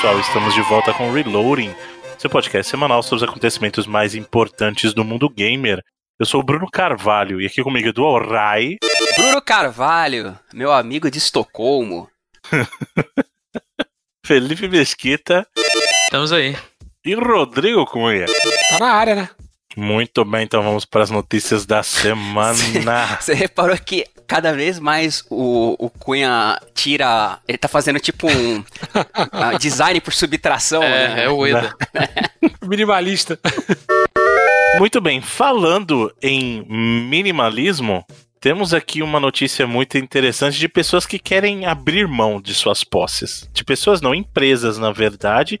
Pessoal, estamos de volta com Reloading, seu podcast semanal sobre os acontecimentos mais importantes do mundo gamer. Eu sou o Bruno Carvalho e aqui comigo é do Alrai. Bruno Carvalho, meu amigo de Estocolmo. Felipe Mesquita. Estamos aí. E Rodrigo Cunha. Tá na área, né? Muito bem, então vamos para as notícias da semana. Você reparou que cada vez mais o, o Cunha tira. Ele tá fazendo tipo um uh, design por subtração. É, né? é o EDA. Minimalista. Muito bem, falando em minimalismo, temos aqui uma notícia muito interessante de pessoas que querem abrir mão de suas posses. De pessoas não, empresas, na verdade.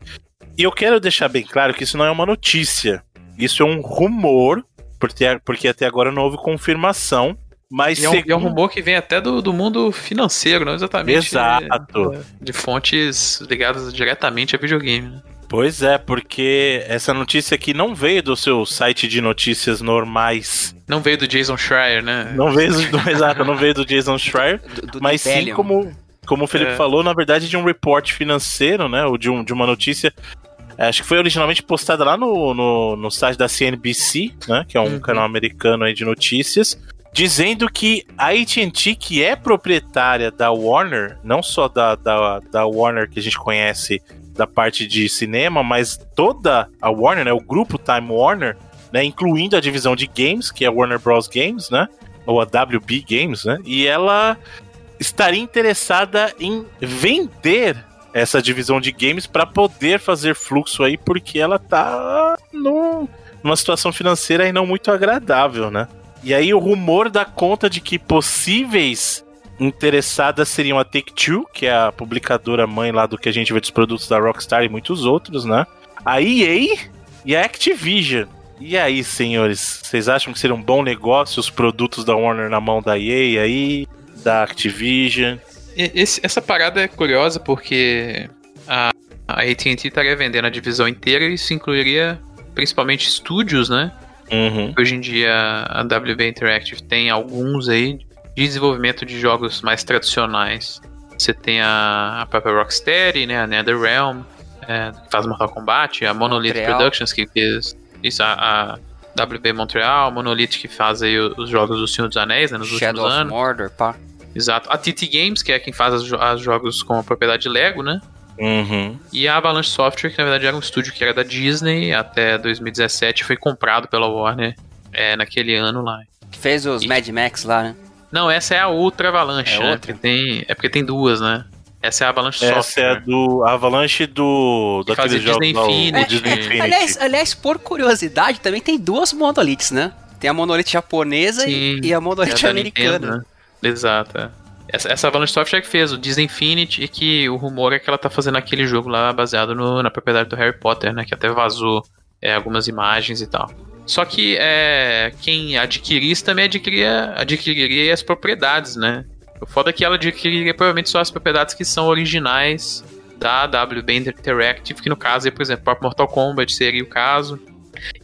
E eu quero deixar bem claro que isso não é uma notícia. Isso é um rumor, porque, porque até agora não houve confirmação. Mas e é, um, segundo... é um rumor que vem até do, do mundo financeiro, não exatamente Exato. De, de fontes ligadas diretamente a videogame. Né? Pois é, porque essa notícia aqui não veio do seu site de notícias normais. Não veio do Jason Schreier, né? Não veio do, exato, não veio do Jason Schreier, do, do mas sim como como o Felipe é. falou, na verdade de um report financeiro, né, ou de, um, de uma notícia acho que foi originalmente postada lá no, no, no, site da CNBC, né? Que é um uhum. canal americano aí de notícias. Dizendo que a AT&T, que é proprietária da Warner, não só da, da, da Warner que a gente conhece da parte de cinema, mas toda a Warner, né, o grupo Time Warner, né, incluindo a divisão de games, que é a Warner Bros. Games, né, ou a WB Games, né, e ela estaria interessada em vender essa divisão de games para poder fazer fluxo aí, porque ela tá no, numa situação financeira aí não muito agradável, né? E aí o rumor dá conta de que possíveis interessadas seriam a Take-Two, que é a publicadora mãe lá do que a gente vê dos produtos da Rockstar e muitos outros, né? A EA e a Activision. E aí, senhores, vocês acham que seria um bom negócio os produtos da Warner na mão da EA aí, da Activision? Esse, essa parada é curiosa porque a, a AT&T estaria vendendo a divisão inteira e isso incluiria principalmente estúdios, né? Uhum. Hoje em dia a WB Interactive tem alguns aí de desenvolvimento de jogos mais tradicionais. Você tem a, a própria Rocksteady, né? A NetherRealm, é, que faz Mortal Kombat, a Monolith Montreal. Productions, que fez isso, a, a WB Montreal, a Monolith que faz aí os jogos do Senhor dos Anéis, né, nos Shadow últimos anos. Mordor, pá. Exato. A TT Games, que é quem faz os jogos com a propriedade Lego, né? Uhum. E a Avalanche Software, que na verdade era um estúdio que era da Disney até 2017, foi comprado pela Warner é, naquele ano lá. Que fez os e... Mad Max lá, né? Não, essa é a outra Avalanche, é né? Outra? Tem, é porque tem duas, né? Essa é a Avalanche Essa Software. é do a Avalanche do que daquele jogo Disney Infinity. É, Disney Infinity. Aliás, aliás, por curiosidade, também tem duas monoliths, né? Tem a monolith japonesa Sim, e a monolith é americana. Nintendo, né? Exato. Essa, essa Avalanche Software que fez o Disney Infinity e que o rumor é que ela tá fazendo aquele jogo lá baseado no, na propriedade do Harry Potter, né? Que até vazou é, algumas imagens e tal. Só que é, quem adquirisse também adquiria, adquiriria as propriedades, né? O foda é que ela adquiriria provavelmente só as propriedades que são originais da WB Interactive, que no caso é, por exemplo, Mortal Kombat seria o caso.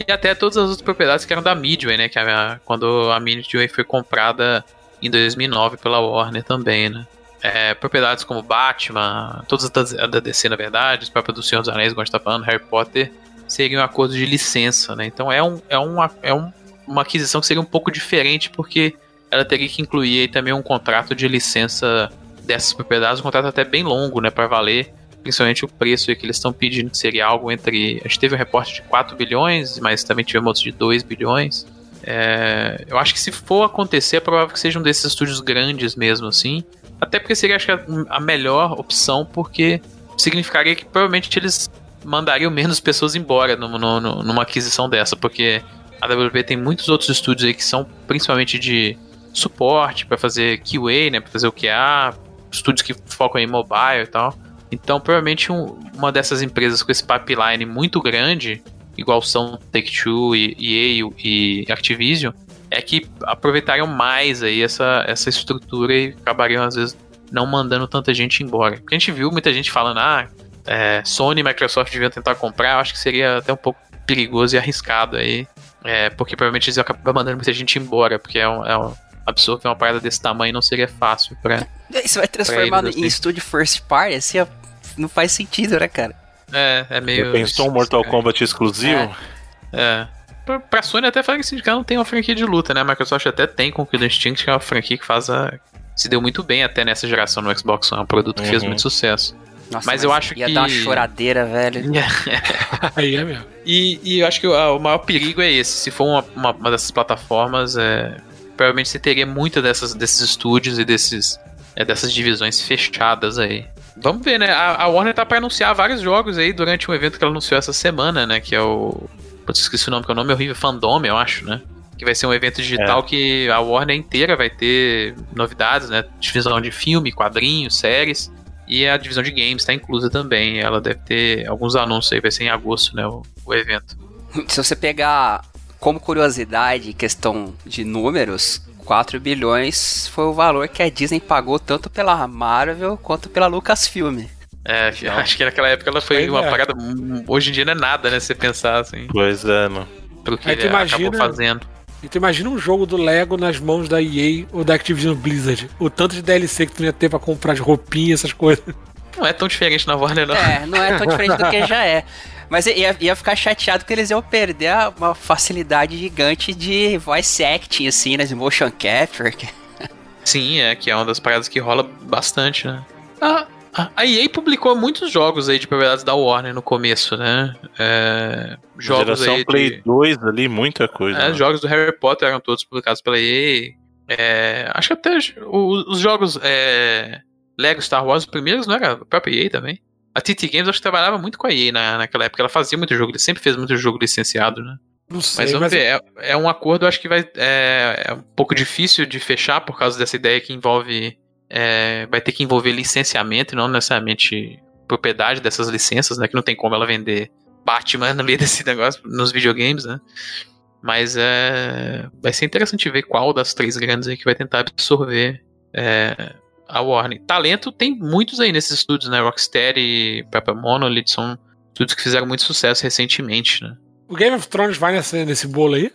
E até todas as outras propriedades que eram da Midway, né? Que a, quando a Midway foi comprada em 2009 pela Warner também, né? É, propriedades como Batman, todas as da DC na verdade, os próprios do Senhor dos Anéis, como a gente tá falando, Harry Potter, seriam um acordos de licença, né? Então é, um, é, uma, é um, uma aquisição que seria um pouco diferente, porque ela teria que incluir também um contrato de licença dessas propriedades, um contrato até bem longo, né, para valer, principalmente o preço que eles estão pedindo, que seria algo entre. A gente teve um reporte de 4 bilhões, mas também tivemos outros de 2 bilhões. É, eu acho que se for acontecer, é provável que seja um desses estúdios grandes mesmo, assim. Até porque seria, acho que, a melhor opção, porque significaria que provavelmente eles mandariam menos pessoas embora no, no, no, numa aquisição dessa, porque a WP tem muitos outros estúdios aí que são principalmente de suporte para fazer QA, né, para fazer o QA, estúdios que focam em mobile e tal. Então, provavelmente um, uma dessas empresas com esse pipeline muito grande igual são Take-Two e EA e Activision, é que aproveitariam mais aí essa, essa estrutura e acabariam, às vezes, não mandando tanta gente embora. Porque a gente viu muita gente falando, ah, é, Sony e Microsoft deviam tentar comprar, eu acho que seria até um pouco perigoso e arriscado aí, é, porque provavelmente eles iam acabar mandando muita gente embora, porque é um, é um absurdo que uma parada desse tamanho não seria fácil pra. Isso vai transformar em assim. estúdio first party, assim, não faz sentido, né, cara? É, é meio. Pensou um Mortal Kombat exclusivo? É. é. Pra, pra Sony até fala que esse cara não tem uma franquia de luta, né? A Microsoft até tem com o Killer Instinct, que é uma franquia que faz a. Se deu muito bem até nessa geração no Xbox One, é um produto que uhum. fez muito sucesso. Nossa, mas, mas, eu acho ia que. Ia dar uma choradeira, velho. Aí é mesmo. E, e eu acho que o, o, maior perigo é esse. Se for uma, uma, uma dessas plataformas, é, provavelmente você teria muita dessas, desses estúdios e desses, é, dessas divisões fechadas aí. Vamos ver, né? A, a Warner tá pra anunciar vários jogos aí durante um evento que ela anunciou essa semana, né? Que é o. Putz, esqueci o nome, que é o nome horrível, Fandom, eu acho, né? Que vai ser um evento digital é. que a Warner inteira vai ter novidades, né? Divisão de filme, quadrinhos, séries. E a divisão de games está inclusa também. Ela deve ter alguns anúncios aí, vai ser em agosto, né? O, o evento. Se você pegar como curiosidade, questão de números, 4 bilhões foi o valor que a Disney pagou tanto pela Marvel quanto pela Lucasfilm. É, não. acho que naquela época ela foi uma é. parada. Hoje em dia não é nada, né? Se você pensar assim. Pois é, mano. Pelo que ele imagina, acabou fazendo. E tu imagina um jogo do Lego nas mãos da EA ou da Activision Blizzard. O tanto de DLC que tu ia ter pra comprar de roupinha, essas coisas. Não é tão diferente na Warner, não. É, não é tão diferente do que já é. Mas ia, ia ficar chateado que eles iam perder uma facilidade gigante de voice acting, assim, né? De motion capture. Sim, é, que é uma das paradas que rola bastante, né? Ah, a EA publicou muitos jogos aí de propriedades da Warner no começo, né? É, jogos Geração aí Play de, 2 ali, muita coisa. É, né? Jogos do Harry Potter eram todos publicados pela EA. É, acho que até os, os jogos é, Lego Star Wars, os primeiros, não era a própria EA também? A TT Games acho que trabalhava muito com a EA na, naquela época. Ela fazia muito jogo, sempre fez muito jogo licenciado, né? Não sei, mas vamos mas... ver, é, é, um acordo, acho que vai é, é, um pouco difícil de fechar por causa dessa ideia que envolve é, vai ter que envolver licenciamento e não necessariamente propriedade dessas licenças, né? Que não tem como ela vender Batman no meio desse negócio nos videogames, né? Mas é, vai ser interessante ver qual das três grandes aí que vai tentar absorver é, a Warner. Talento tem muitos aí nesses estúdios, né? Rocksteady e Pepper Monolith são estúdios que fizeram muito sucesso recentemente, né? O Game of Thrones vai nesse, nesse bolo aí?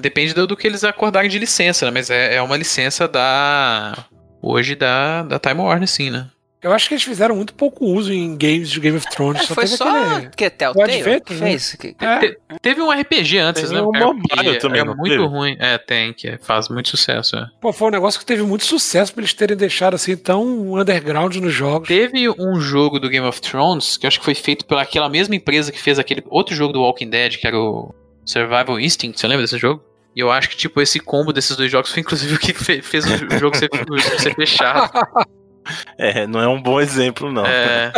Depende do, do, que eles acordarem de licença, né? Mas é, é uma licença da hoje da, da Time Warner, sim, né? Eu acho que eles fizeram muito pouco uso em games de Game of Thrones. É, só foi só aquele... que Telltale que fez. Né? É. Te, teve um RPG antes, tem né? Um mobile também, é muito teve? ruim. É, tem, que faz muito sucesso. É. Pô, foi um negócio que teve muito sucesso pra eles terem deixado assim tão underground nos jogos. Teve um jogo do Game of Thrones que eu acho que foi feito pelaquela mesma empresa que fez aquele outro jogo do Walking Dead, que era o Survival Instinct. Você lembra desse jogo? E eu acho que, tipo, esse combo desses dois jogos foi inclusive o que fez o jogo ser, ser fechado. É, não é um bom exemplo, não. É.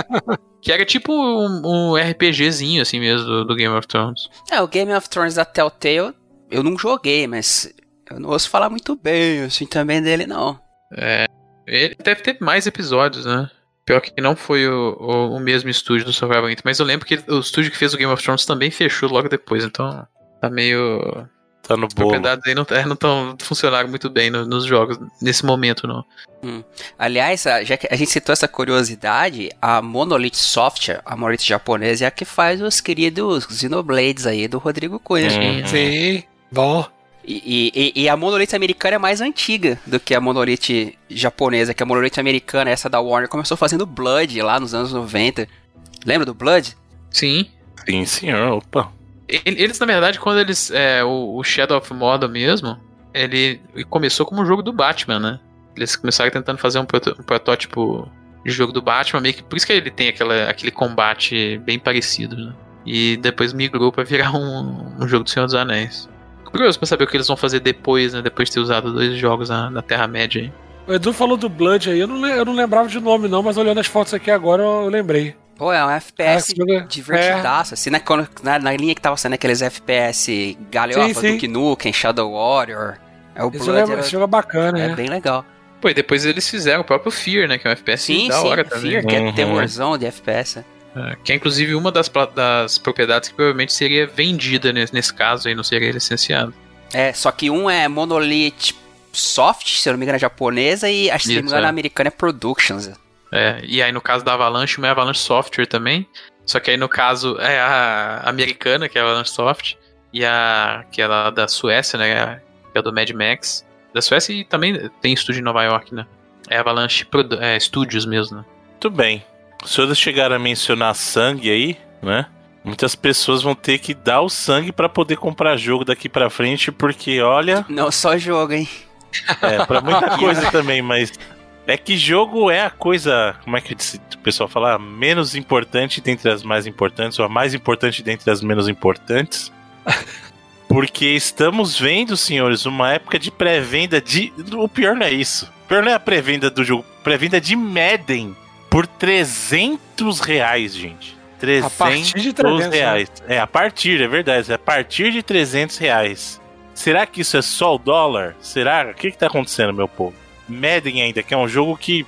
Que era tipo um, um RPGzinho, assim mesmo, do, do, Game of Thrones. É, o Game of Thrones da Telltale eu não joguei, mas eu não ouço falar muito bem, assim, também dele, não. É. Ele deve ter mais episódios, né? Pior que não foi o, o, o mesmo estúdio do Survival Inter, mas eu lembro que o estúdio que fez o Game of Thrones também fechou logo depois, então tá meio Tá no As propriedades aí não é, estão funcionando muito bem no, nos jogos nesse momento, não. Hum. Aliás, já que a gente citou essa curiosidade, a Monolith Software, a Monolith japonesa, é a que faz os queridos Xenoblades aí do Rodrigo Cunha. Uhum. Sim, bom. E, e, e, a Monolith americana é mais antiga do que a Monolith japonesa, que a Monolith americana, essa da Warner, começou fazendo Blood lá nos anos 90. Lembra do Blood? Sim. Sim, senhor, opa. Eles, na verdade, quando eles. É, o, Shadow of Mordor mesmo, ele começou como um jogo do Batman, né? Eles começaram tentando fazer um, proto, um protótipo de jogo do Batman, meio que. Por isso que ele tem aquela, aquele combate bem parecido, né? E depois migrou para virar um, um jogo do Senhor dos Anéis. Curioso pra saber o que eles vão fazer depois, né? Depois de ter usado dois jogos na, na Terra-média aí. O Edu falou do Blood aí, eu não, eu não lembrava de nome não, mas olhando as fotos aqui agora eu lembrei. Pô, é um FPS é, divertidaço, é. assim, na, na, na, linha que tava sendo aqueles FPS galhofa, Duke Nukem, Shadow Warrior. É o esse Blood. Jogo, é, esse jogo é bacana, é. É bem legal. Pô, e depois eles fizeram o próprio Fear, né, que é um FPS sim, da sim, hora também. Fear, que é uhum. terrorzão de FPS. É, que é inclusive uma das, das propriedades que provavelmente seria vendida nesse, nesse caso aí, não seria licenciado. É, só que um é Monolith Soft, se eu não me engano é japonesa, e acho que se não me engano é. americana é Productions. É, e aí no caso da Avalanche, uma é Avalanche Software também. Só que aí no caso é a americana, que é a Avalanche Soft, e a que é a da Suécia, né, que é a do Mad Max. Da Suécia e também tem estúdio em Nova York, né? É Avalanche é, Studios mesmo, né? Muito bem. os senhores chegaram a mencionar sangue aí, né? Muitas pessoas vão ter que dar o sangue para poder comprar jogo daqui para frente, porque olha. Não só jogo, hein? É, pra muita coisa também, mas. É que jogo é a coisa, como é que o pessoal fala, menos importante dentre as mais importantes, ou a mais importante dentre as menos importantes. Porque estamos vendo, senhores, uma época de pré-venda de. O pior não é isso. O pior não é a pré-venda do jogo. Pré-venda de Madden por 300 reais, gente. 300 a partir de 300 né? reais. Né? É, a partir, é verdade. É a partir de 300 reais. Será que isso é só o dólar? Será? O que, que tá acontecendo, meu povo? Madden ainda, que é um jogo que.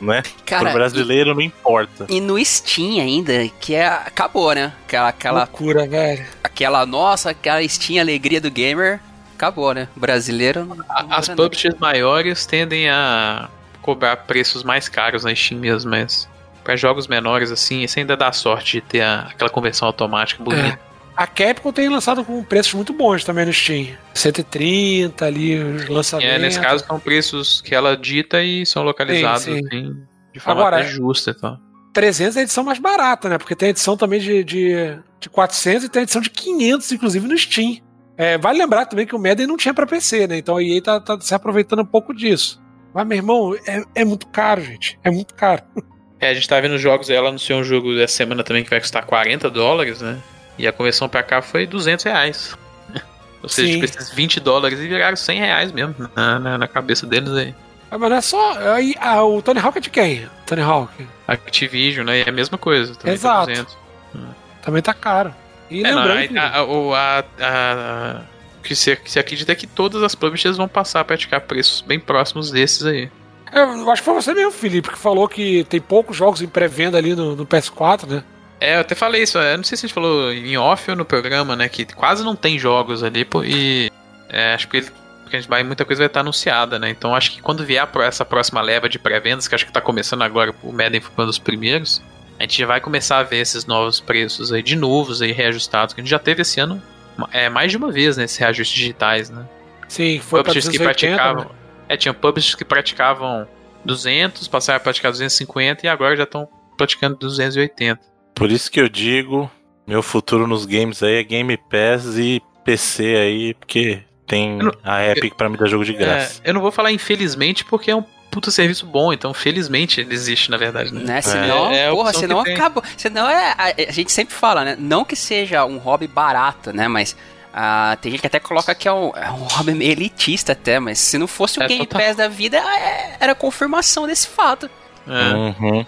Né? Cara, Pro brasileiro e, não importa. E no Steam ainda, que é. Acabou, né? Aquela. aquela Loucura, velho. Aquela nossa, aquela Steam alegria do gamer. Acabou, né? Brasileiro. Não, não As publishers maiores tendem a cobrar preços mais caros na Steam mesmo, mas para jogos menores assim, isso ainda dá sorte de ter a, aquela conversão automática bonita. É. A Capcom tem lançado com preços muito bons também no Steam. 130 ali, os lançamentos. É, nesse caso são preços que ela dita e são localizados sim, sim. Assim, de forma Agora, justa e tal. 300 é a edição mais barata, né? Porque tem edição também de, de, de 400 e tem edição de 500, inclusive, no Steam. É, vale lembrar também que o Madden não tinha para PC, né? Então a EA tá, tá se aproveitando um pouco disso. Mas, meu irmão, é, é muito caro, gente. É muito caro. É, a gente tá vendo jogos, ela anunciou um jogo dessa semana também que vai custar 40 dólares, né? E a conversão pra cá foi 200 reais. Ou seja, tipo, esses 20 dólares e viraram 100 reais mesmo na, na, na cabeça deles aí. Ah, mas não é só. Aí, ah, o Tony Hawk é de quem? Tony Hawk. Activision, né? É a mesma coisa. Também tá Exato. Tá também tá caro. E é, lembrando. Não, a, a, a, a, que se, se acredita é que todas as publishers vão passar a praticar preços bem próximos desses aí. Eu acho que foi você mesmo, Felipe, que falou que tem poucos jogos em pré-venda ali no, no, PS4, né? É, eu até falei isso, eu não sei se a gente falou em off ou no programa, né? Que quase não tem jogos ali, e é, acho que, porque a gente vai, muita coisa vai estar anunciada, né? Então acho que quando vier essa próxima leva de pré-vendas, que acho que tá começando agora, o Madden foi um dos primeiros, a gente já vai começar a ver esses novos preços aí de novos aí reajustados, que a gente já teve esse ano é, mais de uma vez, né? Esses reajustes digitais, né? Sim, foi publishers que praticavam. Né? É, tinha publishers que praticavam 200, passaram a praticar 250 e agora já estão praticando 280. Por isso que eu digo, meu futuro nos games aí é Game Pass e PC aí, porque tem não, a Epic para me dar jogo de é, graça. É, eu não vou falar infelizmente porque é um puta serviço bom, então felizmente ele existe, na verdade, né? né? Senão, é, é porra, senão acabou. Senão é. A, a, gente sempre fala, né? Não que seja um hobby barato, né? Mas. Uh, tem gente que até coloca que é um, é um hobby meio elitista até, mas se não fosse o é, Game total. Pass da vida, é, era confirmação desse fato. É. Uhum.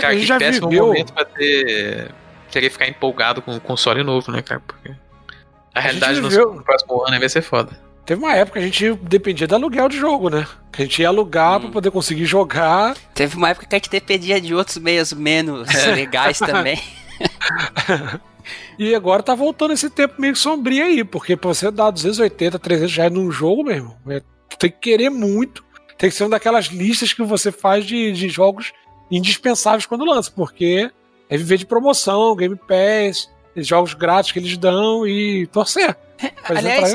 Cara, que já péssimo viveu... momento pra ter... Querer ficar empolgado com um console novo, né, cara? Porque a, a realidade no, no próximo ano vai ser foda. Teve uma época que a gente dependia do aluguel de jogo, né? Que a gente ia alugar hum. pra poder conseguir jogar. Teve uma época que a gente dependia de outros meios menos legais também. e agora tá voltando esse tempo meio sombrio aí, porque pra você dar 280, 300 reais num jogo, mesmo, é, tem que querer muito. Tem que ser uma daquelas listas que você faz de, de jogos indispensáveis quando lança, porque é viver de promoção, Game Pass, jogos grátis que eles dão e torcer. Aliás,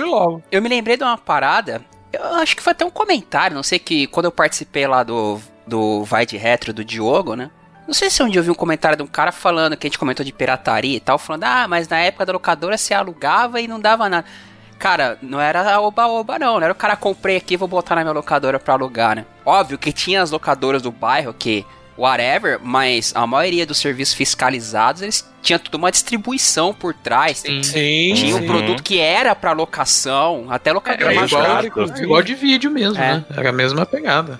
eu me lembrei de uma parada. Eu acho que foi até um comentário, não sei que quando eu participei lá do, do Vai de Retro do Diogo, né? Não sei se um dia eu vi um comentário de um cara falando que a gente comentou de pirataria e tal, falando, ah, mas na época da locadora você alugava e não dava nada. Cara, não era oba-oba, não. Não era o cara comprei aqui vou botar na minha locadora pra alugar, né? Óbvio que tinha as locadoras do bairro que whatever, mas a maioria dos serviços fiscalizados, eles tinha tudo uma distribuição por trás. Sim, sim Tinha um produto que era para locação, até locadora é, mais igual, igual de vídeo mesmo, é. né? Era a mesma pegada.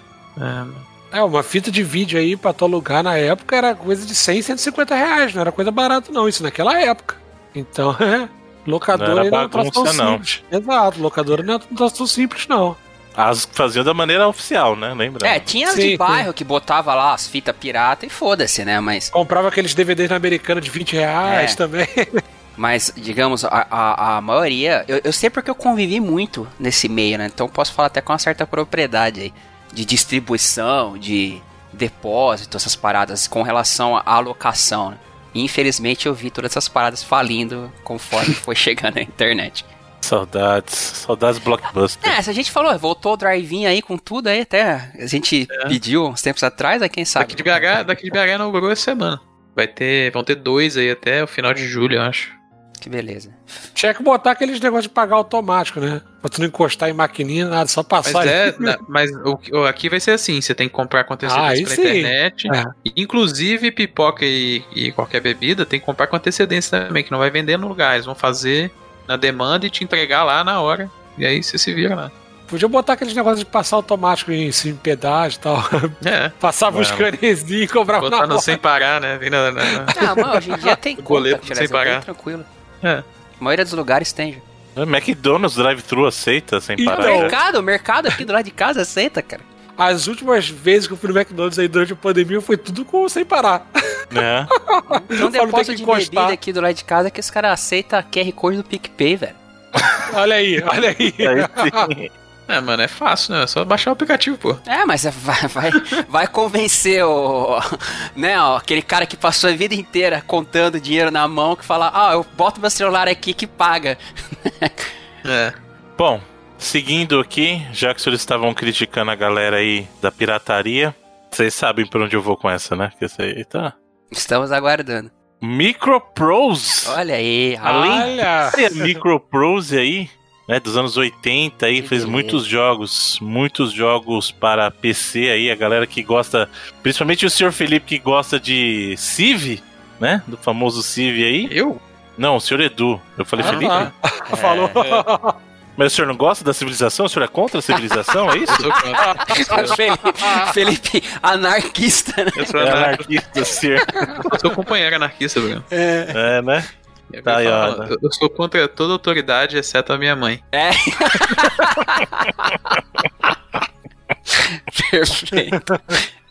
É. é, uma fita de vídeo aí pra tu alugar na época era coisa de 100, 150 reais, não era coisa barata não, isso naquela época. Então, é, locadora não, não é um troço tão não. simples. Exato, locadora não é um troço tão simples não. As faziam da maneira oficial, né? Lembra? É, tinha as de bairro sim. que botava lá as fitas pirata e foda-se, né? Mas. Comprava aqueles DVDs na americana de 20 reais é. também. Mas, digamos, a, a, a maioria. Eu, eu, sei porque eu convivi muito nesse meio, né? Então posso falar até com uma certa propriedade aí. De distribuição, de depósito, essas paradas com relação à alocação, né? infelizmente eu vi todas essas paradas falindo conforme foi chegando a internet. Saudades, saudades blockbuster. É, se a gente falou, voltou o drive-in aí com tudo aí até. A gente é. pediu uns tempos atrás, aí quem sabe. Daqui de BH, daqui de BH inaugurou essa semana. Vai ter, vão ter dois aí até o final de julho, eu acho. Que beleza. Tinha que botar aqueles negócios de pagar automático, né? Pra tu não encostar em maquininha, nada, só passar. Mas, é, mas o, aqui vai ser assim: você tem que comprar com antecedência ah, pela sim. internet. É. Inclusive, pipoca e, e, qualquer bebida tem que comprar com antecedência também, que não vai vender no lugar. Eles vão fazer na demanda e te entregar lá na hora. E aí você se vira lá. Podia botar aqueles negócios de passar automático em, em pedágio e tal. É. Passava uns canezinhos e cobrava Botando na sem parar, né? Vem na, na, na... Não, mas hoje em dia tem boleto sem parar. tranquilo. É. A maioria dos lugares tem. É, McDonald's drive-thru aceita sem e parar. O mercado, o mercado aqui do lado de casa aceita, cara. As últimas vezes que eu fui no McDonald's aí durante a pandemia foi tudo com sem parar. É. Tem um depósito de bebida aqui do lado de casa que os caras aceitam QR Code do PicPay, velho. olha aí, olha aí. aí é, mano, é fácil, né? É só baixar o aplicativo, pô. É, mas é, vai, vai, vai convencer o. Né, ó, aquele cara que passou a vida inteira contando dinheiro na mão que fala, ah, eu boto meu celular aqui que paga. é. Bom, seguindo aqui, já que vocês estavam criticando a galera aí da pirataria, vocês sabem por onde eu vou com essa, né? Que essa aí tá. Estamos aguardando. Microprose. Olha aí, além Olha. Microprose aí, né, dos anos 80 aí, fez muitos jogos, muitos jogos para PC aí, a galera que gosta, principalmente o senhor Felipe que gosta de Civ, né, do famoso Civ aí. Eu? Não, o senhor Edu. Eu falei ah, Felipe? Tá. É, Falou. É. Mas o senhor não gosta da civilização? O senhor é contra a civilização, é isso? Felipe, Felipe, anarquista, né? Eu sou anarquista, senhor. Eu sou companheiro anarquista, Bruno. É, é né? Tá aí, eu, eu sou contra toda autoridade, exceto a minha mãe. É. Perfeito.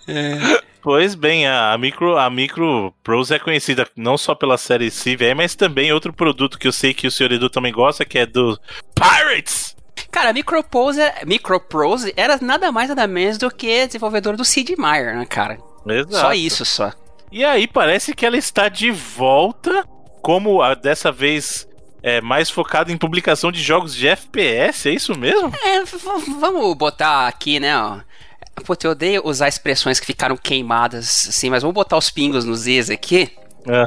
É. Pois bem, a Micro, a Micro Prose é conhecida não só pela série Civ, mas também outro produto que eu sei que o senhor Edu também gosta, que é do Pirates! Cara, a Microprose, Microprose era nada mais nada menos do que desenvolvedor do Sid Meier, né, cara? Exato. Só isso, só. E aí parece que ela está de volta como a, dessa vez é mais focado em publicação de jogos de FPS, é isso mesmo? É, vamos botar aqui, né, ó. Pô, eu odeio usar expressões que ficaram queimadas, assim, mas vamos botar os pingos nos is aqui. É.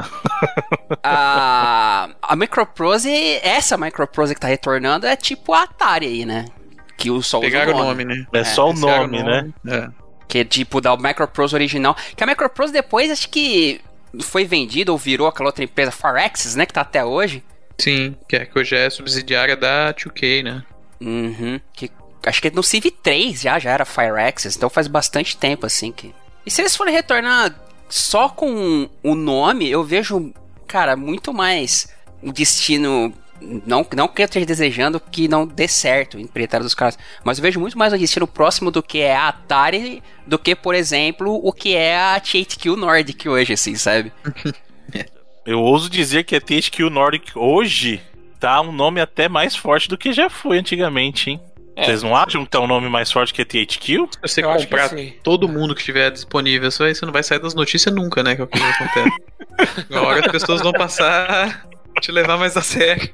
a, a Microprose, essa Microprose que tá retornando é tipo a Atari aí, né? Que o só Pegaram o nome, né? É, é só o nome, o nome, né? É. Que é tipo da Microprose original. Que a Microprose depois acho que foi vendido ou virou aquela outra empresa, Faraxis, né? Que tá até hoje. Sim, que, é, que hoje é subsidiária da 2K, né? Uhum. Que, acho que no Civ 3 já, já era Firaxis, então faz bastante tempo assim que. E se eles forem retornar só com o nome, eu vejo, cara, muito mais um destino não, não que eu esteja desejando que não dê certo em empreiteiro dos caras, mas eu vejo muito mais um destino próximo do que é a Atari do que, por exemplo, o que é a THQ Nordic hoje, assim, sabe? eu ouso dizer que a THQ Nordic hoje tá um nome até mais forte do que já foi antigamente, hein? É. Vocês não acham que tá um nome mais forte que a THQ? Se você eu comprar todo mundo que estiver disponível, só aí você não vai sair das notícias nunca, né? Que é o que acontece. Agora as pessoas vão passar te levar mais a sério.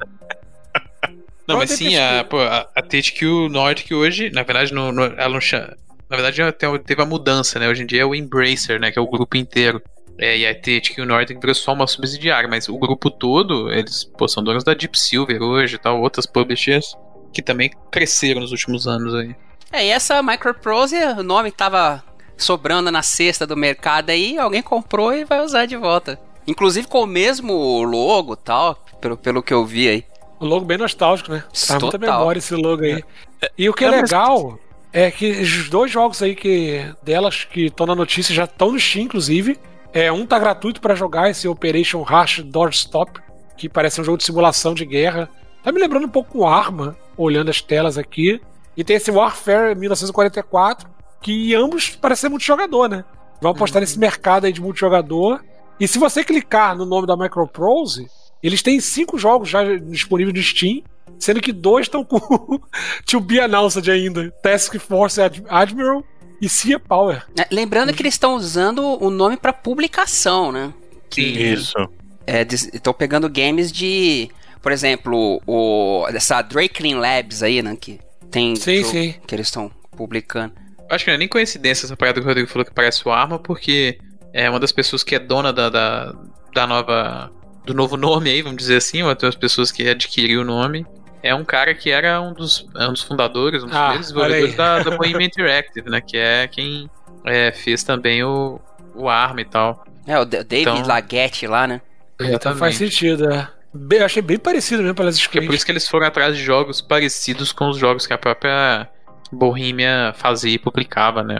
Não, mas sim, a, pô, a, a THQ Nordic hoje, na verdade, no, no, ela não chama, na verdade teve a mudança, né? Hoje em dia é o Embracer, né? Que é o grupo inteiro. É, e a THQ Nordic virou só uma subsidiária, mas o grupo todo, eles pô, são donos da Deep Silver hoje e tal, outras publishers que também cresceram nos últimos anos aí. É, e essa Microprose, o nome tava sobrando na cesta do mercado aí, alguém comprou e vai usar de volta. Inclusive com o mesmo logo tal, pelo, pelo que eu vi aí. O logo bem nostálgico, né? Tá muita memória esse logo aí. É. E o que é, é legal é que os dois jogos aí que delas que estão na notícia já estão no Steam, inclusive. É, um tá gratuito para jogar, esse Operation Rush Doorstop, que parece um jogo de simulação de guerra. Tá me lembrando um pouco com Arma, olhando as telas aqui. E tem esse Warfare 1944, que ambos parecem ser multijogador, né? Vão apostar uhum. nesse mercado aí de multijogador. E se você clicar no nome da Microprose, eles têm cinco jogos já disponíveis no Steam, sendo que dois estão com To Be Announced ainda: Task Force Admiral e Sea Power. É, lembrando que eles estão usando o nome para publicação, né? Que, Isso. Estão é, pegando games de Por exemplo, o, essa Drakeling Labs aí, né? Que tem. Sim, sim. Que eles estão publicando. Acho que não é nem coincidência essa parada que o Rodrigo falou que parece o Arma, porque é uma das pessoas que é dona da, da, da nova. do novo nome aí, vamos dizer assim, uma das pessoas que adquiriu o nome. É um cara que era um dos, é um dos fundadores, um dos Ah, primeiros desenvolvedores da, da Bohemia Interactive, né? Que é quem é, fez também o, o Arma e tal. É, o David Então- Laguette lá, né? Então faz sentido, é. Bem, achei bem parecido mesmo pelas que é por screens. isso que eles foram atrás de jogos parecidos com os jogos que a própria Bohemia fazia e publicava, né?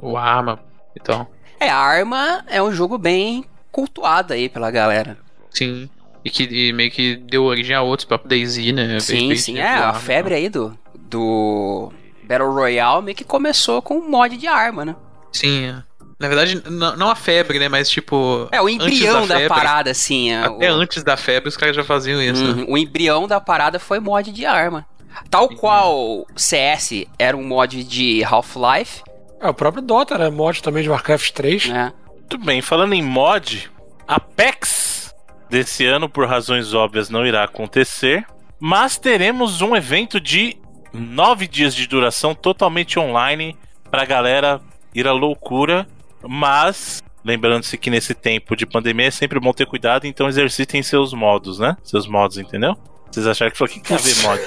O, o Arma e tal. É, a Arma é um jogo bem cultuado aí pela galera. Sim. E que e meio que deu origem a outros, o próprio DayZ, né? Sim, sim, é, Arma a e tal. febre aí do, do Battle Royale meio que começou com um mod de arma, né? Sim, é. Na verdade, não a febre, né? Mas tipo. É, o embrião da, febre, parada, assim. é, Até o, antes da febre, os caras já faziam isso. né? Uhum, o embrião da parada foi mod de arma. Tal qual CS era um mod de Half-Life, É, o próprio Dota era mod também de Warcraft 3. né? Muito bem, falando em mod, Apex desse ano, por razões óbvias, não irá acontecer. Mas teremos um evento de nove dias de duração totalmente online pra galera ir à loucura. Mas, lembrando-se que nesse tempo de pandemia é sempre bom ter cuidado, então exercitem seus modos, né? Seus modos, entendeu? Vocês acharam que falou que quer ver mod?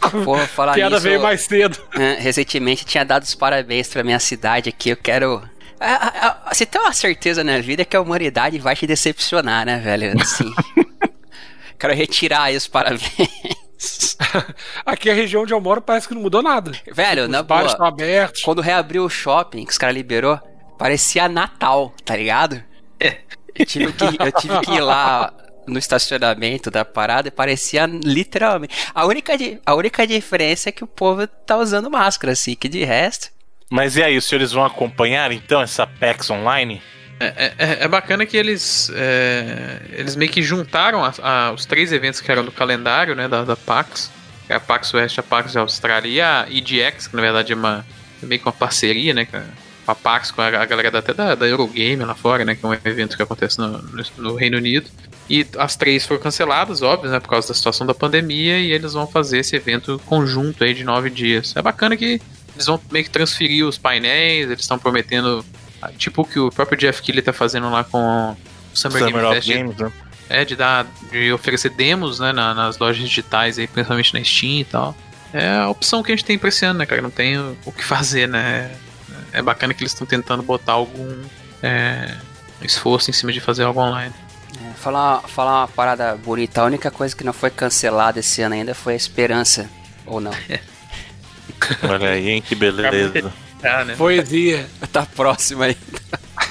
Porra, falar Piada nisso, veio mais cedo. é, recentemente tinha dado os parabéns pra minha cidade aqui, eu quero... Ah, ah, ah, Você tem uma certeza na vida que a humanidade vai te decepcionar, né, velho? Assim. quero retirar aí os parabéns. Aqui a região onde eu moro parece que não mudou nada. Velho, Os na bares boa, estão abertos. quando reabriu o shopping, que os caras liberou, parecia Natal, tá ligado? Eu tive, que, eu tive que ir lá no estacionamento da parada e parecia literalmente. A única, a única diferença é que o povo tá usando máscara, assim, que de resto. Mas e aí, os senhores vão acompanhar então essa Apex online? É, é- é bacana que eles é, eles meio que juntaram a- a- os três eventos que eram do calendário, né, da, da PAX, é a PAX Oeste, a PAX Austrália e a EGX, que na verdade é uma é meio que uma parceria, né, com a, com a PAX, com a, galera da- até da, da Eurogame lá fora, né, que é um evento que acontece no, no- no Reino Unido. E as três foram canceladas, óbvio, né, por causa da situação da pandemia, e eles vão fazer esse evento conjunto aí de nove dias. É bacana que eles vão meio que transferir os painéis, eles estão prometendo ah, Tipo o que o próprio Jeff Keighley tá fazendo lá com o Summer, Summer Game Fest. Games, né? É, de dar. de oferecer demos, né, na- nas lojas digitais aí, principalmente na Steam e tal. É a opção que a gente tem pra esse ano, né, cara? Não tem o, o que fazer, né? É bacana que eles estão tentando botar algum é, esforço em cima de fazer algo online. É, falar, falar uma parada bonita, a única coisa que não foi cancelada esse ano ainda foi a esperança. Ou não. Olha aí, hein, que beleza. Ah, né? Poesia. tá próximo aí.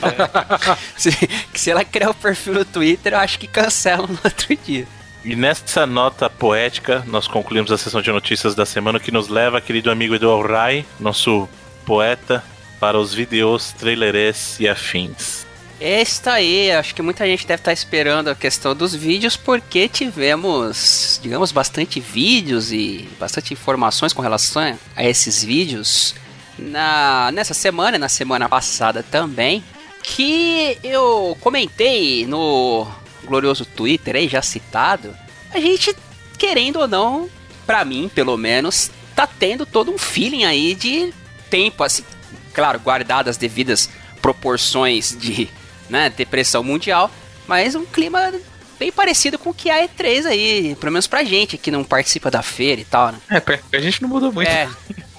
se, se ela criar o perfil no Twitter, eu acho que cancela no outro dia. E nessa nota poética, nós concluímos a sessão de notícias da semana que nos leva, querido amigo Edu Rai, nosso poeta, para os vídeos, trailerês e afins. Esta aí, acho que muita gente deve estar esperando a questão dos vídeos, porque tivemos, digamos, bastante vídeos e bastante informações com relação a esses vídeos na, nessa semana, na semana passada também, que eu comentei no glorioso Twitter aí, já citado, a gente, querendo ou não, pra mim, pelo menos, tá tendo todo um feeling aí de tempo, assim, claro, guardadas as devidas proporções de né, depressão mundial, mas um clima bem parecido com o que a E3 aí, pelo menos pra gente que não participa da feira e tal, né? É, pra, a gente não mudou muito. É,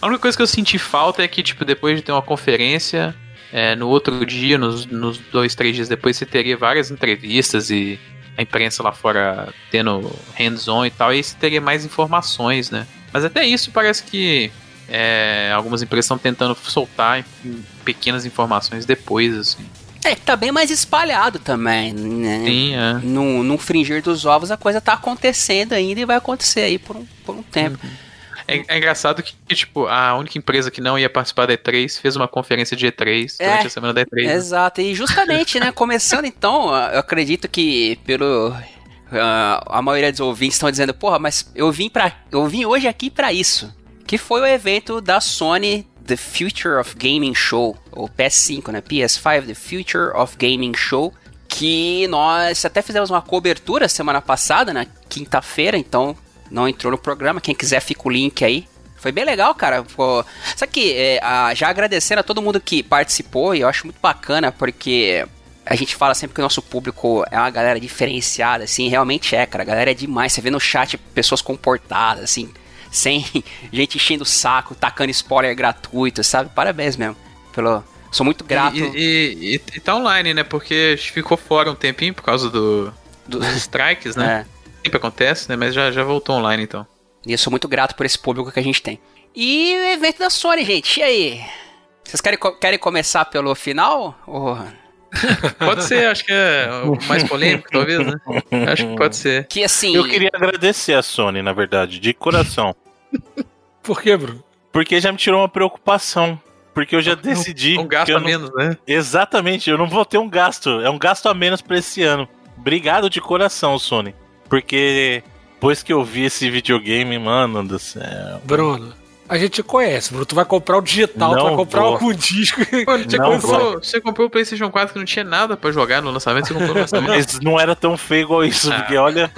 A única coisa que eu senti falta é que, tipo, depois de ter uma conferência, é, no outro dia, nos, nos dois, três dias depois, você teria várias entrevistas e a imprensa lá fora tendo hands-on e tal, e aí você teria mais informações, né? Mas até isso parece que é, algumas empresas estão tentando soltar em pequenas informações depois, assim. é, tá bem mais espalhado também, né? Sim, é. No, no fringir dos ovos a coisa tá acontecendo ainda e vai acontecer aí por um, por um tempo. É, é engraçado que, que, tipo, a única empresa que não ia participar da E3 fez uma conferência de E3 É, durante a semana da E3. né? Exato, e justamente, né, começando então, eu acredito que pelo ah, a maioria dos ouvintes estão dizendo, porra, mas eu vim para eu vim hoje aqui pra isso, que foi o evento da Sony The Future of Gaming Show, ou PS5, né, PS5 The Future of Gaming Show, que nós até fizemos uma cobertura semana passada, na quinta-feira, então não entrou no programa. Quem quiser, fica o link aí. Foi bem legal, cara. Pô, só que, é, a, já agradecendo a todo mundo que participou, e eu acho muito bacana, porque a gente fala sempre que o nosso público é uma galera diferenciada, assim, realmente é, cara. A galera é demais. Você vê no chat pessoas comportadas, assim, sem gente enchendo o saco, tacando spoiler gratuito, sabe? Parabéns mesmo. Pelo. Sou muito grato. E, e, e, e tá online, né? Porque ficou fora um tempinho por causa do, dos strikes, né? É. Sempre acontece, né? Mas já, já voltou online então. E eu sou muito grato por esse público que a gente tem. E o evento da Sony, gente, e aí? Vocês querem, querem começar pelo final? Ou... pode ser, acho que é o mais polêmico, talvez, né? Acho que pode ser. Que assim. Eu queria agradecer a Sony, na verdade, de coração. Por que, Bruno? Porque já me tirou uma preocupação. Porque eu já decidi. Um gasto a não... menos, né? Exatamente, eu não vou ter um gasto. É um gasto a menos pra esse ano. Obrigado de coração, Sony. Porque depois que eu vi esse videogame, mano do céu. Bruno, a gente conhece, Bruno. Tu vai comprar o digital, não tu vai comprar vou. algum disco. Mano, você, comprou, você comprou o PlayStation 4 que não tinha nada pra jogar no lançamento, você comprou no lançamento. Mas não era tão feio igual isso, ah. porque olha.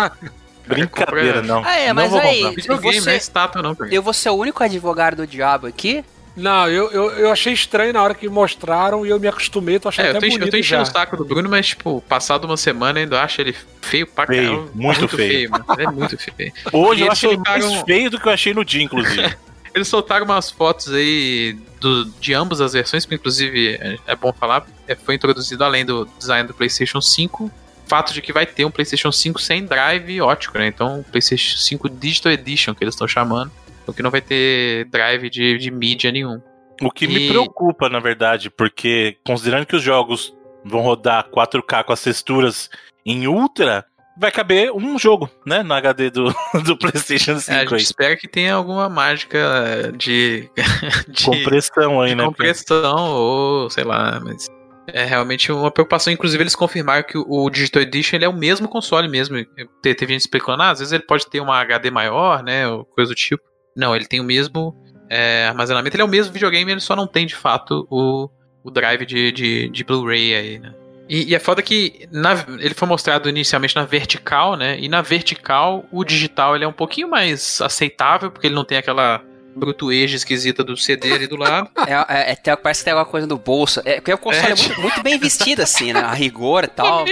Brincadeira, não. Ah, é, mas aí. Videogame, não é estátua, não. Eu vou ser o único advogado do diabo aqui não, eu, eu, eu, achei estranho na hora que mostraram e eu me acostumei, tô achando é, até eu tô, bonito Eu tô enchendo o saco do Bruno, mas, tipo, passado uma semana eu ainda acho ele feio pra feio, caramba. Muito, muito feio. feio mano. Ele é muito feio. Hoje e eu acho ele mais feio do que eu achei no dia, inclusive. eles soltaram umas fotos aí do, de ambas as versões, que inclusive é, é bom falar, é, foi introduzido além do design do PlayStation 5, fato de que vai ter um PlayStation 5 sem drive ótico, né? Então, PlayStation 5 Digital Edition, que eles estão chamando. O que não vai ter drive de, de mídia nenhum. O que e... me preocupa, na verdade, porque considerando que os jogos vão rodar 4K com as texturas em Ultra, vai caber um jogo, né, no HD do, do PlayStation 5. É, a gente espera que tenha alguma mágica de, de compressão aí, de né? Compressão ou sei lá, mas é realmente uma preocupação. Inclusive, eles confirmaram que o Digital Edition ele é o mesmo console mesmo. Teve gente explicando, ah, às vezes ele pode ter uma HD maior, né, ou coisa do tipo. Não, ele tem o mesmo é, armazenamento. Ele é o mesmo videogame, ele só não tem de fato o, o drive de, de, de Blu-ray aí, né? E, e, é foda que na, ele foi mostrado inicialmente na vertical, né? E na vertical, o digital ele é um pouquinho mais aceitável, porque ele não tem aquela brutueja esquisita do CD ali do lado. É, é, é, parece que tem alguma coisa no bolso. É, porque o console é, é muito, muito, bem vestido, assim, né? A rigor e tal.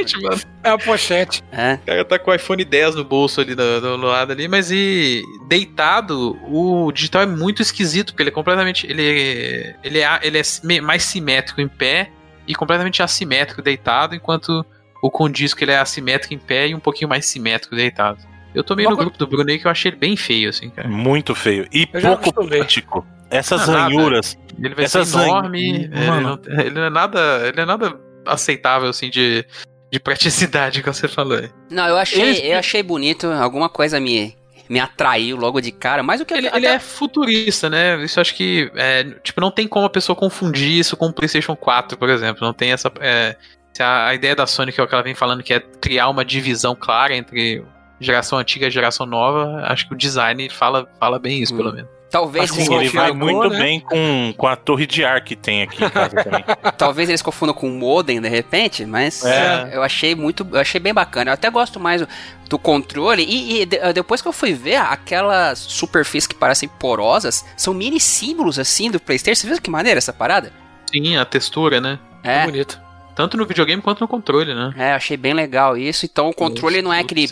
É a pochete. É. O cara tá com o iPhone 10 no bolso ali do, do, do, lado ali, mas e deitado, o digital é muito esquisito, porque ele é completamente. Ele, ele, é, ele é mais simétrico em pé e completamente assimétrico deitado, enquanto o com disco ele é assimétrico em pé e um pouquinho mais simétrico deitado. Eu tô meio no grupo do Bruno aí que eu achei ele bem feio, assim, cara. Muito feio. E pouco prático. Essas ah, ranhuras. Ele vai essas ser enorme. Ele não, ele não, é nada. Ele é nada aceitável, assim, de, de praticidade que você falou aí. Não, eu achei, eu achei bonito. Alguma coisa me, me atraiu logo de cara, mas o que ele, até... ele é futurista, né? Isso acho que é, tipo não tem como a pessoa confundir isso com o PlayStation 4, por exemplo. Não tem essa é, a, a ideia da Sony que é o que ela vem falando que é criar uma divisão clara entre geração antiga e geração nova, acho que o design fala, fala bem isso, hum. pelo menos. Talvez assim, ele vai muito né? bem com, com a torre de ar que tem aqui em casa também. Talvez eles confundam com o modem de repente, mas é. eu achei muito, eu achei bem bacana. Eu até gosto mais do controle e, e depois que eu fui ver aquelas superfícies que parecem porosas, são mini símbolos assim do PlayStation. Você viu que maneira essa parada? Sim, a textura, né? É. é bonito. Tanto no videogame quanto no controle, né? É, achei bem legal isso. Então o controle não é aquele,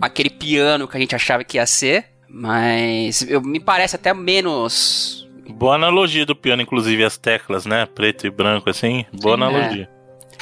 aquele piano que a gente achava que ia ser, mas eu, me parece até menos. Boa analogia do piano, inclusive, as teclas, né? Preto e branco, assim. Boa Sim, analogia.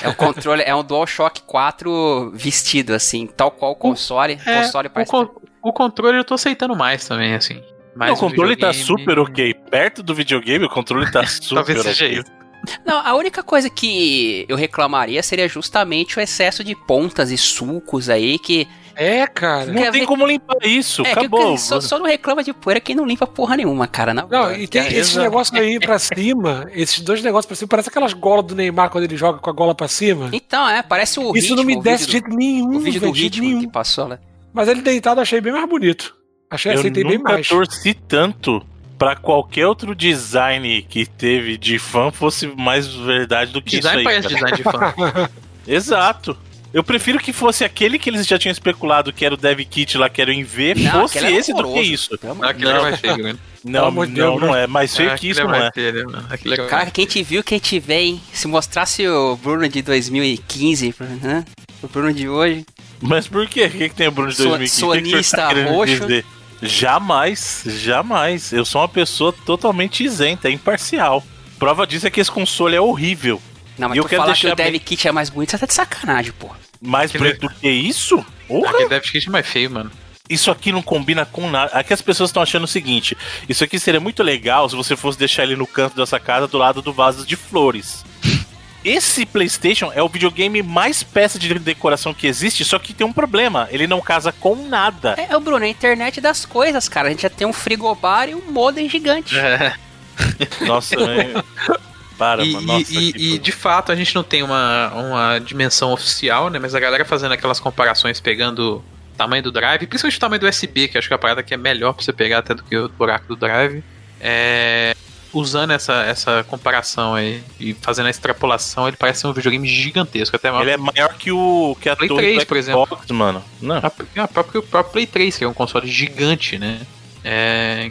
É. é o controle, é um DualShock 4 vestido, assim, tal qual o console. O, é, console parece o, co o controle eu tô aceitando mais também, assim. Mais o controle tá super ok. Perto do videogame, o controle tá super Talvez seja isso. Não, a única coisa que eu reclamaria seria justamente o excesso de pontas e sulcos aí que. É, cara. Não tem ver... como limpar isso, é, acabou. Que, só, só, não reclama de poeira quem não limpa porra nenhuma, cara. não, boa, e tem esses negócios aí pra cima, esses dois negócios pra cima, parece aquelas golas do Neymar quando ele joga com a gola pra cima. Então, é, parece o Isso ritmo, não me desce de jeito nenhum, O vídeo do ritmo nenhum. que passou, né? Mas ele deitado achei bem mais bonito. Achei, eu aceitei bem mais. Eu torci tanto para qualquer outro design que teve de fã fosse mais verdade do que design isso aí. Design parece design de fã. Exato. Eu prefiro que fosse aquele que eles já tinham especulado, que era o Dev Kit lá, que era o Inv, fosse esse do que isso. Não, aquele não. mais feio, né? Não, não, não, não é. Mais feio que isso, não é. Cara, quem te viu, quem te vê, hein? Se mostrasse o Bruno de 2015, né? O Bruno de hoje. Mas por quê? O que, que tem o Bruno de 2015? Sonista que que tá roxo. Jamais, jamais. Eu sou uma pessoa totalmente isenta, imparcial. Prova disso é que esse console é horrível. Não, mas e eu quero falar que o Dev Kit é mais bonito, você tá de sacanagem, pô. Mais bonito do que isso? Porra. Aquele Dev Kit é mais feio, mano. Isso aqui não combina com nada. Aqui as pessoas estão achando o seguinte: isso aqui seria muito legal se você fosse deixar ele no canto dessa casa do lado do vaso de flores. Esse PlayStation é o videogame mais peça de decoração que existe, só que tem um problema: ele não casa com nada. É, o Bruno, é a internet das coisas, cara. A gente já tem um frigobar e um modem gigante. É. Nossa, né? Para, e, Nossa, e, e de fato a gente não tem uma, uma dimensão oficial, né? Mas a galera fazendo aquelas comparações pegando o tamanho do drive, principalmente o tamanho do USB, que acho que é a parada que é melhor pra você pegar até do que o buraco do drive. É, usando essa, essa comparação aí e fazendo a extrapolação, ele parece um videogame gigantesco. Até maior. Ele é maior que o que a Play 3, por exemplo. mano. Não. A, a próprio, o próprio Play 3, que é um console gigante, né? É,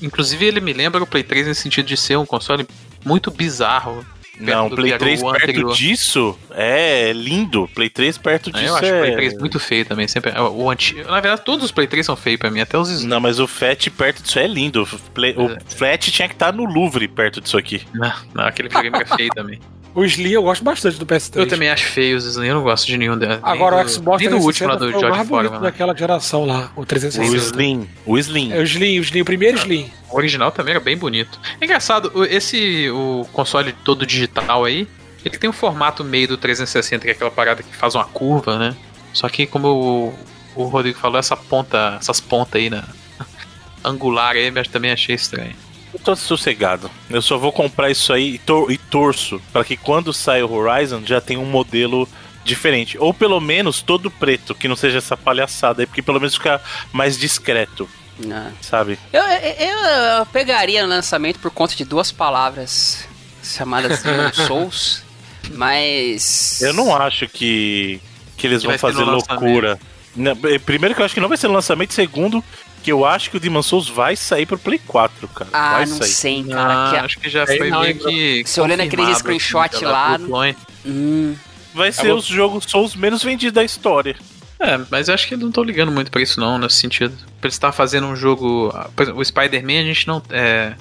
inclusive ele me lembra o Play 3 nesse sentido de ser um console muito bizarro. Não, Play 3 perto anterior. disso é lindo. Play 3 perto disso. Eu acho é... o Play 3 muito feio também. Sempre, o antigo, na verdade, todos os Play 3 são feios pra mim, até os. Não, mas o Fat perto disso é lindo. O, Play, o é. Flat tinha que estar no Louvre perto disso aqui. Não, não aquele videogame é feio também. O Slim eu gosto bastante do PS3. Eu também acho feio os Slim, eu não gosto de nenhum deles. Agora o Xbox nem do último lá do George Foreman. daquela geração lá, o 360. O Slim, o Slim. É o Slim, o Slim, o primeiro Slim. O original também era bem bonito. É engraçado, esse o console todo digital aí, ele tem um formato meio do 360, que é aquela parada que faz uma curva, né? Só que como o, o Rodrigo falou, essa ponta, essas pontas aí, né? Angular aí, eu também achei estranho. Eu tô sossegado. Eu só vou comprar isso aí e, tor e torço para que quando sair o Horizon já tenha um modelo diferente. Ou pelo menos todo preto, que não seja essa palhaçada aí, porque pelo menos fica mais discreto. Não. Sabe? Eu, eu, eu, pegaria no lançamento por conta de duas palavras chamadas Souls, mas. Eu não acho que, que eles que vão fazer loucura. Primeiro que eu acho que não vai ser no lançamento, segundo que eu acho que o Demon Souls vai sair pro Play 4, cara. Ah, vai não sair. sei, cara. Ah, que... Acho que já foi meio que. Você olhando aquele screenshot assim, lá. Hum. Vai ser os jogos Souls menos vendidos da história. É, mas eu acho que eles não estão ligando muito pra isso, não, nesse sentido. Pra eles estar fazendo um jogo. O Spider-Man a gente não. É,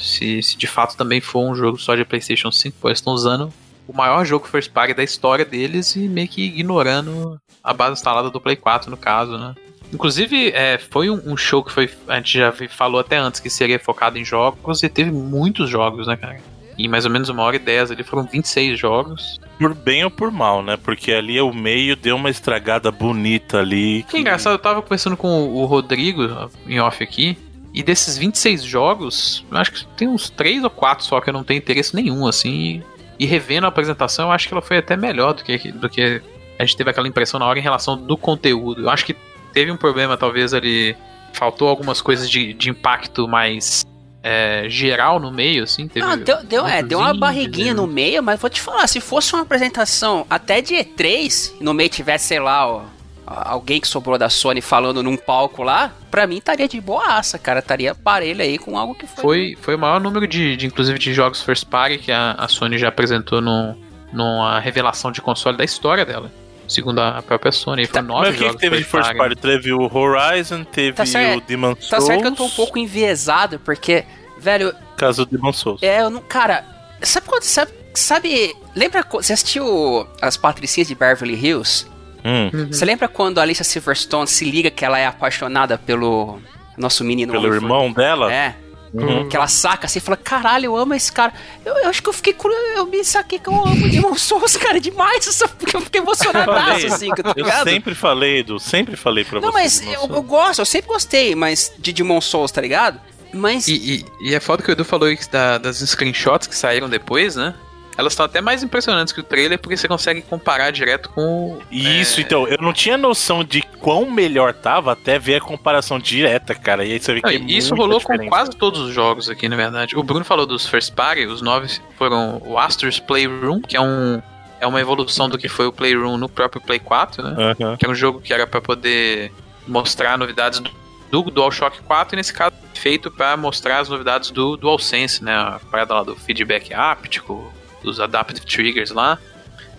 se, se de fato também for um jogo só de PlayStation 5, eles estão usando o maior jogo first party da história deles e meio que ignorando a base instalada do Play 4, no caso, né? Inclusive, é, foi um, um, show que foi. A gente já falou até antes que seria focado em jogos e teve muitos jogos, né, cara? Em mais ou menos uma hora e dez ali foram 26 jogos. Por bem ou por mal, né? Porque ali o meio deu uma estragada bonita ali. Que, que engraçado, eu tava conversando com o Rodrigo em off aqui. E desses 26 jogos, acho que tem uns 3 ou 4 só que eu não tenho interesse nenhum, assim. E revendo a apresentação, eu acho que ela foi até melhor do que, do que a gente teve aquela impressão na hora em relação do conteúdo. Eu acho que teve um problema, talvez ali faltou algumas coisas de, de impacto mais é, geral no meio, assim. Teve ah, deu, deu, é, deu uma barriguinha no meio, mas vou te falar, se fosse uma apresentação até de E3, no meio tivesse, sei lá, ó, alguém que sobrou da Sony falando num palco lá, pra mim estaria de boaça, cara. Estaria parelho aí com algo que foi. Foi, foi o maior número de, de inclusive, de jogos first party que a, a Sony já apresentou no, numa revelação de console da história dela segundo a própria Sony. Foram tá, nove mas o que, teve de first party? Teve o Horizon, teve tá o Demon Souls. Tá certo que eu tô um pouco enviesado, porque, velho. Caso do Demon Souls. É, eu não. Cara, sabe quando. Sabe, sabe. Lembra. Você assistiu as Patricinhas de Beverly Hills? Hum. Uhum. Você lembra quando a Alicia Silverstone se liga que ela é apaixonada pelo nosso menino? Pelo irmão dela? É. Uhum. Que ela saca assim e fala: Caralho, eu amo esse cara. Eu, eu acho que eu fiquei. Eu me saquei que eu amo o Demon Souls, cara, demais. Só porque eu fiquei emocionado assim, tá Eu sempre falei, Edu, sempre falei pra Não, você. Não, mas eu, eu, gosto, eu sempre gostei, mas de Demon Souls, tá ligado? Mas. E, e, e é foda que o Edu falou da, das screenshots que saíram depois, né? Elas estão até mais impressionantes que o trailer porque você consegue comparar direto com. Isso, é... então, eu não tinha noção de quão melhor tava até ver a comparação direta, cara. E aí você vê não, que é Isso rolou com quase todos os jogos aqui, na verdade. O Bruno falou dos First Party, os nove foram o Astor's Playroom, que é um é uma evolução do que foi o Playroom no próprio Play 4, né? Uhum. Que é um jogo que era para poder mostrar novidades do, do DualShock 4 e nesse caso feito para mostrar as novidades do DualSense, né? A parada lá do feedback áptico, dos adaptive triggers lá.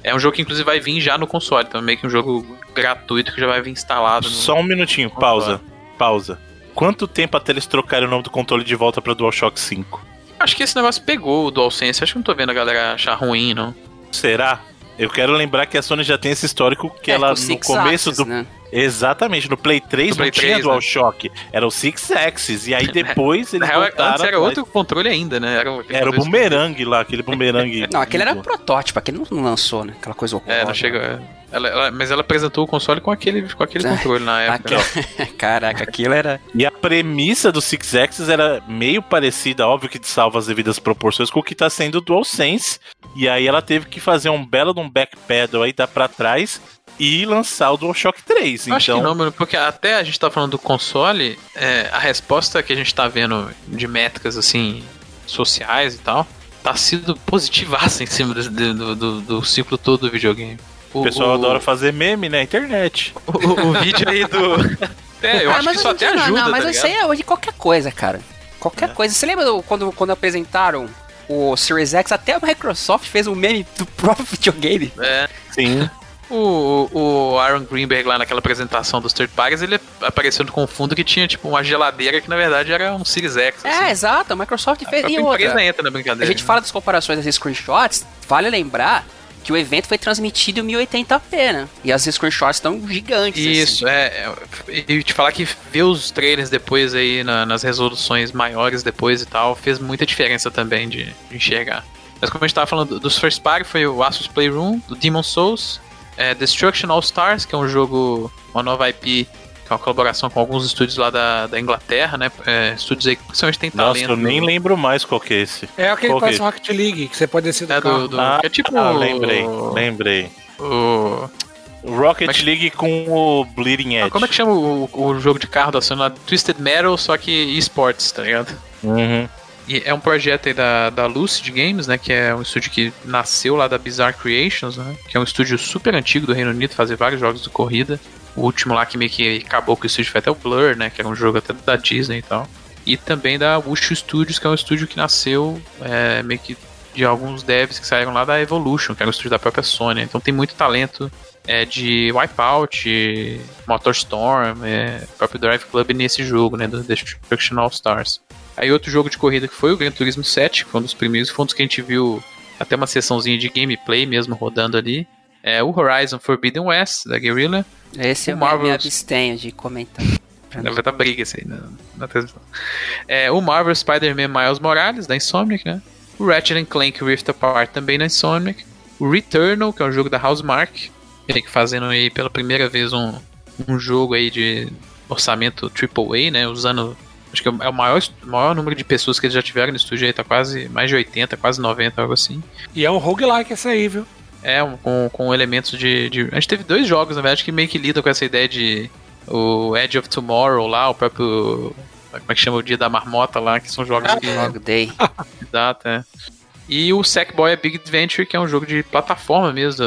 É um jogo que inclusive vai vir já no console, então é meio que um jogo gratuito que já vai vir instalado. Só um minutinho, pausa, pausa. Quanto tempo até eles trocarem o nome do controle de volta para DualShock 5? Acho que esse negócio pegou o DualSense, acho que não tô vendo a galera achar ruim, não. Será? Eu quero lembrar que a Sony já tem esse histórico que é, ela no começo do né? Exatamente, no Play 3 no Play não 3, tinha né? DualShock, era o Six Axis, e aí depois eles Na voltaram... Antes era outro controle ainda, né? Era, era o bumerangue lá, aquele bumerangue. não, aquele era protótipo, aquele não lançou, né? Aquela coisa horrorosa. É, não chega... É. Ela, ela, mas ela apresentou o console com aquele, com aquele controle na época. Caraca, aquilo era. E a premissa do Six Axis era meio parecida, óbvio que salva as devidas proporções, com o que tá sendo o DualSense. E aí ela teve que fazer um belo de um backpedal aí, dar pra trás e lançar o DualShock 3. então... Acho que não, mano, porque até a gente tá falando do console, é, a resposta que a gente tá vendo de métricas assim, sociais e tal, tá sendo positivaça em cima do, do, do, do ciclo todo do videogame. O, pessoal o... adora fazer meme na internet. O, o vídeo aí do. É, eu ah, acho que isso até ajuda. Não, mas tá isso aí é hoje qualquer coisa, cara. Qualquer é. coisa. Você lembra quando, quando apresentaram o Series X? Até a Microsoft fez um meme do próprio videogame. É. Sim. O, o Aaron Greenberg lá naquela apresentação dos third parties, ele apareceu com um fundo que tinha tipo uma geladeira que na verdade era um Series X. É, assim. exato, a Microsoft fez. A e outra, entra na brincadeira. A gente fala das comparações das screenshots, vale lembrar que o evento foi transmitido em 1080p, né? E as screenshots estão gigantes. Assim. Isso, assim. é. E te falar que ver os trailers depois aí na, nas resoluções maiores depois e tal, fez muita diferença também de, de enxergar. Mas como a gente tava falando dos first party, foi o Asus Playroom, do Demon Souls, é, Destruction All Stars, que é um jogo, uma nova IP que é uma colaboração com alguns estúdios lá da, da Inglaterra, né? É, estúdios aí que principalmente tem talento. Nossa, eu nem lembro mais qual que é esse. É aquele que parece Rocket League, que você pode descer do é carro. Do, do, ah, é tipo ah, lembrei, lembrei. O... Rocket é League com o Bleeding Edge. Ah, como é que chama o, o jogo de carro da Sony? Twisted Metal, só que esports, tá ligado? Uhum. É um projeto aí da, da Lucid Games, né? Que é um estúdio que nasceu lá da Bizarre Creations, né? Que é um estúdio super antigo do Reino Unido, fazer vários jogos de corrida. O último lá que meio que acabou com o estúdio foi até o Blur, né? Que era um jogo até da Disney e tal. E também da Wushu Studios, que é um estúdio que nasceu é, meio que de alguns devs que saíram lá da Evolution, que era um estúdio da própria Sony. Então tem muito talento é, de Wipeout, MotorStorm, é, próprio Drive Club nesse jogo, né? Do Destruction All Stars. Aí outro jogo de corrida que foi o Gran Turismo 7, que foi um dos primeiros, foi um dos que a gente viu até uma sessãozinha de gameplay mesmo rodando ali. É o Horizon Forbidden West, da Guerrilla. Esse o eu Marvel's... me abstenho de comentar. Vai estar briga esse aí na, na televisão. É, o Marvel Spider-Man Miles Morales, da Insomniac, né? O Ratchet Clank Rift Apart, também da Insomniac. O Returnal, que é um jogo da Housemark. Que fazendo aí pela primeira vez um, um jogo aí de orçamento AAA, né? Usando Acho que é o maior, maior número de pessoas que eles já tiveram no estúdio aí, tá quase mais de 80, quase 90, algo assim. E é um roguelike esse aí, viu? É, um, com, com elementos de, de, A gente teve dois jogos, na verdade, que meio que lidam com essa ideia de. O Edge of Tomorrow lá, o próprio. Como é que chama o dia da marmota lá, que são jogos que. Dog Day. Exato, é. E o Sackboy Big Adventure, que é um jogo de plataforma mesmo,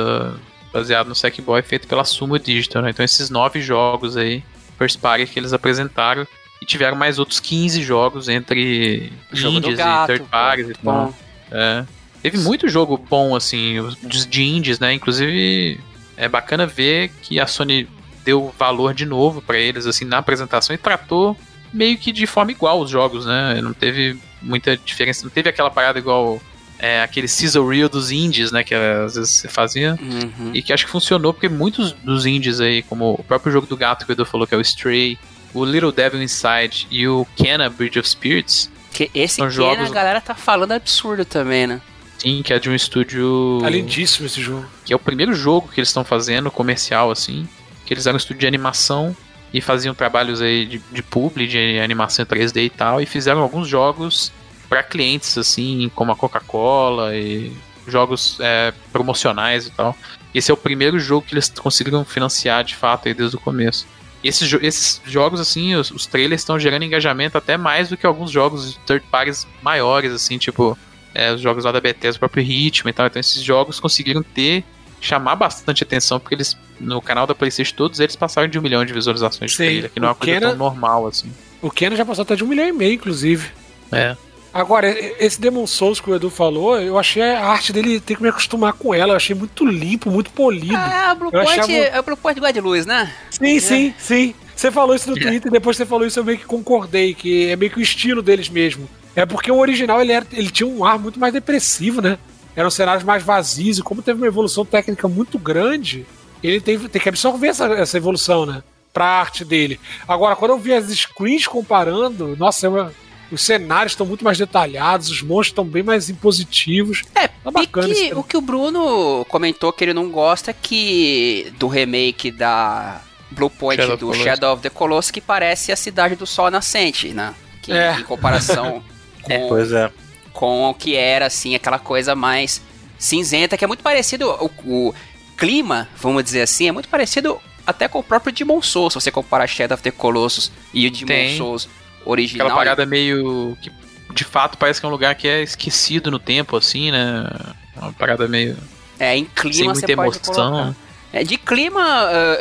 baseado no Sackboy, feito pela Sumo Digital, né? Então esses nove jogos aí, First Party que eles apresentaram, e tiveram mais outros 15 jogos entre jogo indies gato, e third parties e tal. É. Teve muito jogo bom, assim, de indies, né? Inclusive, é bacana ver que a Sony deu valor de novo para eles, assim, na apresentação e tratou meio que de forma igual os jogos, né? Não teve muita diferença, não teve aquela parada igual é, aquele sizzle reel dos indies, né? Que às vezes você fazia. Uhum. E que acho que funcionou porque muitos dos indies aí, como o próprio jogo do gato que o Edu falou, que é o Stray, o Little Devil Inside e o Kena Bridge of Spirits. Que esse são Kena jogos... a galera tá falando absurdo também, né? Sim, que é de um estúdio. Tá lindíssimo esse jogo. Que é o primeiro jogo que eles estão fazendo, comercial, assim. Que eles eram um estúdio de animação e faziam trabalhos aí de, de publi, de animação 3D e tal. E fizeram alguns jogos para clientes, assim, como a Coca-Cola e jogos é, promocionais e tal. Esse é o primeiro jogo que eles conseguiram financiar de fato aí desde o começo. E esses, esses jogos, assim, os, os trailers estão gerando engajamento até mais do que alguns jogos third parties maiores, assim, tipo é, os jogos lá da Bethesda, o próprio ritmo e tal. Então esses jogos conseguiram ter chamar bastante atenção, porque eles, no canal da Playstation, todos eles passaram de um milhão de visualizações Sim, de trailer, que não é uma coisa Kenan, tão normal assim. O Kenan já passou até de um milhão e meio, inclusive. É. Agora, esse Demon Souls que o Edu falou, eu achei a arte dele, tem que me acostumar com ela, eu achei muito limpo, muito polido. Ah, a Blue Point, achava... é o Blue Point de Luz, né? Sim, é. sim, sim. Você falou isso no é. Twitter e depois você falou isso, eu meio que concordei, que é meio que o estilo deles mesmo. É porque o original ele, era, ele tinha um ar muito mais depressivo, né? Eram cenários mais vazios, e como teve uma evolução técnica muito grande, ele tem, tem que absorver essa, essa evolução, né? Pra arte dele. Agora, quando eu vi as screens comparando, nossa, eu, os cenários estão muito mais detalhados, os monstros estão bem mais impositivos. É, tá bacana. Que, o que o Bruno comentou que ele não gosta é que do remake da Blue Point Shadow do Shadow of the Colossus que parece a cidade do Sol Nascente, né? Que, é. Em comparação com, pois é. com o que era, assim, aquela coisa mais cinzenta, que é muito parecido. O, o clima, vamos dizer assim, é muito parecido até com o próprio Demon Souls, se você comparar Shadow of the Colossus e o Demon Tem. Souls original. Aquela parada meio. que de fato parece que é um lugar que é esquecido no tempo, assim, né? Uma parada meio. É, em clima sem muita emoção. É, de clima,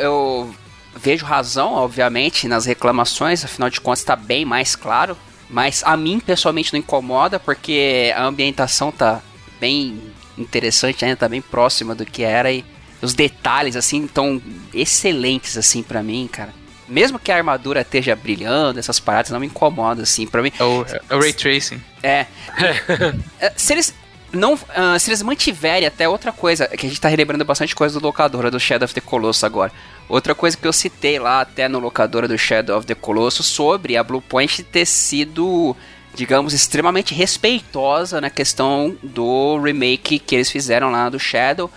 eu vejo razão, obviamente, nas reclamações, afinal de contas está bem mais claro. Mas a mim, pessoalmente, não incomoda, porque a ambientação tá bem interessante ainda, tá bem próxima do que era e os detalhes, assim, estão excelentes, assim, para mim, cara mesmo que a armadura esteja brilhando, essas paradas não me incomodam, assim, pra mim. É o, é o Ray Tracing. É. é se eles não, uh, se eles mantiverem até outra coisa, que a gente tá relembrando bastante coisa do locadora do Shadow of the Colossus agora. Outra coisa que eu citei lá até no locadora do Shadow of the Colossus sobre a Blue Point ter sido, digamos, extremamente respeitosa na questão do remake que eles fizeram lá do Shadow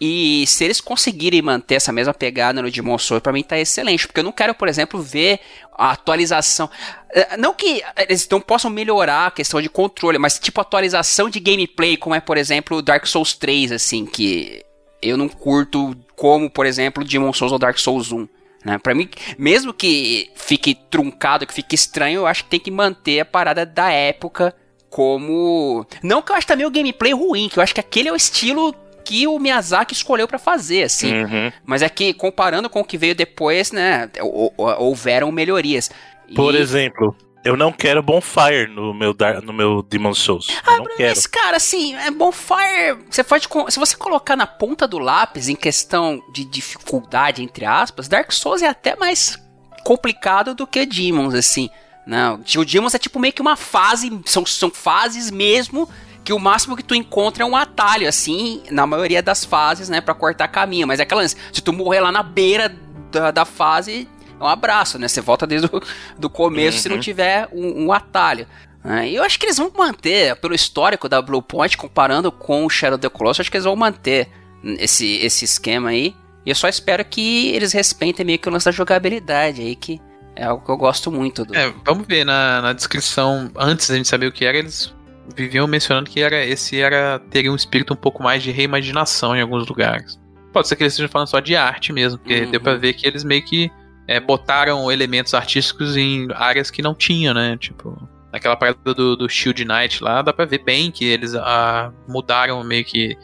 e se eles conseguirem manter essa mesma pegada no Demon Souls, pra mim tá excelente. Porque eu não quero, por exemplo, ver a atualização. Eh, não que eles não possam melhorar a questão de controle, mas tipo atualização de gameplay, como é, por exemplo, Dark Souls 3, assim, que eu não curto como, por exemplo, Demon Souls ou Dark Souls 1. Né? Pra mim, mesmo que fique truncado, que fique estranho, eu acho que tem que manter a parada da época como. Não que eu acho também o gameplay ruim, que eu acho que aquele é o estilo que o Miyazaki escolheu para fazer, assim. Uhum. Mas é que, comparando com o que veio depois, né, houveram melhorias. Por e... exemplo, eu não quero Bonfire no meu, no meu Demon Souls. Ah, eu não mas, quero. cara, assim, é Bonfire. Você pode. Se você colocar na ponta do lápis em questão de dificuldade, entre aspas, Dark Souls é até mais complicado do que Demons, assim. Não, o Demons é tipo meio que uma fase. São, são fases mesmo que o máximo que tu encontra é um atalho, assim, na maioria das fases, né, para cortar caminho. Mas é aquela se tu morrer lá na beira da, da fase, é um abraço, né? Você volta desde o do começo uhum. se não uhum. tiver um, um atalho. Né? E eu acho que eles vão manter, pelo histórico da Blue Point, comparando com o Shadow the Colossus, acho que eles vão manter esse, esse esquema aí. E eu só espero que eles respeitem meio que o lance da jogabilidade aí, que é algo que eu gosto muito. Do... É, vamos ver na, na descrição, antes da gente saber o que era, eles viviam mencionando que era esse era teria um espírito um pouco mais de reimaginação em alguns lugares. Pode ser que eles estejam falando só de arte mesmo, porque uhum. deu pra ver que eles meio que é, botaram elementos artísticos em áreas que não tinham, né? Tipo, naquela parada do, do Shield Knight lá, dá pra ver bem que eles ah, mudaram meio que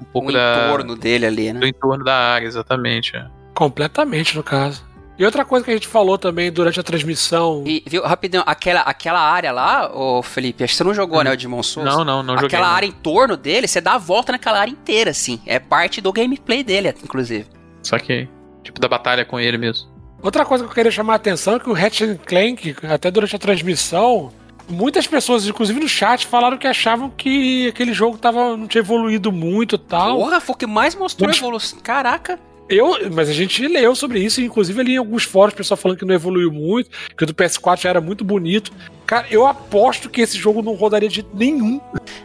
um pouco o da. entorno dele ali, né? Do entorno da área, exatamente. É. Completamente, no caso. E outra coisa que a gente falou também durante a transmissão. E, viu, rapidão, aquela, aquela área lá, ô Felipe, acho que você não jogou, hum. né, o Demon Souls? Não, não, não aquela joguei. Aquela área em torno dele, você dá a volta naquela área inteira, assim. É parte do gameplay dele, inclusive. Só que, tipo, da batalha com ele mesmo. Outra coisa que eu queria chamar a atenção é que o Ratchet Clank, até durante a transmissão, muitas pessoas, inclusive no chat, falaram que achavam que aquele jogo tava, não tinha evoluído muito e tal. Porra, foi o que mais mostrou Mas... evolução. Caraca. Eu, mas a gente leu sobre isso, inclusive ali em alguns fóruns, o pessoal falando que não evoluiu muito, que o do PS4 já era muito bonito. Cara, eu aposto que esse jogo não rodaria de jeito nenhum.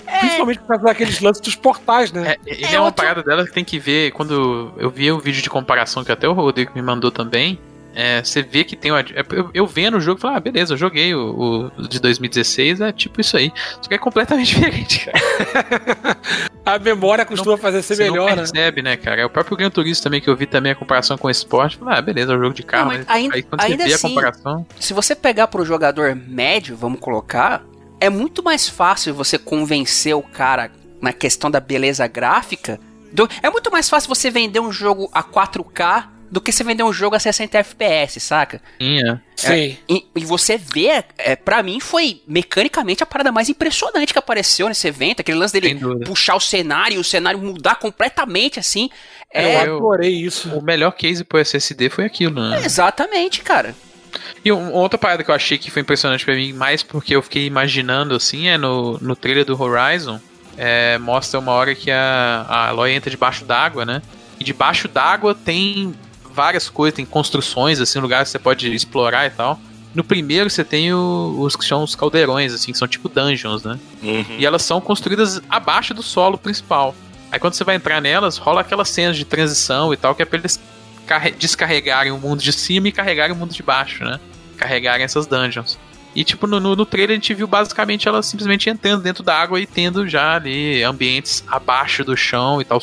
É. Principalmente por causa daqueles lances dos portais, né? É, ele é, é uma outro... parada dela que tem que ver. Quando eu vi o vídeo de comparação que até o Rodrigo me mandou também, é, você vê que tem uma. É, eu, eu vendo o jogo e falo, ah, beleza, eu joguei o, o, de 2016, é tipo isso aí. Só que é completamente diferente, cara. a memória costuma não, fazer ser melhor, não né? percebe, né? né, cara? É o próprio Gran Turismo também que eu vi também a comparação com o esporte. Falei, ah, beleza, é um jogo de carro. Não, mas ainda, aí quando ainda você vê assim, a comparação. Se você pegar pro jogador médio, vamos colocar, é muito mais fácil você convencer o cara na questão da beleza gráfica Do, é muito mais fácil você vender um jogo a 4K do que você vender um jogo a 60 FPS, saca? Sim, é. Sim. E, e, você vê, é, para mim foi mecanicamente a parada mais impressionante que apareceu nesse evento, aquele lance dele puxar o cenário, o cenário mudar completamente assim. É, eu adorei isso. O melhor case pro SSD foi aquilo, né? exatamente, cara. E uma outra parada que eu achei que foi impressionante para mim, mais porque eu fiquei imaginando assim, é no, no trailer do Horizon, é, mostra uma hora que a, a Aloy entra debaixo d'água, né? E debaixo d'água tem várias coisas, tem construções, assim, lugares que você pode explorar e tal. No primeiro você tem o, os que são os caldeirões, assim, que são tipo dungeons, né? Uhum. E elas são construídas abaixo do solo principal. Aí quando você vai entrar nelas, rola aquelas cenas de transição e tal, que é pra eles descarregarem o mundo de cima e carregarem o mundo de baixo, né? Carregarem essas dungeons. E, tipo, no, no, no trailer a gente viu basicamente elas simplesmente entrando dentro da água e tendo já ali ambientes abaixo do chão e tal,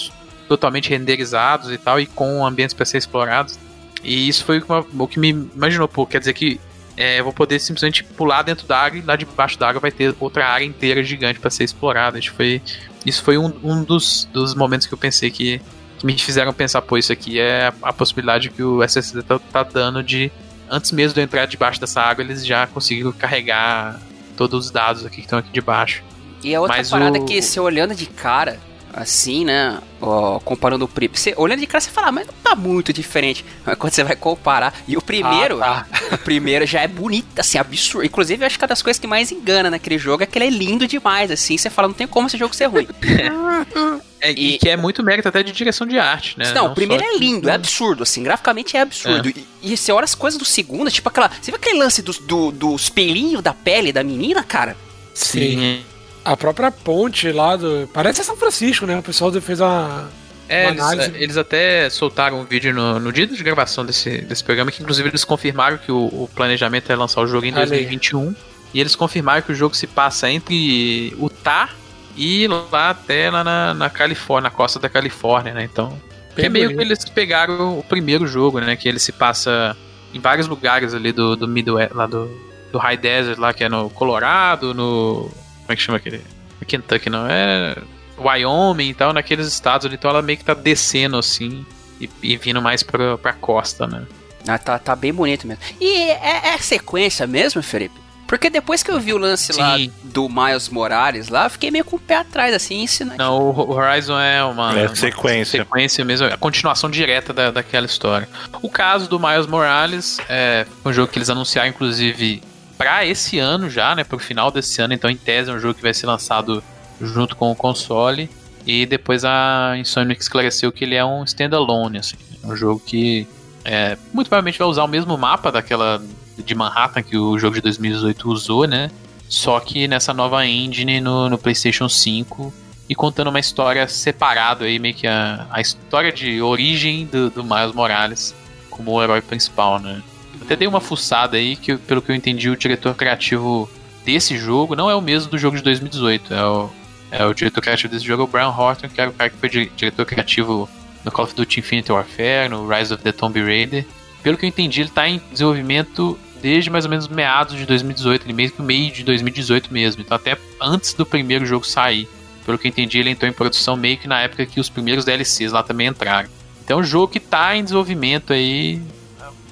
totalmente renderizados e tal, e com ambientes para ser explorados. E isso foi o que me imaginou, pô, quer dizer que é, eu vou poder simplesmente pular dentro da água e lá debaixo da água vai ter outra área inteira gigante para ser explorada. Isso foi, isso foi um, um dos, dos momentos que eu pensei que, que me fizeram pensar, pô, isso aqui é a, a possibilidade que o SSD tá, tá dando de antes mesmo de eu entrar debaixo dessa água, eles já conseguiram carregar todos os dados aqui que estão aqui debaixo. E a outra Mas parada o... que, se olhando de cara, assim, né? Ó, comparando o primeiro. Olhando de cara, você fala, ah, mas não tá muito diferente. Mas quando você vai comparar. E o primeiro, ah, tá. o primeiro já é bonito, assim, absurdo. Inclusive, eu acho que uma das coisas que mais engana naquele jogo é que ele é lindo demais, assim. Você fala, não tem como esse jogo ser ruim. É, e, e, que é muito mérito até de direção de arte, né? Não, não o primeiro é lindo, é absurdo, assim, graficamente é absurdo. É. E, e, você olha as coisas do segundo, tipo aquela. Você viu aquele lance dos do, do pelinhos da pele da menina, cara? Sim. Sim. A própria ponte lá do. Parece São Francisco, né? O pessoal fez uma. É, eles, eles, até soltaram um vídeo no, no, dia de gravação desse, desse programa, que inclusive eles confirmaram que o, o planejamento é lançar o jogo em 2021. E eles confirmaram que o jogo se passa entre Utah e lá até lá na, na Califórnia, na costa da Califórnia, né? Então. é meio que eles pegaram o primeiro jogo, né? Que ele se passa em vários lugares ali do, do Midwest, lá do, do High Desert, lá que é no Colorado, no como é que chama aquele? Kentucky não, é Wyoming e tal, naqueles estados ali, então ela meio que tá descendo assim e, e vindo mais pra, pra costa, né? Ah, tá, tá bem bonito mesmo. E é, é sequência mesmo, Felipe? Porque depois que eu vi o lance Sim. lá do Miles Morales lá, eu fiquei meio com o pé atrás, assim, ensinando. Não, o Horizon é uma, é sequência. Uma sequência mesmo, a continuação direta da, daquela história. O caso do Miles Morales é um jogo que eles anunciaram, inclusive, para esse ano já, né? Pro final desse ano. Então, em tese, é um jogo que vai ser lançado junto com o console. E depois a Insomniac esclareceu que ele é um standalone, assim. É um jogo que é, muito provavelmente vai usar o mesmo mapa daquela de Manhattan que o jogo de 2018 usou, né? Só que nessa nova engine no, no PlayStation 5 e contando uma história separada aí, meio que a, a história de origem do, do Miles Morales como o herói principal, né? Até dei uma fuçada aí, que pelo que eu entendi, o diretor criativo desse jogo não é o mesmo do jogo de 2018. É o, é o diretor criativo desse jogo, é o Brian Horton, que era o cara que foi diretor criativo no Call of Duty Infinite Warfare, no Rise of the Tomb Raider. Pelo que eu entendi, ele está em desenvolvimento desde mais ou menos meados de 2018, ele mesmo que meio de 2018 mesmo. Então até antes do primeiro jogo sair. Pelo que eu entendi, ele entrou em produção meio que na época que os primeiros DLCs lá também entraram. Então é um jogo que está em desenvolvimento aí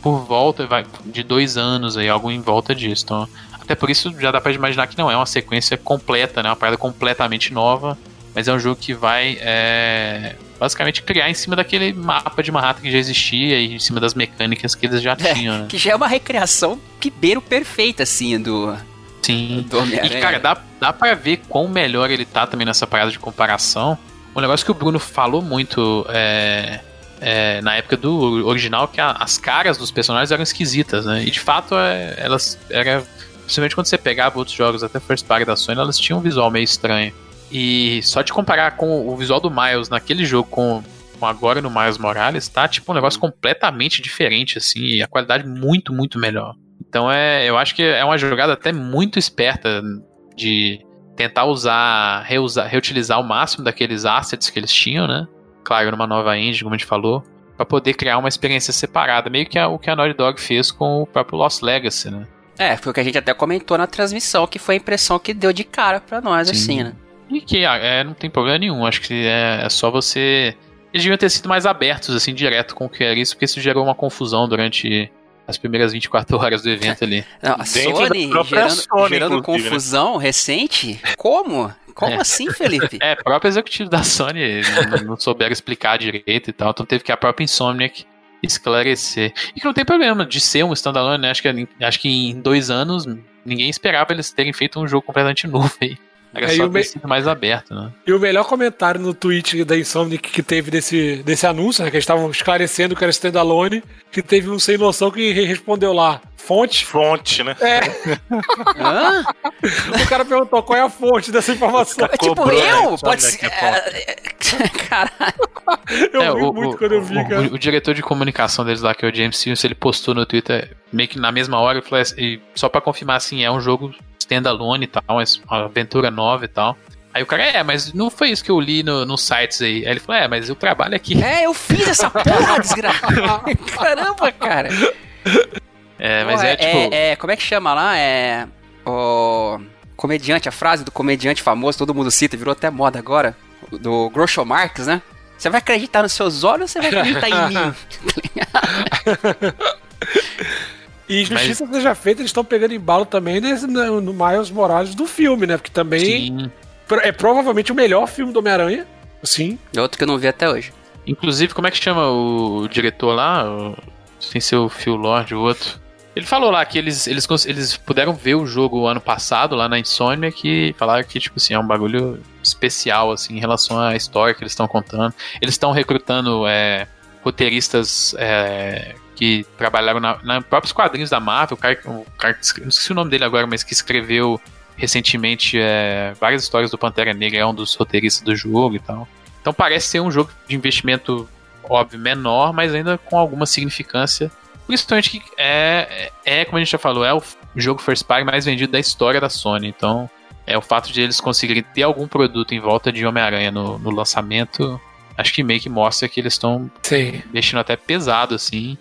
por volta vai, de dois anos aí, algo em volta disso. Então, até por isso já dá para imaginar que não é uma sequência completa, né? Uma parada completamente nova, mas é um jogo que vai é, basicamente criar em cima daquele mapa de Manhattan que já existia e em cima das mecânicas que eles já é, tinham, né? Que já é uma recriação pibeiro perfeita, assim, do. Sim. Do e, cara, dá, dá pra ver quão melhor ele tá também nessa parada de comparação. Um negócio que o Bruno falou muito é, é, na época do original que a, as caras dos personagens eram esquisitas, né? E de fato é, elas eram. Principalmente quando você pegava outros jogos, até First Party da Sony, elas tinham um visual meio estranho. E só de comparar com o visual do Miles naquele jogo com, com agora no Miles Morales, tá tipo um negócio completamente diferente, assim, e a qualidade muito, muito melhor. Então é, eu acho que é uma jogada até muito esperta de tentar usar, reusar, reutilizar o máximo daqueles assets que eles tinham, né? Claro, numa nova engine, como a gente falou, para poder criar uma experiência separada, meio que a, o que a Naughty Dog fez com o próprio Lost Legacy, né? É, foi o que a gente até comentou na transmissão, que foi a impressão que deu de cara para nós, Sim. assim, né? E que ah, é, não tem problema nenhum, acho que é, é só você eles deviam ter sido mais abertos, assim, direto com o que era isso, porque isso gerou uma confusão durante as primeiras 24 horas do evento ali. Não, a Sony gerando, Sony, gerando né? confusão né? recente? Como? Como é. assim, Felipe? É, próprio executivo da Sony não, não souberam explicar direito e tal, então teve que a própria Insomniac esclarecer. E que não tem problema de ser um standalone, né? Acho que, acho que em dois anos ninguém esperava eles terem feito um jogo completamente novo aí. Era é, só ter sido mais aberto, né? E o melhor comentário no tweet da Insomniac que teve desse, desse anúncio, né, que eles estavam esclarecendo que era standalone, que teve um sem noção que respondeu lá, fonte? Fonte, né? É. Hã? o cara perguntou qual é a fonte dessa informação. É, tipo, eu? Pode ser... É, caralho. Eu é, vi o, muito o, quando eu vi, cara. O, o, diretor de comunicação deles lá, que é o James Simmons, ele postou no Twitter, meio que na mesma hora, falou assim, só pra confirmar assim, é um jogo standalone e tal, uma aventura nova e tal. Aí o cara, é, mas não foi isso que eu li no, nos sites aí. Aí ele falou, é, mas eu trabalho aqui. É, eu fiz essa porra, desgraçado. Caramba, cara. É, mas é, é, tipo. É, é, como é que chama lá? É. O. Comediante, a frase do comediante famoso, todo mundo cita, virou até moda agora. Do Groucho Marx, né? Você vai acreditar nos seus olhos ou você vai acreditar em mim? E justiça Mas... seja feita, eles estão pegando embalo também nesse, no, no Miles Morales do filme, né? Porque também Sim. é provavelmente o melhor filme do Homem-Aranha. Sim. Outro que eu não vi até hoje. Inclusive, como é que chama o diretor lá? O, sem ser o Phil Lord, o outro. Ele falou lá que eles, eles, eles puderam ver o jogo ano passado, lá na Insônia, que falaram que, tipo assim, é um bagulho especial, assim, em relação à história que eles estão contando. Eles estão recrutando é, roteiristas é, que trabalharam na, na próprios quadrinhos da Marvel, o cara, o cara, não esqueci o nome dele agora, mas que escreveu recentemente é, várias histórias do Pantera Negra, é um dos roteiristas do jogo e tal. Então parece ser um jogo de investimento, óbvio, menor, mas ainda com alguma significância. Principalmente que é, é, como a gente já falou, é o jogo first party mais vendido da história da Sony. Então, é o fato de eles conseguirem ter algum produto em volta de Homem-Aranha no, no lançamento, acho que meio que mostra que eles estão mexendo até pesado, assim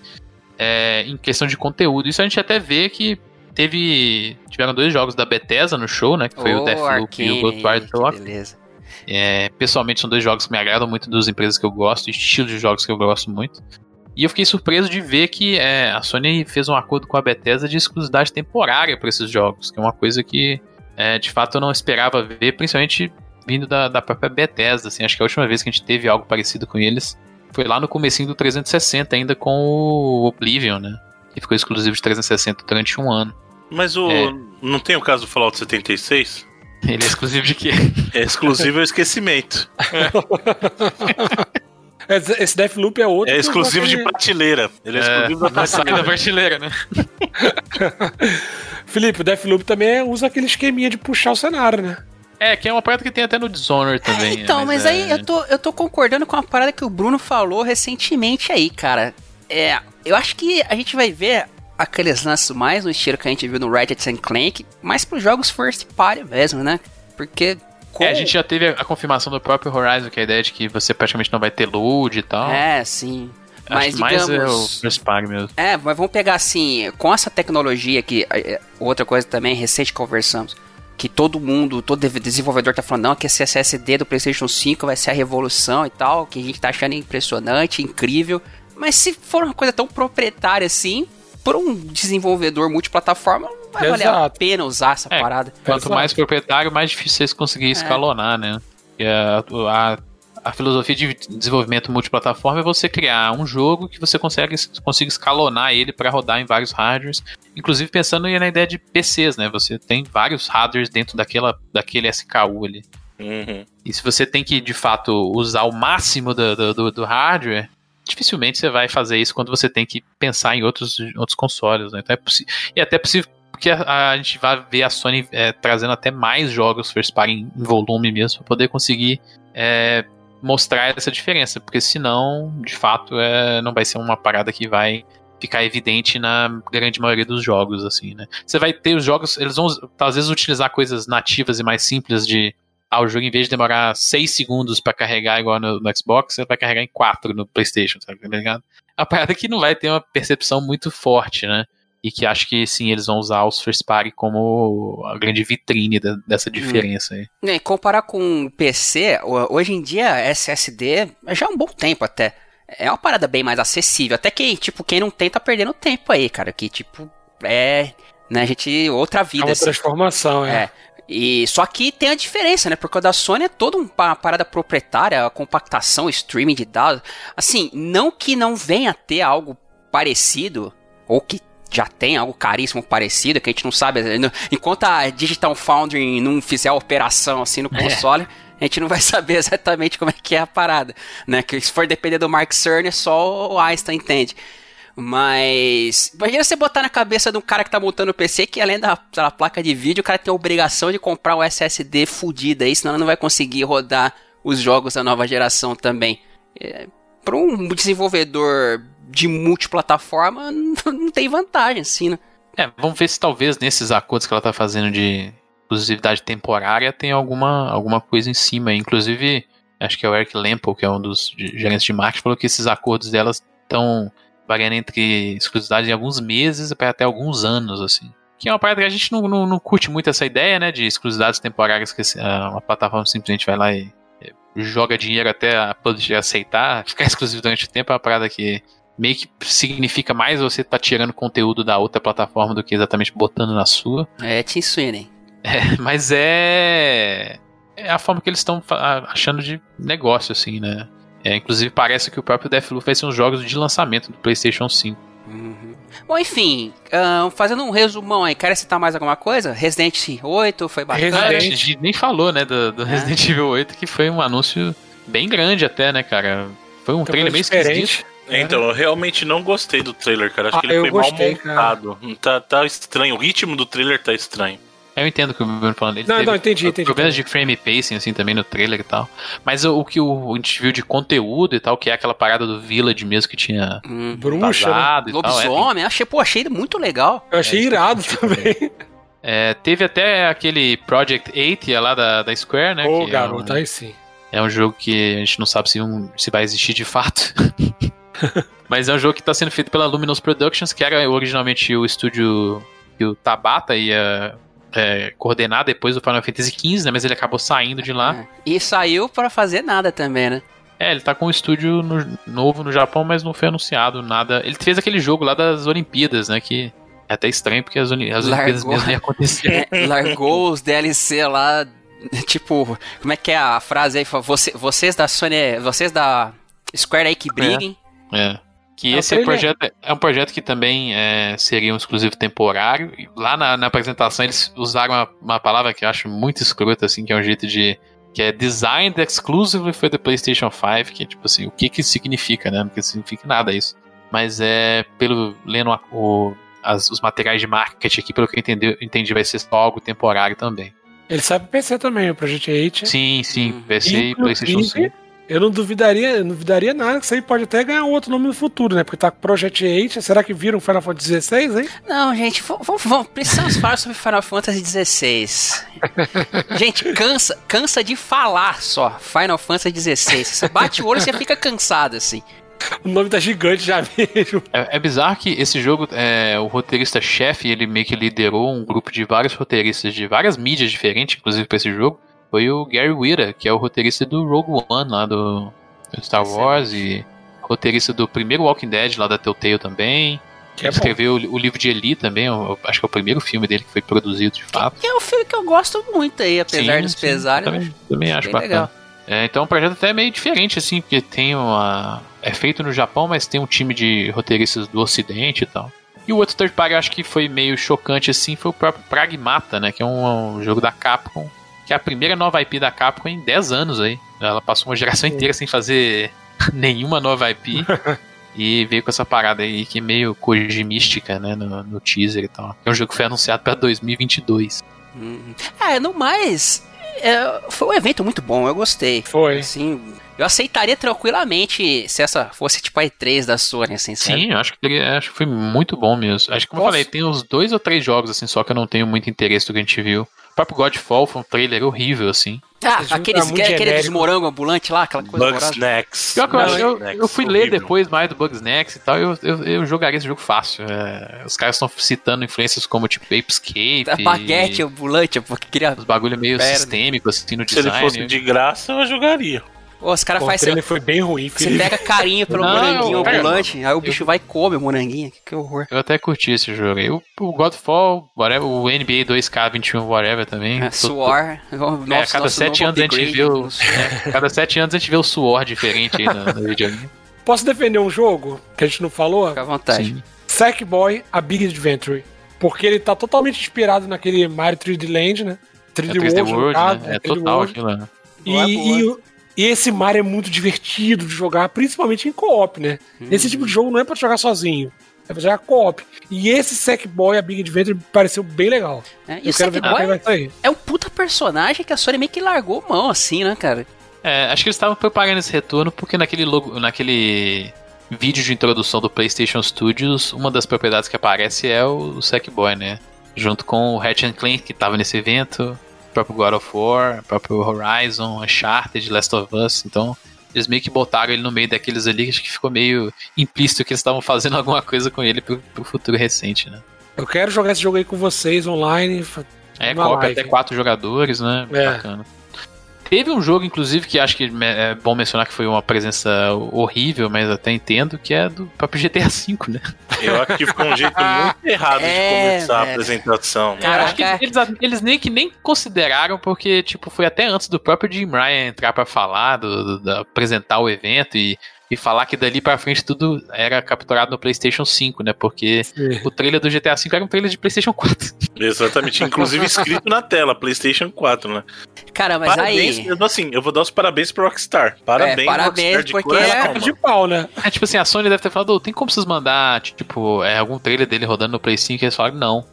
é, em questão de conteúdo. Isso a gente até vê que teve tiveram dois jogos da Bethesda no show, né? Que foi oh, o Deathloop e o Ghostwire Tokyo. Beleza. É, pessoalmente são dois jogos que me agradam muito das empresas que eu gosto, estilo de jogos que eu gosto muito. E eu fiquei surpreso de ver que é, a Sony fez um acordo com a Bethesda de exclusividade temporária para esses jogos, que é uma coisa que é, de fato eu não esperava ver, principalmente vindo da, da própria Bethesda. Assim, acho que a última vez que a gente teve algo parecido com eles foi lá no comecinho do 360, ainda com o Oblivion, né? Que ficou exclusivo de 360 durante um ano. Mas o. É. Não tem o caso do Fallout 76? Ele é exclusivo de quê? É exclusivo ao esquecimento. Esse Deathloop é outro. É exclusivo de prateleira. Ele é, é exclusivo da prateleira. da prateleira, né? Felipe, o Deathloop também usa aquele esqueminha de puxar o cenário, né? É, que é uma parada que tem até no Dishonored também. É, então, mas, mas é... aí eu tô, eu tô concordando com uma parada que o Bruno falou recentemente aí, cara. É, eu acho que a gente vai ver aqueles lances mais no estilo que a gente viu no Ratchet Clank, mais pros jogos first party mesmo, né? Porque. É, a gente já teve a confirmação do próprio Horizon, que é a ideia de que você praticamente não vai ter load e tal. É, sim. Mas, mais digamos, é o first party mesmo. É, mas vamos pegar assim, com essa tecnologia que é, outra coisa também recente conversamos, que todo mundo, todo desenvolvedor tá falando, não, que esse SSD do PlayStation 5 vai ser a revolução e tal, que a gente tá achando impressionante, incrível. Mas se for uma coisa tão proprietária assim, por um desenvolvedor multiplataforma, não vai Exato. valer a pena usar essa é, parada. Quanto Exato. mais proprietário, mais difícil vocês conseguirem é. escalonar, né? E a, a, a, filosofia de desenvolvimento multiplataforma é você criar um jogo que você consegue, consiga escalonar ele para rodar em vários hardwares Inclusive pensando na ideia de PCs, né? Você tem vários hardwares dentro daquela, daquele SKU ali. Uhum. E se você tem que, de fato, usar o máximo do, do, do, hardware, dificilmente você vai fazer isso quando você tem que pensar em outros, outros consoles, né? Então é e é até possível que a, a, gente vai ver a Sony é, trazendo até mais jogos first party em, em volume mesmo, para poder conseguir é, mostrar essa diferença, porque senão, de fato, é, não vai ser uma parada que vai ficar evidente na grande maioria dos jogos, assim, né? Você vai ter os jogos, eles vão às vezes utilizar coisas nativas e mais simples de ah, o jogo em vez de demorar 6 segundos para carregar igual no, no, Xbox, você vai carregar em 4 no PlayStation, sabe? Tá ligado? A parada é que não vai ter uma percepção muito forte, né? E que acho que sim, eles vão usar os first party como a grande vitrine da, dessa hum. diferença aí. Hum. comparar com o PC, hoje em dia SSD já é um bom tempo até. É uma parada bem mais acessível. Até que, tipo, quem não tem tá perdendo tempo aí, cara. Que, tipo, é. Né, a gente. Outra vida. É uma assim. transformação, é. é. E só que tem a diferença, né? Porque o da Sony é toda uma parada proprietária, a compactação, streaming de dados. Assim, não que não venha a ter algo parecido, ou que já tem algo caríssimo parecido, que a gente não sabe. Enquanto a Digital Foundry não fizer a operação assim no é. console, é. a gente não vai saber exatamente como é que é a parada. Né? Que se for depender do Mark Cerner, só o Einstein entende. Mas. Imagina você botar na cabeça de um cara que tá montando o PC que além da, da placa de vídeo, o cara tem a obrigação de comprar o SSD fudido aí, senão ele não vai conseguir rodar os jogos da nova geração também. É, para um desenvolvedor de multiplataforma não tem vantagem, assim, né? É, vamos ver se talvez nesses acordos que ela tá fazendo de exclusividade temporária tem alguma, alguma coisa em cima. Inclusive, acho que é o Eric Lempo, que é um dos gerentes de marketing, falou que esses acordos delas estão variando entre exclusividade de alguns meses para até alguns anos, assim. Que é uma parada que a gente não, não, não curte muito essa ideia, né, de exclusividades temporárias que uma plataforma simplesmente vai lá e joga dinheiro até a publisher aceitar, ficar exclusivo durante o tempo é uma parada que meio que significa mais você tá tirando conteúdo da outra plataforma do que exatamente botando na sua. É Tim Sweeney. É, mas é é a forma que eles estão achando de negócio assim, né? É, inclusive parece que o próprio Deathloop vai ser uns jogos de lançamento do PlayStation 5. Uhum. Bom, enfim, uh, fazendo um resumão aí, quer citar mais alguma coisa? Resident 8 foi bacana. Resident. a gente nem falou, né, do, do é. Resident Evil 8, que foi um anúncio bem grande até, né, cara? Foi um então, trailer meio esquisito. É. Então, eu realmente não gostei do trailer, cara. Acho ah, que ele foi gostei, mal montado. Tá, tá estranho. O ritmo do trailer tá estranho. Eu entendo o que o Bruno falando. Ele não, não, entendi, entendi. Problemas de frame pacing, assim, também no trailer e tal. Mas o, o que o, a gente viu de conteúdo e tal, que é aquela parada do Village mesmo que tinha hum, bruxa, né? lobisomem, é, achei, pô, achei muito legal. Eu achei é, irado também. É, teve até aquele Project 8 é lá da, da Square, né? Ô, oh, garoto, é um, aí sim. É um jogo que a gente não sabe se, um, se vai existir de fato. Mas é um jogo que está sendo feito pela Luminous Productions, que era originalmente o estúdio que o Tabata ia é, coordenar depois do Final Fantasy XV, né? Mas ele acabou saindo de lá. É. E saiu para fazer nada também, né? É, ele tá com um estúdio no, novo no Japão, mas não foi anunciado nada. Ele fez aquele jogo lá das Olimpíadas, né? Que é até estranho porque as, as Olimpíadas mesmo nem aconteceram. É, largou os DLC lá, tipo, como é que é a frase aí? Você, vocês da Sony, vocês da Square aí que briguem. É. é. Que é esse projeto é, é um projeto que também é, seria um exclusivo temporário. Lá na, na apresentação eles usaram uma, uma, palavra que eu acho muito escrota, assim, que é um jeito de. que é designed exclusively for the PlayStation 5, que é tipo assim, o que que significa, né? Não significa nada isso. Mas é, pelo. lendo a, o, as, os materiais de marketing aqui, pelo que eu entendi, entendi, vai ser só algo temporário também. Ele sabe PC também, o Project 8. Sim, sim, PC e PlayStation 5. Eu não duvidaria, não duvidaria nada que isso aí pode até ganhar outro nome no futuro, né? Porque tá com Project 8. Será que viram Final Fantasy XVI, hein? Não, gente, vamos, precisamos falar sobre Final Fantasy XVI. gente, cansa, cansa de falar só Final Fantasy XVI. Você bate o olho e você fica cansado, assim. O nome tá gigante já mesmo. É, é bizarro que esse jogo, é, o roteirista-chefe, ele meio que liderou um grupo de vários roteiristas de várias mídias diferentes, inclusive pra esse jogo foi o Gary Whitta, que é o roteirista do Rogue One lá do, Star Wars e roteirista do primeiro Walking Dead lá da Telltale também. Que é escreveu o, o, livro de Eli também, eu, acho que é o primeiro filme dele que foi produzido de fato. Que é um filme que eu gosto muito aí, apesar sim, dos sim, pesares. Também, também acho bacana. Legal. É, então é um projeto até meio diferente, assim, porque tem uma. É feito no Japão, mas tem um time de roteiristas do Ocidente e tal. E o outro third party eu acho que foi meio chocante, assim, foi o próprio Pragmata, né? Que é um, um jogo da Capcom que é a primeira nova IP da Capcom em 10 anos aí. Ela passou uma geração inteira sem fazer nenhuma nova IP. e veio com essa parada aí que é meio Kojimística, né, no, no teaser e tal. É um jogo que foi anunciado para 2022. Hum. É, no mais, é, foi um evento muito bom, eu gostei. Foi. Assim, eu aceitaria tranquilamente se essa fosse tipo a E3 da Sony, assim, sabe? Sim, acho que, acho que foi muito bom mesmo. Acho que, como Nossa. eu falei, tem uns dois ou três jogos, assim, só que eu não tenho muito interesse do que a gente viu. Próprio Godfall foi um trailer horrível, assim. Ah, aqueles, aquele, aquele dos morangos ambulantes lá, aquela coisa Bugsnax. Pior que eu, eu, eu, eu fui ler depois mais do Bugsnax e tal, eu, eu, eu jogaria esse jogo fácil. É, os caras estão citando influências como tipo Apescape. A baguete ambulante, porque queria. Os bagulho meio Perna. sistêmico, assim, no design. Se ele fosse de graça, eu jogaria. Os caras fazem. Ele foi bem ruim, Você pega carinho pelo não, moranguinho ambulante, aí o bicho eu... vai e come o moranguinho. Que, que horror. Eu até curti esse jogo aí. O, o Godfall, whatever, o NBA 2K21, whatever também. É, suor. Nossa, é, cada sete anos a gente vê o. É, cada sete anos a gente vê o suor diferente aí no, no videogame. Posso defender um jogo que a gente não falou? Fica à vontade. Sim. Sackboy, A Big Adventure. Porque ele tá totalmente inspirado naquele Mario 3D Land, né? 3D, é 3D World, World né? É total World. aquilo, né? E, e, e esse Mario é muito divertido de jogar, principalmente em co-op, né? Hum. Esse tipo de jogo não é para jogar sozinho. É pra jogar co-op. E esse Sackboy, a Big Adventure, pareceu bem legal. É, e Eu o Sackboy é, é um puta personagem que a Sony meio que largou mão, assim, né, cara? É, acho que eles estavam preparando esse retorno porque naquele logo, naquele vídeo de introdução do PlayStation Studios, uma das propriedades que aparece é o Sackboy, né? Junto com o Hatch Clank que tava nesse evento, próprio God of War, próprio Horizon, Uncharted, Last of Us. Então, eles meio que botaram ele no meio daqueles ali, acho que ficou meio implícito que eles estavam fazendo alguma coisa com ele pro, pro futuro recente, né? Eu quero jogar esse jogo aí com vocês online. É, copa até quatro jogadores, né? É. Bacana. Teve um jogo, inclusive, que acho que é bom mencionar que foi uma presença horrível, mas até entendo, que é do próprio GTA V, né? Eu acho que ficou um jeito muito errado é, de começar velho. a apresentação. Né? Cara, acho que eles, eles, nem que nem consideraram, porque, tipo, foi até antes do próprio Jim Ryan entrar para falar, do, do, apresentar o evento e e falar que dali pra frente tudo era capturado no PlayStation 5, né? Porque Sim. o trailer do GTA V era um trailer de PlayStation 4. Exatamente, inclusive escrito na tela, PlayStation 4, né? Cara, mas parabéns, aí. Mesmo assim, eu vou dar os parabéns pro Rockstar. Parabéns, é, parabéns Rockstar porque é de pau, né? É tipo assim, a Sony deve ter falado, oh, tem como vocês mandar, tipo, é, algum trailer dele rodando no Play 5? E eles falaram, não.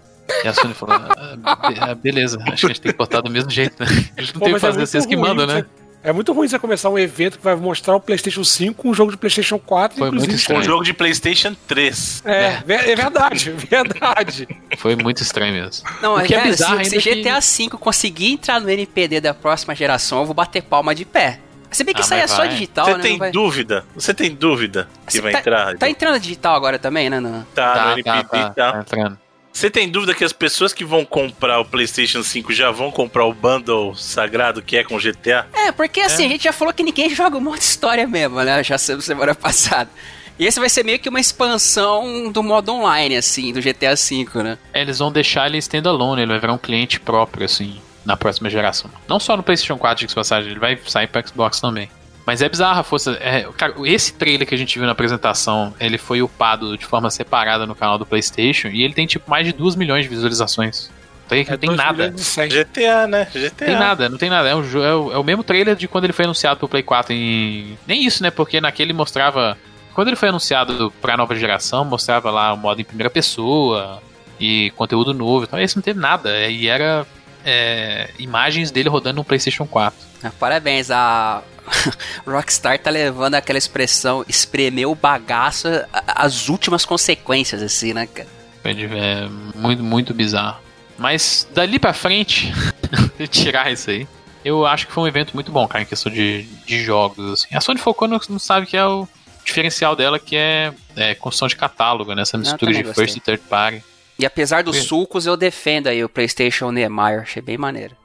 E a Sony falou, ah, ah beleza, acho que a gente tem que botar do mesmo jeito, né? A gente não Pô, tem que fazer, é vocês que mandam, né? É muito ruim você começar um evento que vai mostrar o PlayStation 5 com um jogo de PlayStation 4, Foi inclusive. Com um jogo de PlayStation 3. É, é, é verdade, verdade. Foi muito estranho mesmo. Não, o que é bizarro se, se GTA V conseguir entrar no NPD da próxima geração, eu vou bater palma de pé. Se bem que ah, isso aí é só digital, Você né? tem vai... dúvida? Você tem dúvida que Você vai tá, entrar? Tá entrando digital agora também, né? No... Tá, tá, no NPD tá. tá, tá. tá entrando. Você tem dúvida que as pessoas que vão comprar o PlayStation 5 já vão comprar o bundle sagrado que é com GTA? É, porque assim, é. a gente já falou que ninguém joga um monte de história mesmo, né? Já semana passada. E esse vai ser meio que uma expansão do modo online, assim, do GTA V, né? É, eles vão deixar ele standalone, ele vai virar um cliente próprio, assim, na próxima geração. Não só no PlayStation 4, de passagem, ele vai sair para Xbox também. Mas é bizarra a força. É, cara, esse trailer que a gente viu na apresentação, ele foi upado de forma separada no canal do PlayStation e ele tem tipo mais de 2 milhões de visualizações. Então, é, não tem nada. GTA, né? GTA. Tem nada, não tem nada. É, um, é, o, é o mesmo trailer de quando ele foi anunciado pro Play 4 em. Nem isso, né? Porque naquele mostrava. Quando ele foi anunciado pra nova geração, mostrava lá o modo em primeira pessoa e conteúdo novo. Então esse não teve nada. E era é, imagens dele rodando no PlayStation 4. Ah, parabéns, a Rockstar tá levando aquela expressão espremer o bagaço às últimas consequências, assim, né, cara? É muito, muito bizarro. Mas dali pra frente, tirar isso aí, eu acho que foi um evento muito bom, cara, em questão de, de jogos. Assim. A Sony focou no, não sabe que é o diferencial dela, que é, é construção de catálogo, né? Essa mistura de first e third party. E apesar dos sulcos, eu defendo aí o PlayStation Niemeyer, achei bem maneiro.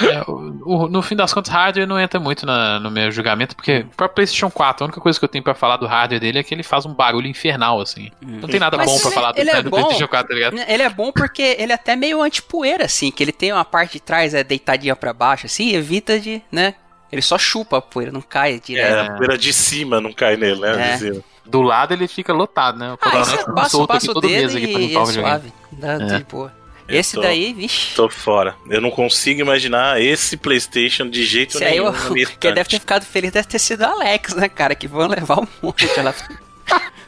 É, é o, o, no fim das contas, hardware não entra muito na, no meu julgamento, porque hum. para PlayStation 4, a única coisa que eu tenho para falar do hardware dele é que ele faz um barulho infernal, assim. Hum. Não tem nada Mas bom para falar do, ele é do bom, PlayStation 4, tá ligado? Ele é bom porque ele é até meio anti-poeira, assim, que ele tem uma parte de trás é deitadinha para baixo, assim, evita de, né? Ele só chupa a poeira, não cai direto. É, a poeira de cima não cai nele, né? É. Do lado ele fica lotado, né? Ah, isso é, passa, passa o dedo e, e é suave. Dá, é. Boa. Esse tô, daí, vixe. Tô fora. Eu não consigo imaginar esse PlayStation de jeito Esse nenhum. Aí eu, quem deve ter ficado feliz deve ter sido o Alex, né, cara? Que vão levar um monte lá.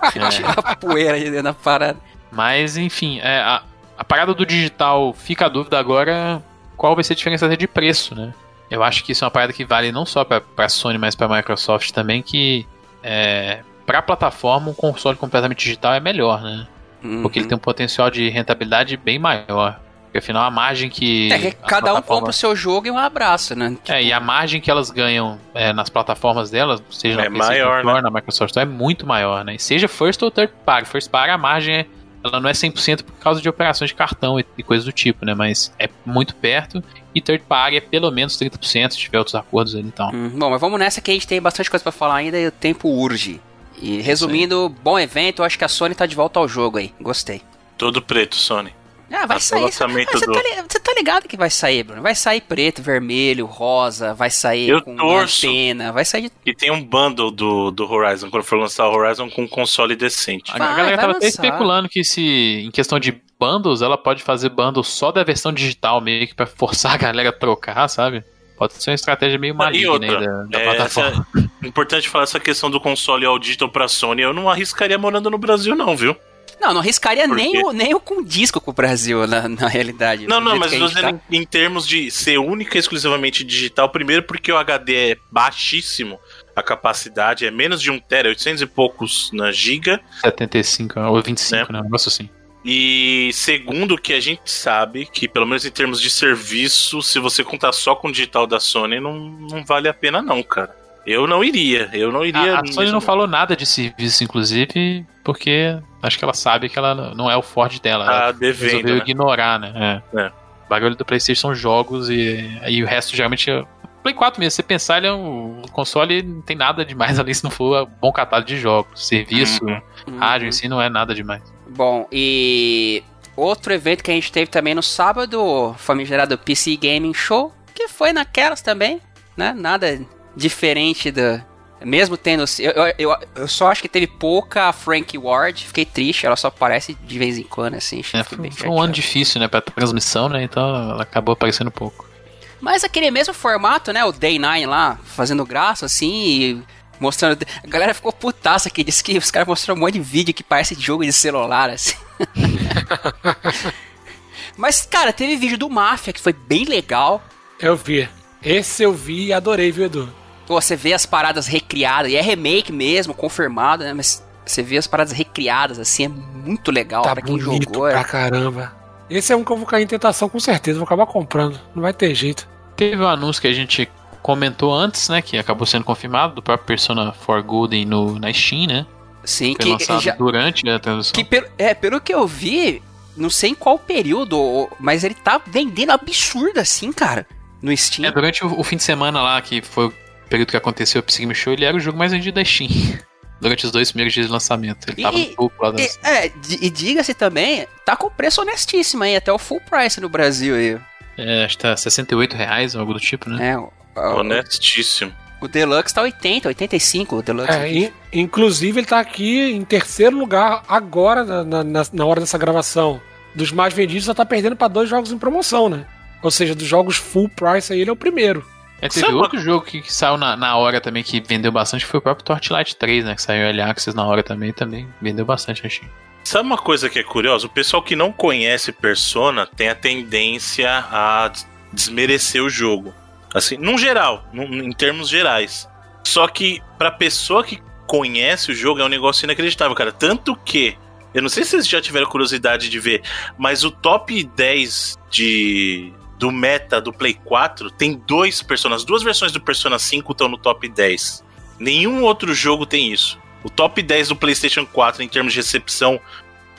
é. Tirar a poeira aí dentro da parada. Mas, enfim, é, a, a parada do digital fica a dúvida agora qual vai ser a diferença de preço, né? Eu acho que isso é uma parada que vale não só para a Sony, mas para a Microsoft também, que é, para a plataforma um console completamente digital é melhor, né? Uhum. Porque ele tem um potencial de rentabilidade bem maior. Porque afinal a margem que. É que cada um compra o seu jogo e um abraço, né? Tipo... É, e a margem que elas ganham é, nas plataformas delas, seja é na maior, Store, né? na Microsoft, é muito maior, né? E seja first ou third party. First party a margem é, ela não é 100% por causa de operações de cartão e, e coisas do tipo, né? Mas é muito perto. E third party é pelo menos 30% se tiver outros acordos ali então. Hum, bom, mas vamos nessa que a gente tem bastante coisa para falar ainda e o tempo urge. E resumindo, bom evento, eu acho que a Sony tá de volta ao jogo aí. Gostei. Todo preto, Sony. Ah, vai sair. Você, do... tá, você tá ligado que vai sair, Bruno? Vai sair preto, vermelho, rosa, vai sair Eu com torço antena, vai sair de... E tem um bundle do, do Horizon, quando for lançar o Horizon, com um console decente. Vai, a galera tava até especulando que se, em questão de bundles, ela pode fazer bundles só da versão digital, meio que pra forçar a galera a trocar, sabe? Pode ser uma estratégia meio maligna outra, aí da, da é, plataforma. Essa, importante falar essa questão do console all digital pra Sony. Eu não arriscaria morando no Brasil, não, viu? Não, não arriscaria nem o, nem o com disco com o Brasil, na, na realidade. Não, não, mas tá... em, em, termos de ser única e exclusivamente digital, primeiro porque o HD é baixíssimo, a capacidade é menos de 1 tera, 800 e poucos na giga. 75 ou 25, né? né? Um negócio assim. E segundo que a gente sabe que, pelo menos em termos de serviço, se você contar só com o digital da Sony, não, não vale a pena não, cara. Eu não iria, eu não iria. A, a Sony não falou nada de serviço, inclusive, porque acho que ela sabe que ela não é o forte dela. Ela devendo, resolveu né? ignorar, né? É. é. O bagulho do PlayStation são jogos e, e o resto geralmente é. Play 4 mesmo, se você pensar, ele é um console não tem nada demais ali se não for um bom catálogo de jogos. Serviço, Uhum. rádio em si não é nada demais. Bom, e outro evento que a gente teve também no sábado, o famigerado PC Gaming Show, que foi naquelas também, né? Nada diferente da. Mesmo tendo. Eu, eu, eu, eu só acho que teve pouca Frank Ward, fiquei triste, ela só aparece de vez em quando, assim. É, foi, foi um ano difícil, né, pra transmissão, né? Então ela acabou aparecendo pouco. Mas aquele mesmo formato, né? O Day 9 lá, fazendo graça, assim, e mostrando. A galera ficou putaça aqui, disse que os caras mostraram um monte de vídeo que parece de jogo de celular, assim. Mas, cara, teve vídeo do Mafia que foi bem legal. Eu vi. Esse eu vi e adorei, viu, Edu? Pô, você vê as paradas recriadas, e é remake mesmo, confirmado, né? Mas você vê as paradas recriadas, assim, é muito legal tá pra quem jogou. Pra é. caramba. Esse é um que eu vou cair em tentação com certeza, vou acabar comprando. Não vai ter jeito. Teve um anúncio que a gente comentou antes, né? Que acabou sendo confirmado, do próprio Persona 4 Golden no, na Steam, né? Sim, Foi que já, durante a transição. que pelo, é, pelo que eu vi, não sei em qual período, mas ele tá vendendo absurdo assim, cara, no Steam. É, durante o, o fim de semana lá, que foi o período que aconteceu o Psygma Show, ele era o jogo mais vendido da Steam. Durante os dois primeiros dias de lançamento. Ele E- tava no topo lá E, é, e diga-se também, tá com preço honestíssimo aí, até o full price no Brasil aí. É, acho que tá 68 reais, algo do tipo, né? É, Honestíssimo. o Deluxe tá 80, 85 o Deluxe. É, in- inclusive ele tá aqui em terceiro lugar agora, na, na, na hora dessa gravação. Dos mais vendidos, só tá perdendo pra dois jogos em promoção, né? Ou seja, dos jogos full price aí, ele é o primeiro. É, teve Sabe outro jogo que, que saiu na, na hora também, que vendeu bastante, foi o próprio Torchlight 3, né? Que saiu Access na hora também, também vendeu bastante, achei. Sabe uma coisa que é curiosa? O pessoal que não conhece Persona tem a tendência a des- desmerecer o jogo. Assim, num geral, num- em termos gerais. Só que pra pessoa que conhece o jogo é um negócio inacreditável, cara. Tanto que, eu não sei se vocês já tiveram curiosidade de ver, mas o top 10 de do meta do Play 4 tem dois personagens, duas versões do Persona 5 estão no top 10. Nenhum outro jogo tem isso. O top 10 do PlayStation 4 em termos de recepção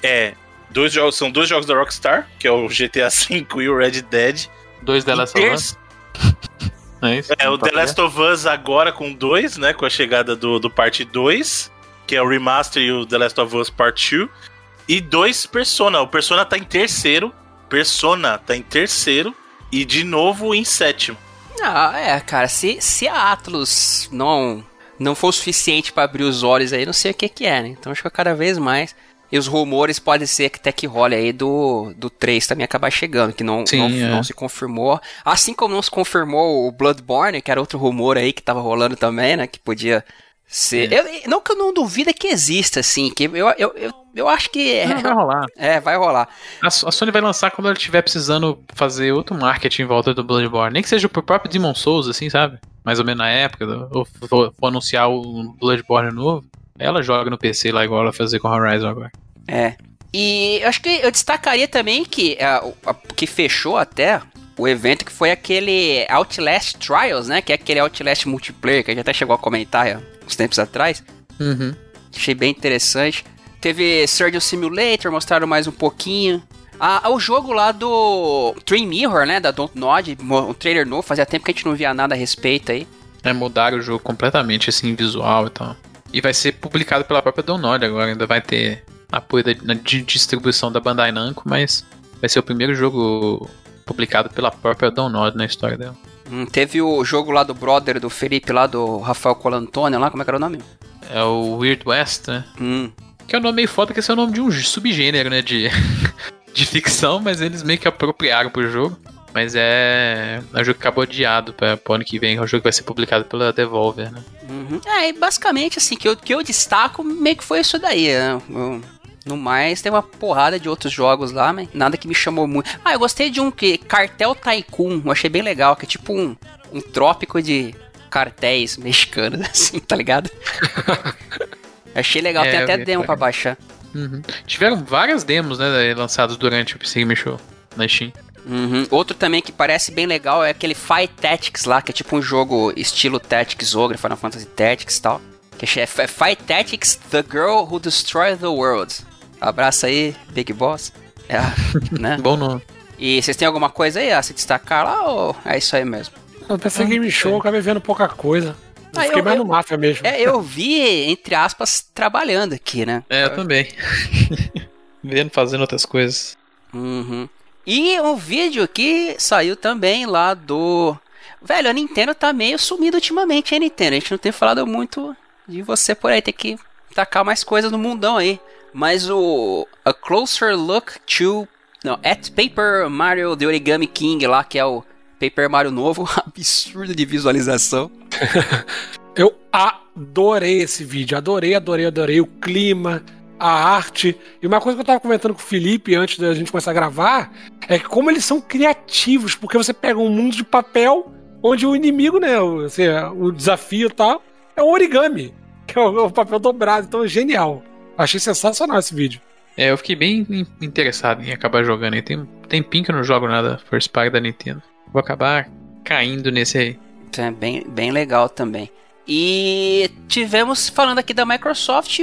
é dois jogos, são dois jogos da Rockstar, que é o GTA V e o Red Dead. Dois Us, terce- é isso? é o The Last of Us agora com dois, né, com a chegada do, do parte 2, que é o remaster e o The Last of Us Part 2, e dois Persona. O Persona tá em terceiro, Persona tá em terceiro e de novo em sétimo. Ah, é, cara, se, se a Atlus não não for o suficiente pra abrir os olhos aí, não sei o que que é, né? Então acho que cada vez mais. E os rumores pode ser que até que role aí do, do 3 também acabar chegando, que não, Sim, não, é. não se confirmou. Assim como não se confirmou o Bloodborne, que era outro rumor aí que tava rolando também, né? Que podia ser. Eu, não que eu não duvido é que exista, assim, que eu, eu, eu, eu acho que é, Não, vai rolar. é, vai rolar. A, a Sony vai lançar quando ela estiver precisando fazer outro marketing em volta do Bloodborne. Nem que seja pro próprio Demon Souls, assim, sabe? Mais ou menos na época, ou for, for anunciar o Bloodborne novo. Ela joga no PC lá igual ela fazer com Horizon agora. É. E eu acho que eu destacaria também que, é, o- a- que fechou até o evento que foi aquele Outlast Trials, né? Que é aquele Outlast multiplayer que a gente até chegou a comentar uns tempos atrás. Uhum. Achei bem interessante. Teve Surgeon Simulator, mostraram mais um pouquinho. Ah, o jogo lá do Dream Mirror, né? Da Don't Nod, um trailer novo, fazia tempo que a gente não via nada a respeito aí. É, mudaram o jogo completamente, assim, visual e tal. E vai ser publicado pela própria Donod agora, ainda vai ter apoio da, de distribuição da Bandai Namco, mas vai ser o primeiro jogo publicado pela própria Donod na história dela. Hum, teve o jogo lá do brother do Felipe, lá do Rafael Colantônio, lá, como é que era o nome? É o Weird West, né? Hum. Que é um nome meio foda, que esse é o nome de um subgênero, né? De, de ficção, mas eles meio que apropriaram pro jogo. Mas é. É um jogo que acabou adiado pra, pro ano que vem. É um jogo que vai ser publicado pela Devolver, né? Uhum. É, e basicamente, assim, que eu, que eu destaco meio que foi isso daí, né? Eu, no mais, tem uma porrada de outros jogos lá, mas nada que me chamou muito. Ah, eu gostei de um que. Cartel Tycoon. Eu achei bem legal, que é tipo um, um trópico de cartéis mexicanos, assim, tá ligado? achei legal, é, tem até demo pra baixar. Uhum. Tiveram várias demos, né, lançadas durante o Game Show na Steam. Uhum. Outro também que parece bem legal é aquele Fight Tactics lá, que é tipo um jogo estilo Tactics Ogre, Final Fantasy Tactics e tal. Que é Fight Tactics The Girl Who Destroyed the World. Abraço aí, Big Boss. É, né? Bom nome. E vocês têm alguma coisa aí a se destacar lá ou é isso aí mesmo? Eu pensei Game Show, eu acabei vendo pouca coisa. Eu ah, fiquei eu, mais no Mafia mesmo. É, eu vi, entre aspas, trabalhando aqui, né? É, eu também. Vendo, fazendo outras coisas. Uhum. E um vídeo que saiu também lá do. Velho, a Nintendo tá meio sumida ultimamente, hein, Nintendo? A gente não tem falado muito de você por aí, tem que tacar mais coisas no mundão aí. Mas o A Closer Look to. Não, At Paper Mario The Origami King lá, que é o Paper Mario novo, absurdo de visualização. Eu adorei esse vídeo, adorei, adorei, adorei o clima, a arte. E uma coisa que eu tava comentando com o Felipe antes da gente começar a gravar é que como eles são criativos, porque você pega um mundo de papel onde o inimigo, né, o, assim, o desafio e tal, é o origami, que é o, o papel dobrado. Então é genial. Achei sensacional esse vídeo. É, eu fiquei bem interessado em acabar jogando aí. Tem tempinho que eu não jogo nada First Party da Nintendo. Vou acabar caindo nesse aí. É bem, bem legal também. E tivemos falando aqui da Microsoft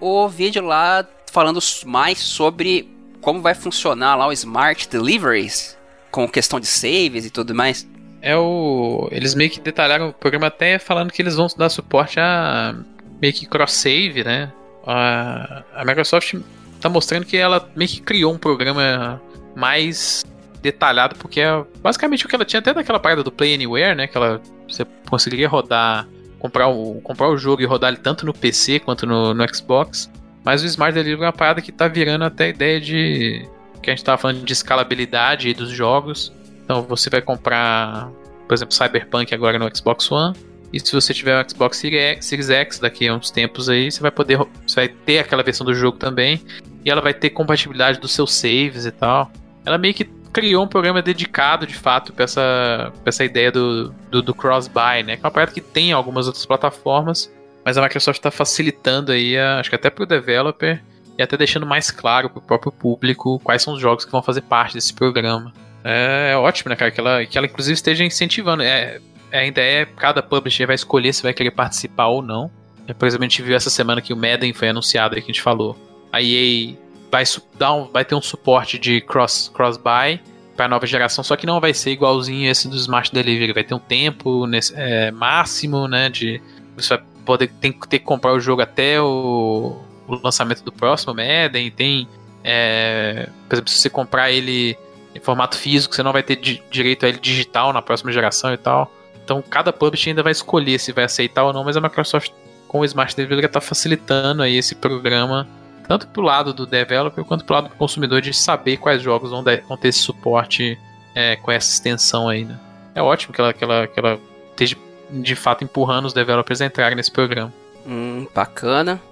o vídeo lá falando mais sobre como vai funcionar lá o Smart Deliveries, com questão de saves e tudo mais. É o. Eles meio que detalharam o programa até falando que eles vão dar suporte a meio que cross-save, né? A, a Microsoft tá mostrando que ela meio que criou um programa mais detalhado, porque é basicamente o que ela tinha até daquela parada do Play Anywhere, né? Que ela, você conseguiria rodar comprar o, comprar o jogo e rodar ele tanto no PC quanto no, no Xbox. Mas o Smart Delivery é uma parada que tá virando até a ideia de. que a gente tava falando de escalabilidade dos jogos. Então você vai comprar, por exemplo, Cyberpunk agora no Xbox One. E se você tiver o Xbox Series X daqui a uns tempos aí, você vai poder. Você vai ter aquela versão do jogo também. E ela vai ter compatibilidade dos seus saves e tal. Ela meio que criou um programa dedicado, de fato, para essa, essa ideia do, do, do cross-buy, né? Que é uma parada que tem em algumas outras plataformas, mas a Microsoft está facilitando aí, a, acho que até para o developer, e até deixando mais claro para o próprio público quais são os jogos que vão fazer parte desse programa. É, é ótimo, né, cara? Que ela, que ela inclusive esteja incentivando. É, é, ainda é cada publisher vai escolher se vai querer participar ou não. É, por exemplo, a gente viu essa semana que o Madden foi anunciado aí que a gente falou. A EA vai, dar um, vai ter um suporte de cross, cross buy para nova geração, só que não vai ser igualzinho esse do Smart Delivery. Vai ter um tempo nesse, é, máximo, né? De você vai poder tem ter que comprar o jogo até o, o lançamento do próximo Madden. Tem, é, por exemplo, se você comprar ele em formato físico, você não vai ter di direito a ele digital na próxima geração e tal. Então, cada publisher ainda vai escolher se vai aceitar ou não, mas a Microsoft com o Smart Delivery está facilitando aí esse programa tanto pro lado do developer quanto pro lado do consumidor de saber quais jogos vão, vão ter esse suporte é, com essa extensão aí, né? É ótimo que ela, que, ela, que ela esteja de fato empurrando os developers a entrarem nesse programa. Hum, bacana.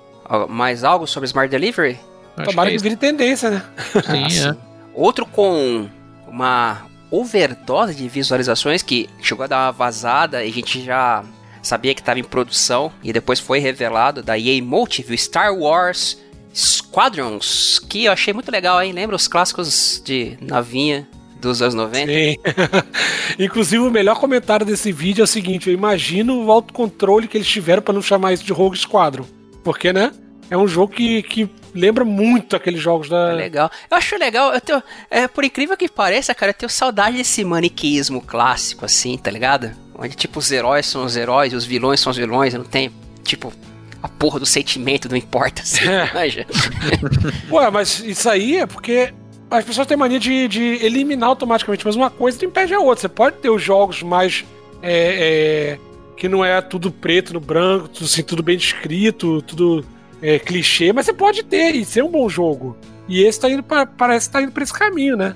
Mais algo sobre Smart Delivery? Tomara que, que vire tendência, né? Sim, ah, é. Outro com uma overdose de visualizações que chegou a dar uma vazada e a gente já sabia que estava em produção e depois foi revelado da EA Motive Star Wars Squadrons, que eu achei muito legal, hein? Lembra os clássicos de navinha dos anos 90. Sim. Inclusive, o melhor comentário desse vídeo é o seguinte: eu imagino o autocontrole que eles tiveram para não chamar isso de Rogue Squadron. Porque, né? É um jogo que, que lembra muito aqueles jogos da. É legal. Eu acho legal, eu tenho, é, por incrível que pareça, cara, eu tenho saudade desse maniqueísmo clássico, assim, tá ligado? Onde, tipo, os heróis são os heróis, os vilões são os vilões, não tem, tipo, a porra do sentimento, não importa, assim, é. Ué, mas isso aí é porque as pessoas têm mania de, de eliminar automaticamente, mas uma coisa impede a outra. Você pode ter os jogos mais. É, é, que não é tudo preto no branco, tudo, assim, tudo bem descrito, tudo é, clichê, mas você pode ter e ser um bom jogo. E esse tá indo pra, parece que tá indo pra esse caminho, né?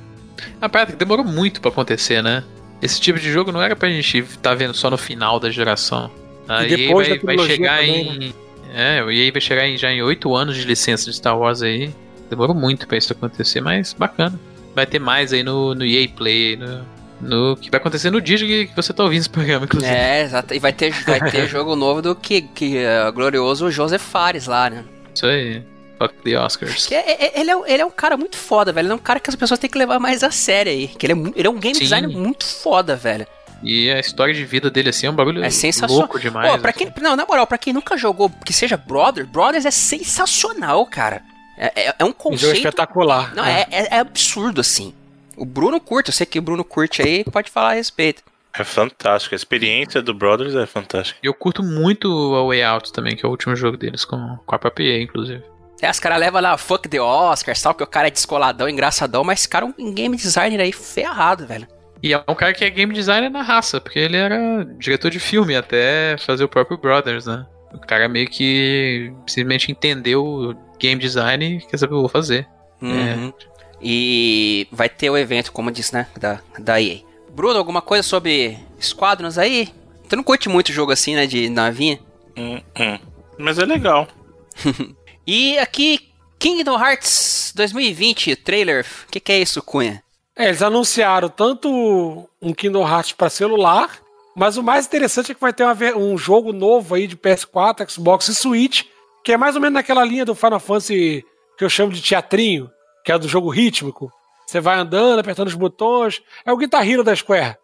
A parada que demorou muito para acontecer, né? Esse tipo de jogo não era pra gente estar tá vendo só no final da geração. Aí e depois vai, vai chegar também, em. Né? É, e aí vai chegar em, já em oito anos de licença de Star Wars aí. Demorou muito para isso acontecer, mas bacana. Vai ter mais aí no, no EA Play, no, no que vai acontecer no dia que você tá ouvindo esse programa, inclusive. É, exato. E vai ter, vai ter jogo novo do que, que uh, glorioso Joseph Fares lá, né? Isso aí. Fuck the Oscars. Que é, é, ele, é, ele é um cara muito foda, velho. Ele é um cara que as pessoas têm que levar mais a sério aí. Que ele é, ele é um game Sim. designer muito foda, velho. E a história de vida dele, assim, é um bagulho é sensacional. louco demais. Pô, pra quem, assim. Não, na moral, pra quem nunca jogou, que seja Brother, Brothers é sensacional, cara. É, é, é um conceito. Jogo espetacular. Não, é. É, é, absurdo, assim. O Bruno curte, eu sei que o Bruno curte aí, pode falar a respeito. É fantástico, a experiência do Brothers é fantástica. Eu curto muito a Way Out também, que é o último jogo deles, com, com a própria EA, inclusive. É, os caras levam lá, fuck the Oscar, tal, que o cara é descoladão, engraçadão, mas esse cara é um game designer aí ferrado, velho. E é um cara que é game designer na raça, porque ele era diretor de filme até fazer o próprio Brothers, né? O cara meio que simplesmente entendeu game design e quer saber o que eu vou fazer. Uhum. É. E vai ter o evento, como disse, né? Da, da EA. Bruno, alguma coisa sobre Squadrons aí? Tu não curte muito jogo assim, né? De navinha? Hum, hum. Mas é legal. e aqui, Kingdom Hearts 2020, trailer. O que, que é isso, Cunha? É, eles anunciaram tanto um Kingdom Hearts para celular, mas o mais interessante é que vai ter uma, um jogo novo aí de PS4, Xbox e Switch, que é mais ou menos naquela linha do Final Fantasy que eu chamo de teatrinho, que é do jogo rítmico. Você vai andando, apertando os botões. É o Guitar Hero da Square.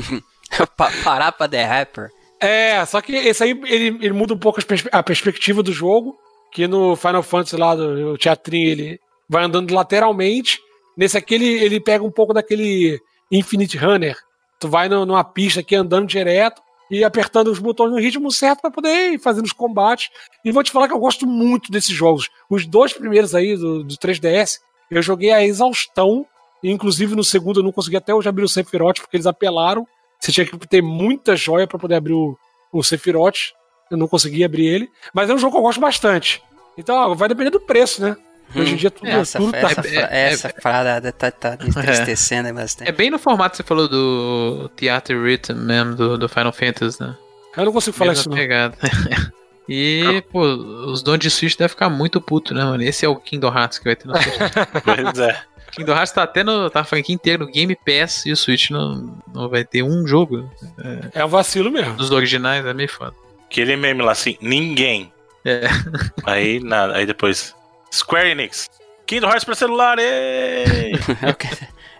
Parar pra The Rapper. É, só que esse aí ele, ele muda um pouco a perspectiva do jogo. Que no Final Fantasy lá do teatrinho ele vai andando lateralmente. Nesse aqui ele, ele pega um pouco daquele Infinite Runner. Tu vai no, numa pista aqui andando direto e apertando os botões no ritmo certo para poder ir fazendo os combates. E vou te falar que eu gosto muito desses jogos. Os dois primeiros aí do, do 3DS, eu joguei a exaustão. Inclusive no segundo eu não consegui até hoje abrir o Sephiroth porque eles apelaram. Você tinha que ter muita joia para poder abrir o, o Sephiroth. Eu não consegui abrir ele. Mas é um jogo que eu gosto bastante. Então, ó, vai depender do preço, né? Hum. Hoje em dia tudo, essa, tudo essa, tá... essa, essa parada tá, tá entristecendo bastante. É bem no formato que você falou do Theater Rhythm mesmo, do, do Final Fantasy, né? Eu não consigo falar isso, não. Pegada. E, pô, os donos de Switch devem ficar muito puto, né, mano? Esse é o Kingdom Hearts que vai ter no Switch. pois é. Kingdom Hearts tá até no. tá a franquia inteira no Game Pass e o Switch não, não vai ter um jogo. É, é um vacilo mesmo. Dos originais é meio foda. Aquele meme lá assim, ninguém. É. Aí nada, aí depois. Square Enix. Kingdom Hearts pra celular,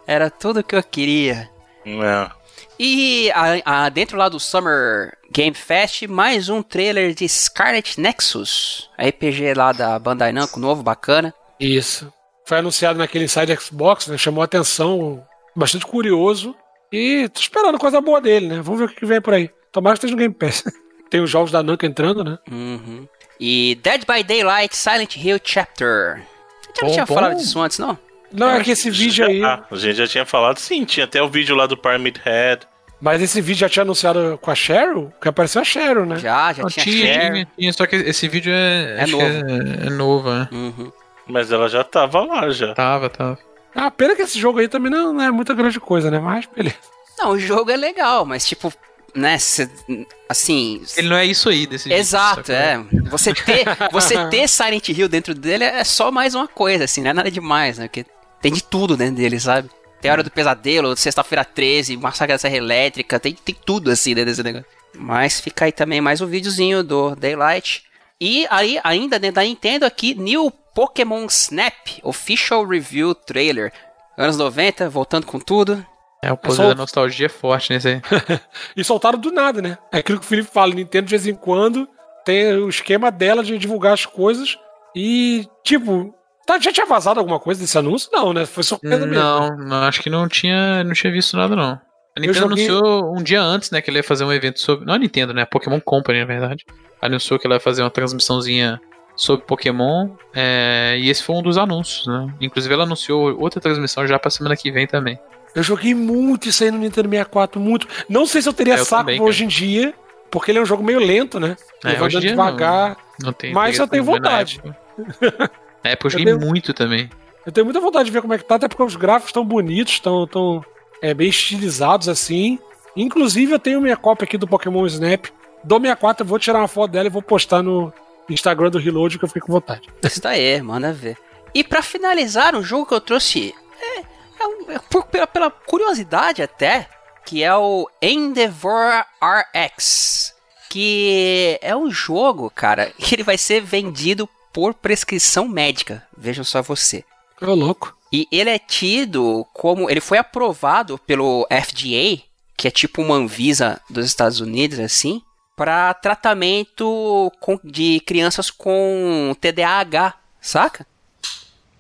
Era tudo que eu queria. Não. E a, a, dentro lá do Summer Game Fest, mais um trailer de Scarlet Nexus, a RPG lá da Bandai Namco, novo, bacana. Isso. Foi anunciado naquele Inside Xbox, né? Chamou a atenção, bastante curioso. E tô esperando coisa boa dele, né? Vamos ver o que vem por aí. Tomara que esteja no Game Pass. Tem os jogos da Namco entrando, né? Uhum. E Dead by Daylight Silent Hill Chapter. A gente não tinha bom. falado disso antes, não? Não, é que esse vídeo aí. Ah, a gente já tinha falado, sim, tinha até o vídeo lá do Pyramid Head. Mas esse vídeo já tinha anunciado com a Cheryl? Que apareceu a Cheryl, né? Já, já tinha, tinha, tinha, tinha, Só que esse vídeo é. É novo. É, é, novo, é. Uhum. Mas ela já tava lá, já. Tava, tava. Ah, pena que esse jogo aí também não, não é muita grande coisa, né? Mas beleza. Não, o jogo é legal, mas tipo, né, cê, assim... Ele não é isso aí desse Exato, é. Você ter, você ter Silent Hill dentro dele é só mais uma coisa, assim, não é nada demais, né? Porque tem de tudo dentro dele, sabe? Tem Hora do Pesadelo, Sexta-feira 13, Massacre da Serra Elétrica, tem, tem tudo assim dentro desse negócio. Mas fica aí também mais um videozinho do Daylight. E aí, ainda dentro da Nintendo aqui, New Pokémon Snap Official Review Trailer. Anos 90, voltando com tudo. É, o poder da nostalgia é forte nesse aí. e soltaram do nada, né? É aquilo que o Felipe fala, Nintendo de vez em quando tem o esquema dela de divulgar as coisas e, tipo, tá, já tinha vazado alguma coisa desse anúncio? Não, né? Foi surpresa mesmo. Não, não, acho que não tinha, não tinha visto nada, não. A Nintendo joguei... anunciou um dia antes, né, que ele ia fazer um evento sobre. Não a Nintendo, né? A Pokémon Company, na verdade. Anunciou que ela ia fazer uma transmissãozinha sobre Pokémon. É... E esse foi um dos anúncios, né? Inclusive, ela anunciou outra transmissão já pra semana que vem também. Eu joguei muito isso aí no Nintendo 64, muito. Não sei se eu teria eu saco também, hoje em dia, porque ele é um jogo meio lento, né? É, ele vai devagar. Não, não tem, mas eu tenho vontade. Na época, na época eu joguei eu tenho, muito também. Eu tenho muita vontade de ver como é que tá, até porque os gráficos estão bonitos, estão tão, é, bem estilizados assim. Inclusive, eu tenho minha cópia aqui do Pokémon Snap. Do 64, eu vou tirar uma foto dela e vou postar no Instagram do Reload, que eu fiquei com vontade. Isso daí, manda ver. E para finalizar, um jogo que eu trouxe é, é, um, é por, pela, pela, curiosidade até, que é o Endeavor RX. Que é um jogo, cara, que ele vai ser vendido por prescrição médica. Vejam só você. Ô, louco. E ele é tido como. Ele foi aprovado pelo FDA, que é tipo uma Anvisa dos Estados Unidos, assim, para tratamento com, de crianças com TDAH, saca?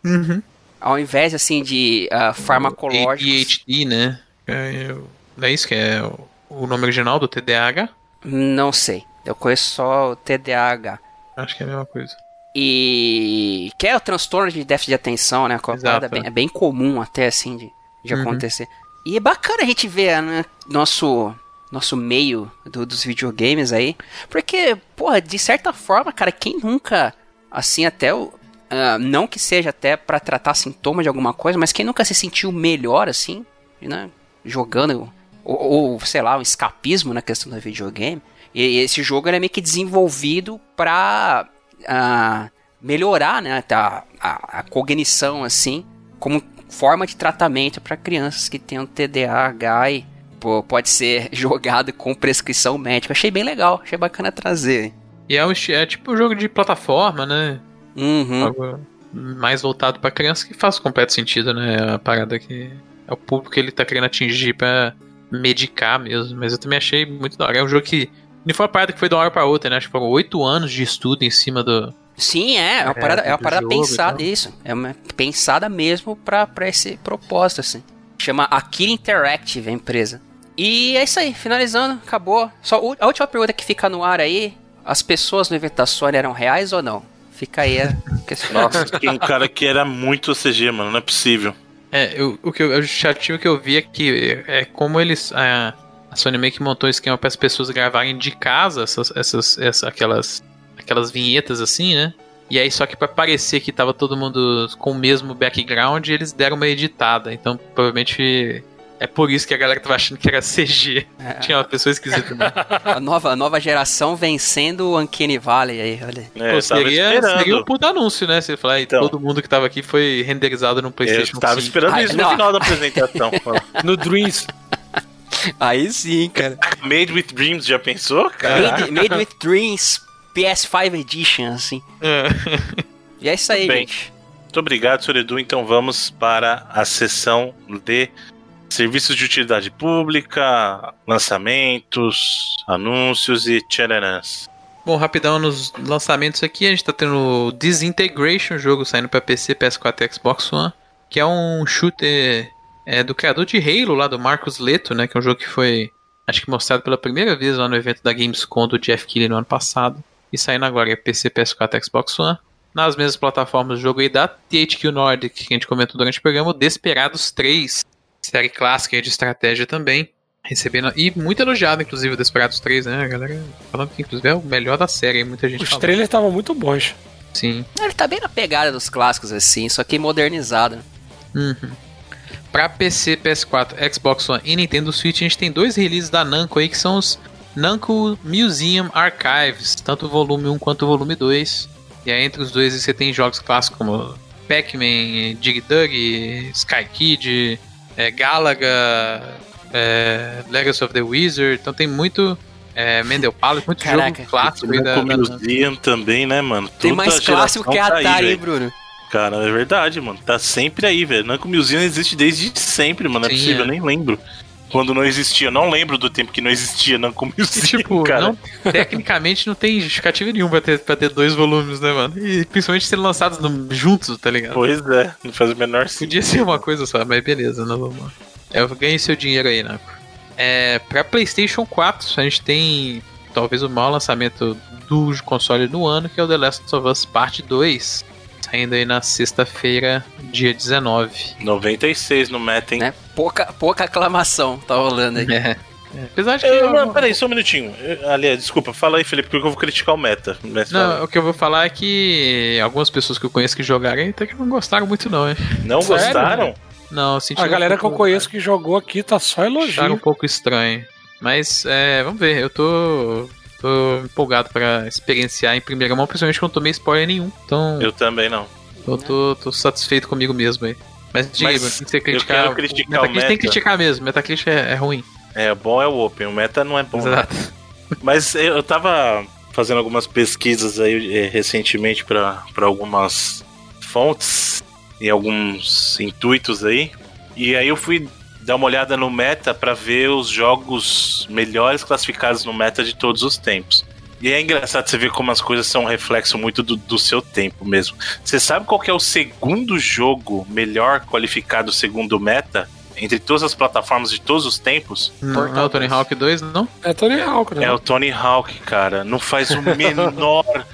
Uhum. Ao invés, assim, de uh, farmacológicos. ADHD, né? É, é isso que é o nome original do TDAH? Não sei. Eu conheço só o TDAH. Acho que é a mesma coisa. E que é o transtorno de déficit de atenção, né? É bem, é bem comum até assim de, de uhum. acontecer. E é bacana a gente ver né, nosso nosso meio do, dos videogames aí, porque porra, de certa forma, cara, quem nunca assim até o uh, não que seja até para tratar sintomas de alguma coisa, mas quem nunca se sentiu melhor assim, né? Jogando ou, ou sei lá, um escapismo na questão do videogame. E, esse jogo é meio que desenvolvido para a melhorar né, a, a, a cognição assim como forma de tratamento para crianças que tenham TDAH e pô, pode ser jogado com prescrição médica. Achei bem legal, achei bacana trazer. E é, um, é tipo um jogo de plataforma, né? Uhum. Algo mais voltado para criança que faz completo sentido, né? A parada que é o público que ele tá querendo atingir para medicar mesmo. Mas eu também achei muito da hora. É um jogo que não foi uma parada que foi de uma hora pra outra, né? Acho que foram oito anos de estudo em cima do. Sim, é. É uma é, parada, é uma parada pensada, isso. É uma pensada mesmo pra, pra esse propósito, assim. Chama Akira Interactive, a empresa. E é isso aí, finalizando, acabou. Só a última pergunta que fica no ar aí: as pessoas no evento da Sony eram reais ou não? Fica aí a questão. Nossa, tinha um cara que era muito CG, mano, não é possível. É, eu, o que eu, o chativo que eu vi é que é como eles. É, a Sony meio que montou um esquema para as pessoas gravarem de casa essas, essas, essas, aquelas, aquelas vinhetas assim, né? E aí, só que para parecer que tava todo mundo com o mesmo background, eles deram uma editada. Então, provavelmente é por isso que a galera tava achando que era CG. É. Tinha uma pessoa esquisita. Né? a, nova, a nova geração vencendo o Uncanny Valley aí, olha. É, Pô, seria, seria um puta anúncio, né? Você falar, então, todo mundo que tava aqui foi renderizado no PlayStation Eu tava 5. esperando isso no final da apresentação. no Dreams. Aí sim, cara. Made with Dreams, já pensou, cara? Made, Made with Dreams PS5 Edition, assim. É. E é isso aí, Bem, gente. Muito obrigado, Sr. Edu. Então vamos para a sessão de serviços de utilidade pública, lançamentos, anúncios e tcharanãs. Bom, rapidão nos lançamentos aqui, a gente tá tendo Disintegration, jogo saindo para PC, PS4 e Xbox One, que é um shooter é, do criador de Halo, lá do Marcos Leto, né? Que é um jogo que foi, acho que mostrado pela primeira vez lá no evento da Gamescom do Jeff Keighley no ano passado. E saindo agora é PC, PS4 Xbox One. Nas mesmas plataformas do jogo aí da THQ Nordic, que a gente comentou durante o programa, o Desperados 3, série clássica de estratégia também. Recebendo. E muito elogiado, inclusive, o Desperados 3, né? A galera falando que, inclusive, é o melhor da série. Muita gente Os falou. trailers estavam muito bons. Sim. Ele tá bem na pegada dos clássicos, assim, só que modernizado. Uhum. Para PC, PS4, Xbox One e Nintendo Switch, a gente tem dois releases da Namco aí que são os Namco Museum Archives, tanto o volume 1 quanto o volume 2. E aí entre os dois você tem jogos clássicos como Pac-Man, Dig Dug, Sky Kid, é, Galaga, é, Legacy of the Wizard. Então tem muito é, Mendel Palace, muito Caraca, jogo clássico aí da. Museum também, né, mano? Tem mais clássico que a tá Atari, aí, Bruno? Cara, é verdade, mano. Tá sempre aí, velho. Namco Museum existe desde sempre, mano. Não é Sim, possível, é. eu nem lembro. Quando não existia. Não lembro do tempo que não existia Namco Museum, tipo, cara. Não, tecnicamente não tem justificativa nenhuma pra ter, pra ter dois volumes, né, mano? E principalmente serem lançados no, juntos, tá ligado? Pois é, não faz o menor sentido. Podia ser uma coisa só, mas beleza, não vamos. Eu ganhei seu dinheiro aí, Naco. É, pra PlayStation 4, a gente tem talvez o maior lançamento do console do ano, que é o The Last of Us Part 2. Saindo aí na sexta-feira, dia 19. 96 no Meta, hein? É, pouca, pouca aclamação tá rolando aí. É. É. Apesar de que. Eu, não, peraí, só um minutinho. Aliás, desculpa, fala aí, Felipe, porque eu vou criticar o meta. Não, o que eu vou falar é que algumas pessoas que eu conheço que jogaram até que não gostaram muito, não, hein? Não Sério? gostaram? Não, senti A galera um que eu conheço que jogou aqui tá só elogiando. um pouco estranho. Mas, é, vamos ver, eu tô tô empolgado para experienciar em primeira mão, principalmente que eu não tomei spoiler nenhum. Então. Eu também não. Eu tô, tô satisfeito comigo mesmo aí. Mas diga, Mas tem que criticar. Eu quero criticar o, o Metacritic tem que criticar mesmo. Metacritic é, é ruim. É, bom é o Open, o Meta não é bom. Exato. Mas eu tava fazendo algumas pesquisas aí eh, recentemente para algumas fontes e alguns intuitos aí. E aí eu fui dar uma olhada no meta para ver os jogos melhores classificados no meta de todos os tempos. E é engraçado você ver como as coisas são um reflexo muito do, do seu tempo mesmo. Você sabe qual é o segundo jogo melhor qualificado segundo o meta? Entre todas as plataformas de todos os tempos? Não, é o Tony Hawk 2, não? É Tony Hawk, né? É o Tony Hawk, cara. Não faz o menor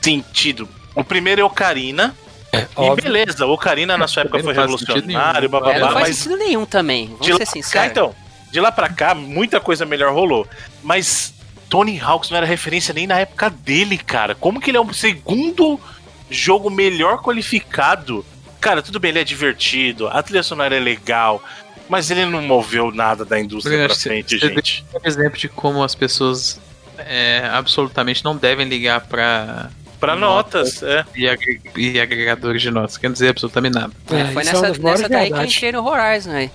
sentido. O primeiro é Ocarina, é, e beleza, o Ocarina na sua época foi revolucionário, blá, blá, blá, não faz mas sentido nenhum também, vamos de ser sinceros. Então, de lá pra cá, muita coisa melhor rolou. Mas Tony Hawks não era referência nem na época dele, cara. Como que ele é o segundo jogo melhor qualificado? Cara, tudo bem, ele é divertido, a trilha sonora é legal, mas ele não moveu nada da indústria pra frente, gente. Um exemplo de como as pessoas é, absolutamente não devem ligar pra para notas, é. E, agre e, agregadores de notas. Quer dizer absolutamente nada. É, foi nessa, é nessa daí que entrei no Horizon aí.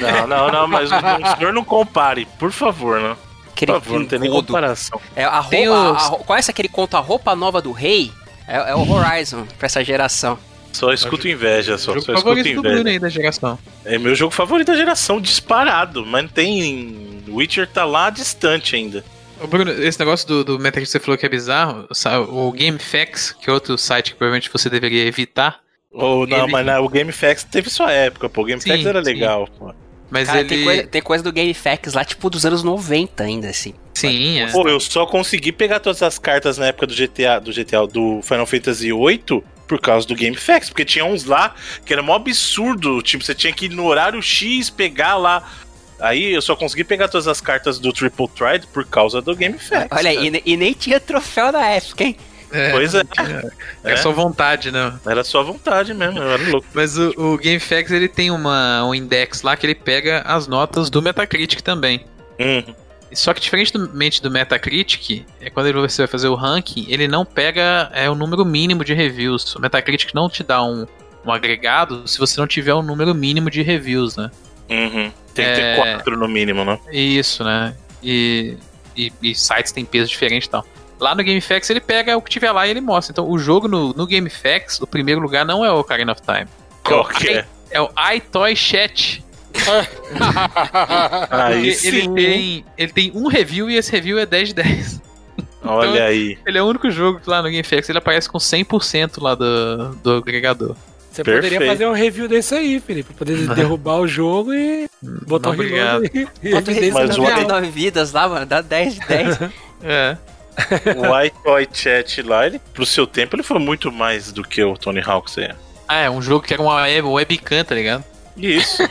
Não, não, não, mas o, o senhor não compare, por favor, não. Aquele por favor, não tem nem comparação. É, a roupa, os... a, a, conhece aquele conto A Roupa Nova do Rei? É, é o Horizon pra essa geração. Só escuto inveja, só. Jogo só escuto inveja. aí da geração. É meu jogo favorito da geração, disparado. Mas não tem. Witcher tá lá distante ainda. Bruno, esse negócio do, do Metacritic que você falou que é bizarro, o GameFAQs, que é outro site que provavelmente você deveria evitar. Ou não, ele... mas não, o GameFAQs teve sua época, pô. O GameFAQs era legal, pô. Mas Cara, ele... tem, coisa, tem coisa do GameFAQs lá, tipo, dos anos 90 ainda, assim. Sim, é. Pô, eu só consegui pegar todas as cartas na época do GTA, do GTA, do Final Fantasy VIII por causa do GameFAQs, porque tinha uns lá que era mó absurdo, tipo, você tinha que ir no horário X pegar lá Aí eu só consegui pegar todas as cartas do Triple Tried por causa do Game Facts. Olha, e, e, nem tinha troféu da época, hein? É, pois é. É, é só vontade, né? Era só vontade mesmo, eu era louco. Mas o, o GameFAQs ele tem uma, um index lá que ele pega as notas do Metacritic também. Uhum. Só que diferentemente do Metacritic, é quando você vai fazer o ranking, ele não pega é, o número mínimo de reviews. O Metacritic não te dá um, um agregado se você não tiver um número mínimo de reviews, né? Uhum. Tem que ter é, quatro no mínimo, né? Isso, né? E, e, e sites têm peso diferente e tal. Lá no GameFAQs ele pega o que tiver lá e ele mostra. Então o jogo no, no GameFAQs, o primeiro lugar não é o Ocarina of Time. Qual que é? É o iToy Chat. Aí ele tem, ele tem um review e esse review é 10 de 10. Olha então, aí. Ele é o único jogo lá no GameFAQs, ele aparece com 100% lá do, do agregador. Você Perfeito. poderia fazer um review desse aí, Felipe. Poder derrubar o jogo e botar o reload Bota evidência Mas 9 vidas lá, mano. Dá 10 de 10. é. o iToy Chat lá, ele, pro seu tempo, ele foi muito mais do que o Tony Hawk é. Ah, é um jogo que era uma web, webcam, tá ligado? Isso.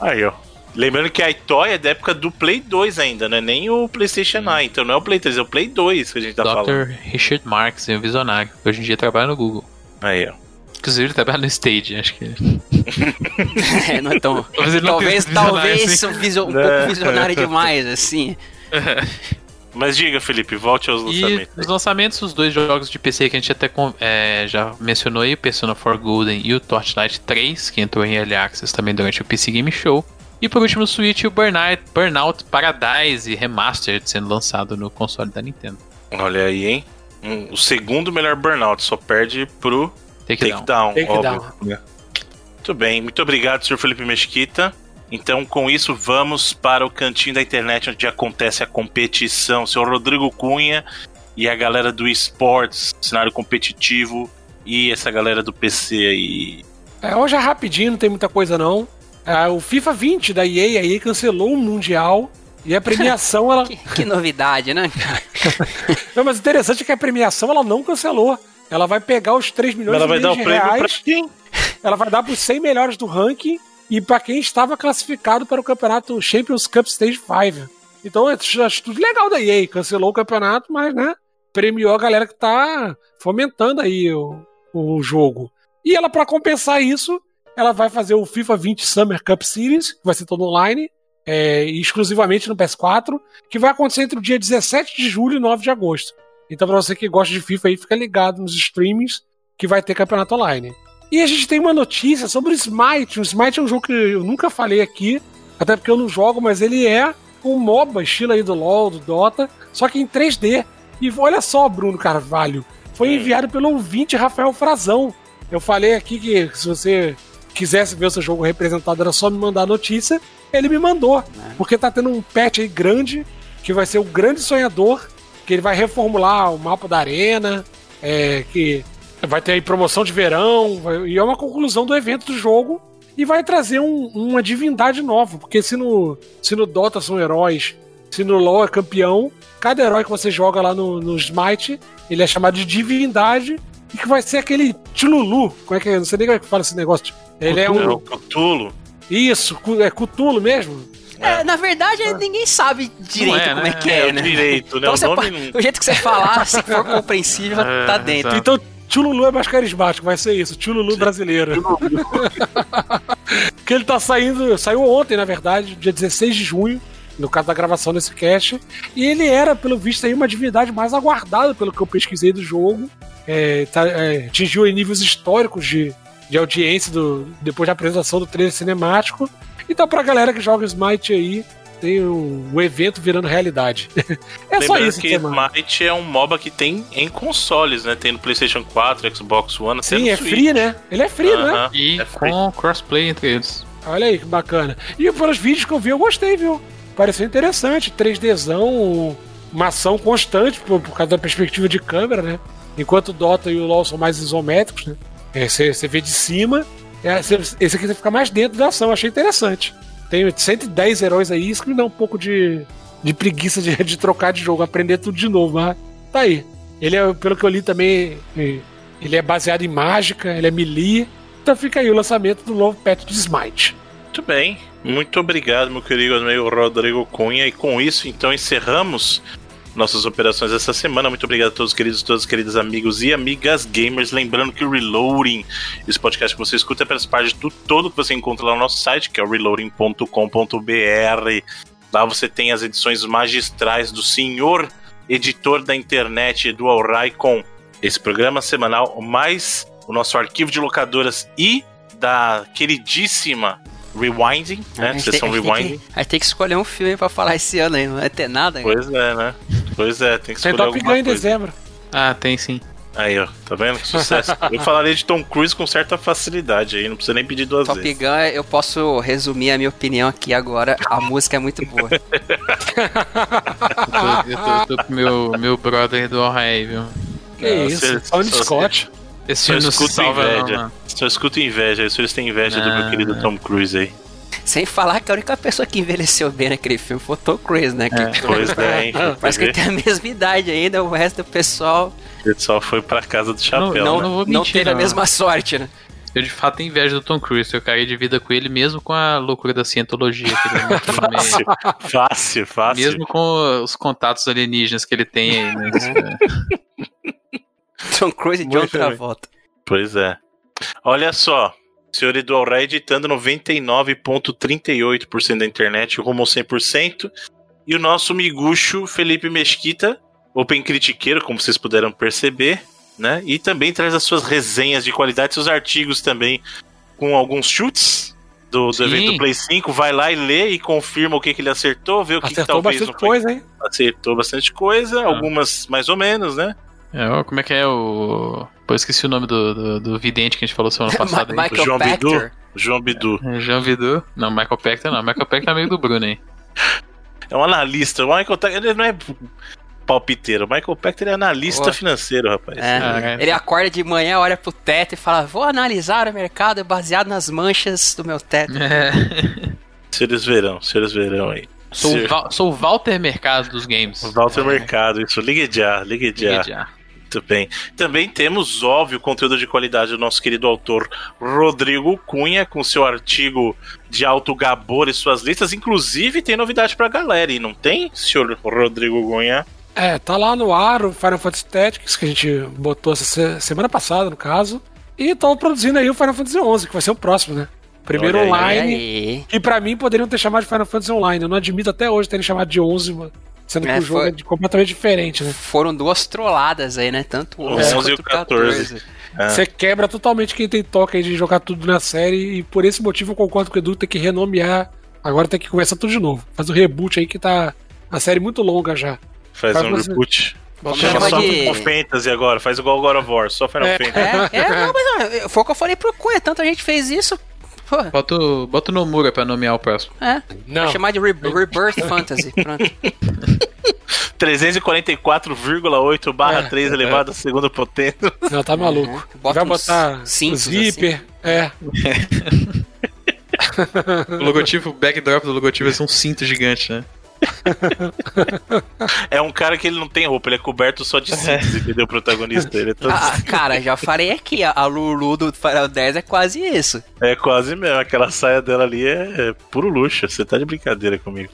aí, ó. Lembrando que a iToy é da época do Play 2 ainda, não é nem o PlayStation 9. Então não é o Play 3, é o Play 2 que a gente tá Dr. falando. Dr. Richard Marks, é um visionário. Hoje em dia trabalha no Google. Aí, ó. Inclusive ele trabalha no Stage, acho que. é, não é tão. Talvez, talvez, talvez assim. um, um pouco é. visionário demais, assim. Mas diga, Felipe, volte aos lançamentos. E os lançamentos, os dois jogos de PC que a gente até é, já mencionou aí, o Persona 4 Golden e o Torchlight 3, que entrou em Early Access também durante o PC Game Show. E por último, o Switch, o Burnout, Burnout Paradise Remastered, sendo lançado no console da Nintendo. Olha aí, hein? o segundo melhor Burnout, só perde pro Take, Take down. down. Take down. Muito bem, muito obrigado, senhor Felipe Mesquita. Então, com isso, vamos para o cantinho da internet onde acontece a competição. Seu Rodrigo Cunha e a galera do esportes, cenário competitivo e essa galera do PC aí. É, hoje é rapidinho, não tem muita coisa não. É, o FIFA 20 da EA aí cancelou o Mundial e a premiação ela. que, que, novidade, né? não, mas interessante é que a premiação ela não cancelou. Ela vai pegar os 3 milhões ela vai dar o prêmio reais. Pra quem? Ela vai dar para os 100 melhores do ranking e para quem estava classificado para o campeonato Champions Cup Stage 5. Então, acho tudo legal da EA. Cancelou o campeonato, mas, né? Premiou a galera que tá fomentando aí o, o jogo. E ela, para compensar isso, ela vai fazer o FIFA 20 Summer Cup Series, que vai ser todo online, é, exclusivamente no PS4, que vai acontecer entre o dia 17 de julho e 9 de agosto. Então, para você que gosta de FIFA aí, fica ligado nos streamings que vai ter campeonato online. E a gente tem uma notícia sobre o Smite. O Smite é um jogo que eu nunca falei aqui, até porque eu não jogo, mas ele é um MOBA, estilo aí do LoL, do Dota, só que em 3D. E olha só, Bruno Carvalho, foi enviado pelo ouvinte Rafael Frazão. Eu falei aqui que se você quisesse ver o seu jogo representado, era só me mandar a notícia. Ele me mandou, é. porque tá tendo um patch aí grande, que vai ser o Grande Sonhador, que ele vai reformular o mapa da arena, é, que vai ter aí promoção de verão, vai, e é uma conclusão do evento do jogo, e vai trazer um, uma divindade nova, porque se no, se no Dota são heróis, se no LoL é campeão, cada herói que você joga lá no, no Smite, ele é chamado de divindade, e que vai ser aquele Tilulu, como é que é? Não sei nem como é que fala esse negócio. Ele é um... Cthulhu. Isso, é Cthulhu mesmo? É, na verdade, ah. ninguém sabe direito é, como é né? é que é, é né? direito, né? Então, o, nome... o, jeito que você falar, se for compreensível, é, tá dentro. Exato. Então, Tchululu é mais carismático, vai ser isso. Tchululu brasileiro. que ele tá saindo, saiu ontem, na verdade, dia 16 de junho, no caso da gravação desse cast. E ele era, pelo visto, aí, uma divindade mais aguardada, pelo que eu pesquisei do jogo. É, tá, é, atingiu níveis históricos de, de audiência do, depois da apresentação do trailer cinemático. Então, pra galera que joga Smite aí, tem o, o evento virando realidade. é Lembrando só isso. que Smite é um MOBA que tem em consoles, né? Tem no PlayStation 4, Xbox One, Sim, é Switch. free, né? Ele é free, uh -huh. né? E é com crossplay entre eles. Olha aí que bacana. E pelos vídeos que eu vi, eu gostei, viu? Pareceu interessante. 3Dzão, uma ação constante por, por causa da perspectiva de câmera, né? Enquanto o Dota e o LoL são mais isométricos, né? Você é, vê de cima esse aqui você fica mais dentro da ação, achei interessante. Tem 110 heróis aí, isso que me dá um pouco de, de preguiça de, de trocar de jogo, aprender tudo de novo, mas tá aí. Ele é, pelo que eu li também, ele é baseado em mágica, ele é melee. Então fica aí o lançamento do novo pet de Smite. Muito bem. Muito obrigado, meu querido amigo Rodrigo Cunha. E com isso, então, encerramos nossas operações essa semana. Muito obrigado a todos queridos, todos queridos amigos e amigas gamers. Lembrando que o Reloading, esse podcast que você escuta, é faz parte do todo que você encontra lá no nosso site, que é o reloading.com.br. Lá você tem as edições magistrais do senhor editor da internet, Edu Alray, com esse programa semanal, mais o nosso arquivo de locadoras e da queridíssima Rewinding, né? A Sessão tem, Rewinding. A gente tem que escolher um filme pra falar esse ano aí, não vai ter nada. Pois é, né? Pois é, tem que escolher tem Top Gun em dezembro. Ah, tem sim. Aí, ó, tá vendo? Que sucesso. eu falaria de Tom Cruise com certa facilidade aí, não precisa nem pedir duas Top vezes. Top Gun, eu posso resumir a minha opinião aqui agora. A música é muito boa. eu, tô, eu, tô, eu tô com meu, meu brother do Ohio, viu? Que não, isso, Tony Scott. Esse não se salva, inveja. Não, Só escuto inveja, os senhores têm inveja não, do meu querido Tom Cruise aí. Sem falar que a única pessoa que envelheceu bem naquele filme foi o Tom Cruise, né? Que, é, pois é, hein? Parece que ele tem a mesma idade ainda, o resto do pessoal. O pessoal foi pra casa do chapéu. Não, não, né? não vou mentir. Não teve a mesma sorte, né? Eu de fato tenho inveja do Tom Cruise, eu caí de vida com ele mesmo com a loucura da cientologia que ele fácil, fácil, fácil. Mesmo com os contatos alienígenas que ele tem aí, né? Tom Cruise de outra volta. Pois é. Olha só, senhor Eduardo editando 99,38% da internet rumo ao 100%. E o nosso miguxo Felipe Mesquita, Open Critiqueiro, como vocês puderam perceber, né? E também traz as suas resenhas de qualidade, seus artigos também com alguns chutes do, do evento Play 5. Vai lá e lê e confirma o que, que ele acertou, vê o que, acertou que talvez bastante não foi. coisa, hein? Acertou bastante coisa, ah. algumas mais ou menos, né? É, como é que é o. Pô, esqueci o nome do, do, do vidente que a gente falou semana passada. Michael o João Bidu. João Bidu. É, João Bidu. Não, Michael Pector não. Michael Pector é amigo do Bruno aí. É um analista. O Michael ele não é palpiteiro. O Michael Pector é analista financeiro, rapaz. É. Ah, é. Ele acorda de manhã, olha pro teto e fala: Vou analisar o mercado baseado nas manchas do meu teto. É. Senhores verão, senhores verão aí. Sou, Val, sou o Walter Mercado dos games. Walter é. Mercado, isso. Ligue já, ligue já. Ligue já. Muito bem. Também temos, óbvio, conteúdo de qualidade do nosso querido autor Rodrigo Cunha, com seu artigo de alto gabor e suas listas. Inclusive, tem novidade pra galera, e não tem, senhor Rodrigo Cunha? É, tá lá no ar o Final Fantasy Tactics, que a gente botou essa semana passada, no caso. E estão produzindo aí o Final Fantasy XI, que vai ser o próximo, né? Primeiro Olha online. E para mim poderiam ter chamado de Final Fantasy Online. Eu não admito até hoje terem chamado de 11, sendo é, que o jogo foi... é completamente diferente, né? Foram duas trolladas aí, né? Tanto o 11 quanto o 14. É. Você quebra totalmente quem tem toque aí de jogar tudo na série. E por esse motivo eu concordo com o Edu, tem que renomear. Agora tem que começar tudo de novo. Faz o um reboot aí que tá a série muito longa já. Faz, Faz um reboot. Chama só de... Final Fantasy agora, faz igual o God of War, só Final é. Fantasy. É, é não, mas foi o que eu falei pro Cunha, tanta gente fez isso, Bota, bota o Nomura pra nomear o próximo. É. Não. Vou chamar de Re Rebirth Fantasy. Pronto. 344,8 barra é, 3 é. elevado à segunda potência. Não, tá maluco. É. Bota Vai botar zíper. Assim. É. o logotipo, o backdrop do logotipo é um cinto gigante, né? É um cara que ele não tem roupa, ele é coberto só de cintos, entendeu? O protagonista. Ele é todo... ah, cara, já falei aqui, a Lulu do Final 10 é quase isso. É quase mesmo, aquela saia dela ali é, é puro luxo. Você tá de brincadeira comigo.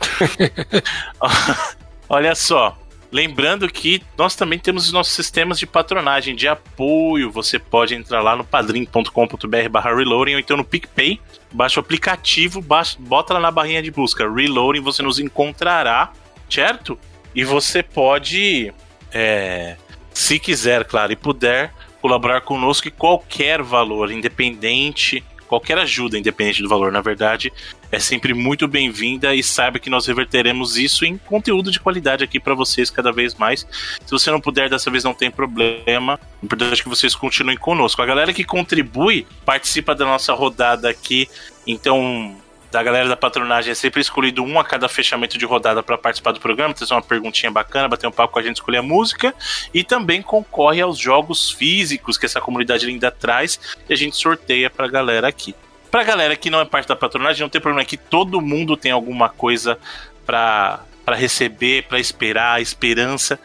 Olha só, Lembrando que nós também temos os nossos sistemas de patronagem, de apoio. Você pode entrar lá no padrim.com.br barra reloading ou então no PicPay. Baixa o aplicativo, baixa, bota lá na barrinha de busca reloading, você nos encontrará, certo? E você pode, é, se quiser, claro, e puder, colaborar conosco em qualquer valor, independente qualquer ajuda, independente do valor, na verdade, é sempre muito bem-vinda e saiba que nós reverteremos isso em conteúdo de qualidade aqui para vocês cada vez mais. Se você não puder, dessa vez não tem problema. O importante é que vocês continuem conosco. A galera que contribui participa da nossa rodada aqui, então da galera da patronagem é sempre escolhido um a cada fechamento de rodada para participar do programa, trazer uma perguntinha bacana, bater um papo com a gente, escolher a música. E também concorre aos jogos físicos que essa comunidade linda traz e a gente sorteia para a galera aqui. Pra galera que não é parte da patronagem, não tem problema, é que todo mundo tem alguma coisa para receber, para esperar, esperança,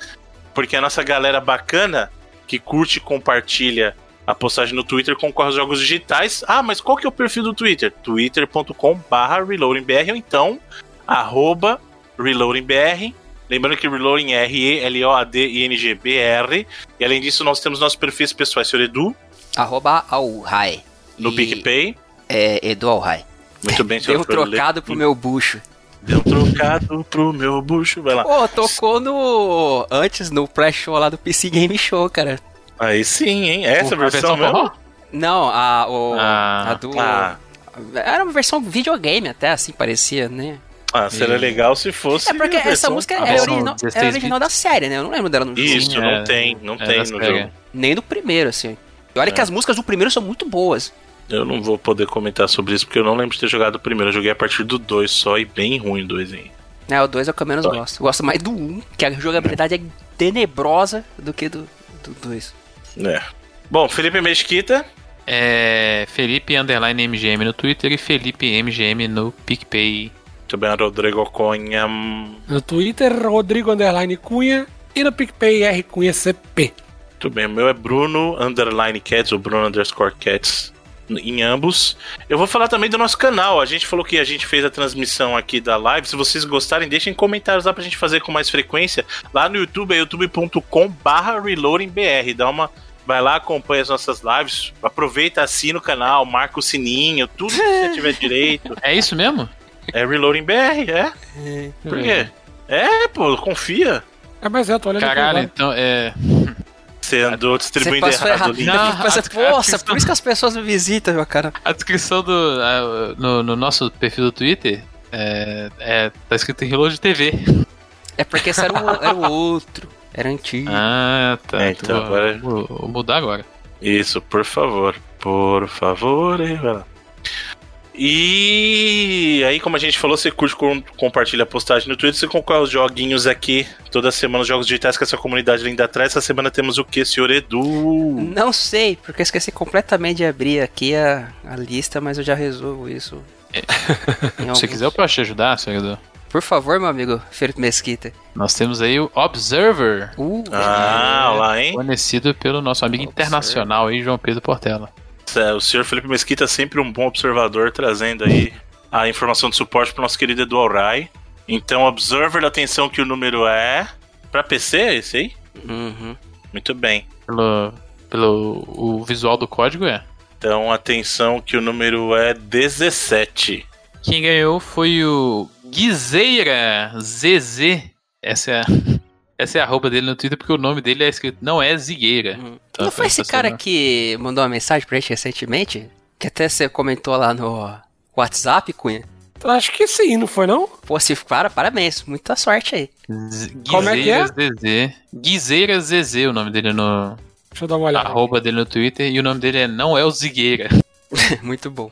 porque a nossa galera bacana que curte e compartilha a postagem no Twitter concorre aos jogos digitais. Ah, mas qual que é o perfil do Twitter? twitter.com barra reloadingbr ou então arroba reloadingbr. Lembrando que Reloading é R-E-L-O-A-D-I-N-G-B-R. E além disso, nós temos nossos perfis pessoais, senhor Edu. Arroba Alhai. No e... PicPay. É Edu Alhai. Muito bem, senhor. Deu trocado pro meu bucho. Deu trocado pro meu bucho, vai lá. Pô, tocou no. Antes, no pré-show lá do PC Game Show, cara. Aí sim, hein? Essa versão, versão mesmo? Não, a, o, ah, a do. Ah. Era uma versão videogame até, assim, parecia, né? Ah, seria e... legal se fosse. É porque essa música é original, é original da série, né? Eu não lembro dela no jogo. Isso, não é, tem, não é tem no jogo. Nem do primeiro, assim. E olha é. que as músicas do primeiro são muito boas. Eu não vou poder comentar sobre isso porque eu não lembro de ter jogado o primeiro. Eu joguei a partir do 2 só e bem ruim o 2 hein. É, o 2 é o que eu menos Dói. gosto. Eu gosto mais do 1, um, que a jogabilidade é tenebrosa do que do 2. É. Bom, Felipe Mesquita. É Felipe Underline MGM no Twitter e Felipe MGM no PicPay. Muito bem, Rodrigo Cunha. No Twitter, Rodrigo Underline Cunha e no PicPay R Cunha CP. Muito bem, o meu é Bruno Underline Cats ou Bruno Underscore Cats em ambos. Eu vou falar também do nosso canal. A gente falou que a gente fez a transmissão aqui da live. Se vocês gostarem, deixem comentários lá pra gente fazer com mais frequência. Lá no YouTube é youtube.com/barra reloadingbr. Dá uma Vai lá, acompanha as nossas lives, aproveita, assina o canal, marca o sininho, tudo que você tiver direito. É isso mesmo? É Reloading BR, é. é. Por quê? É, pô, confia. É, mas é, tô olhando Caralho, aqui, então é. Você andou distribuindo errado, errado o link. Não, Poxa, por isso que as pessoas me visitam, meu cara. A descrição do. no, no, nosso perfil do Twitter é, é, tá escrito em Reload TV. É porque esse era o, era o outro. Era antigo. Ah, tá. É, então, vou, agora... vou, vou mudar agora. Isso, por favor. Por favor, hein, velho. E aí, como a gente falou, você curte, compartilha a postagem no Twitter, você concorre os joguinhos aqui. Toda semana os jogos digitais que essa comunidade linda traz. Essa semana temos o que, senhor Edu? Não sei, porque eu esqueci completamente de abrir aqui a, a lista, mas eu já resolvo isso. É. Se alguns... quiser, eu posso te ajudar, senhor Edu. Por favor, meu amigo Felipe Mesquita. Nós temos aí o Observer. Uh, ah, é, lá, hein? Conhecido pelo nosso amigo Observer. internacional aí, João Pedro Portela. É, o senhor Felipe Mesquita é sempre um bom observador, trazendo aí a informação de suporte para o nosso querido Edu Alray. Então, Observer, atenção que o número é. Para PC, é esse aí? Uhum. Muito bem. Pelo, pelo o visual do código é. Então, atenção que o número é 17. Quem ganhou foi o Guizeira ZZ. Essa é a essa é a arroba dele no Twitter porque o nome dele é escrito, não é Zigueira. Uhum. Então, não foi esse cara que mandou uma mensagem pra gente recentemente? Que até você comentou lá no WhatsApp, Cunha? Acho que sim, não foi não? Pô, se para, parabéns. Muita sorte aí. Como é que é? ZZ. Guizeira ZZ, o nome dele no... Deixa eu dar uma olhada. Arroba aqui. dele no Twitter e o nome dele é Não é o Zigueira. Muito bom.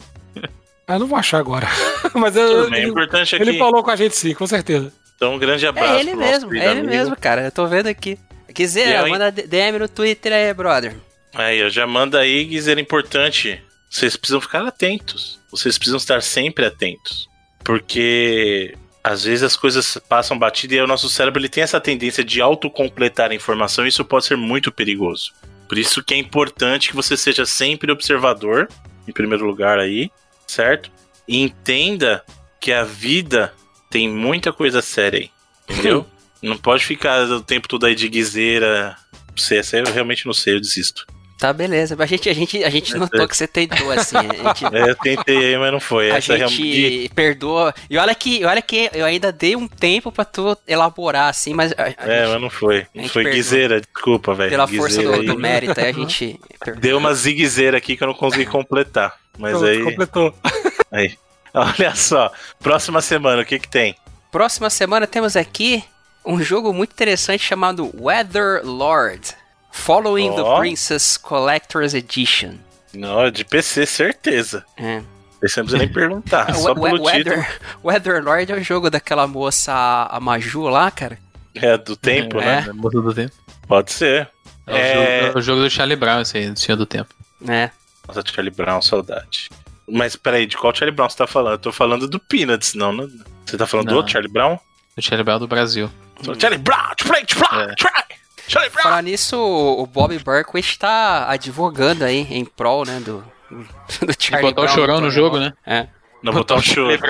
Eu não vou achar agora. Mas eu, bem, ele, importante ele falou com a gente sim, com certeza. Então, um grande abraço. É ele mesmo, é ele amigo. mesmo, cara. Eu tô vendo aqui. Quiser, manda DM no Twitter aí, brother. Aí, eu já manda aí, dizer importante. Vocês precisam ficar atentos. Vocês precisam estar sempre atentos. Porque às vezes as coisas passam batido e o nosso cérebro ele tem essa tendência de autocompletar a informação e isso pode ser muito perigoso. Por isso que é importante que você seja sempre observador, em primeiro lugar aí, certo? E entenda que a vida tem muita coisa séria aí. Entendeu? não pode ficar o tempo todo aí de guiseira. Você, essa eu realmente não sei, eu desisto. Tá, beleza. A gente, a gente, a gente notou que você tentou, assim. Gente... É, eu tentei aí, mas não foi. A essa gente realmente... perdoa. E olha que, olha que eu ainda dei um tempo pra tu elaborar, assim, mas. A, a é, gente, mas não foi. Não foi guiseira, desculpa, velho. Pela força do, do, mérito, aí a gente. Deu uma ziguezeira aqui que eu não consegui completar. Mas Pronto, aí. Completou. Aí. Olha só, próxima semana, o que que tem? Próxima semana temos aqui um jogo muito interessante chamado Weather Lord. Following oh. the Princess Collector's Edition. Não, de PC, certeza. É. Você não precisa nem perguntar, só pelo Weather, Weather Lord é o jogo daquela moça, a Maju lá, cara. É, do tempo, é. né? É, moça do tempo. Pode ser. É, é... O, jogo, é o, jogo, do Charlie Brown, esse aí, do Senhor do Tempo. É. Nossa, Charlie Brown, saudade. Mas peraí, de qual Charlie Brown você tá falando? Eu tô falando do Peanuts, não. não... Você tá falando não. do outro Charlie Brown? Do Charlie Brown do Brasil. Hum. Charlie Brown, play, try, try. Charlie Brown. Falar nisso, o Bob Berkowitz tá advogando aí em prol, né, do, do Charlie botar Brown. botar o chorão no jogo, né? É. Não botar o chorão.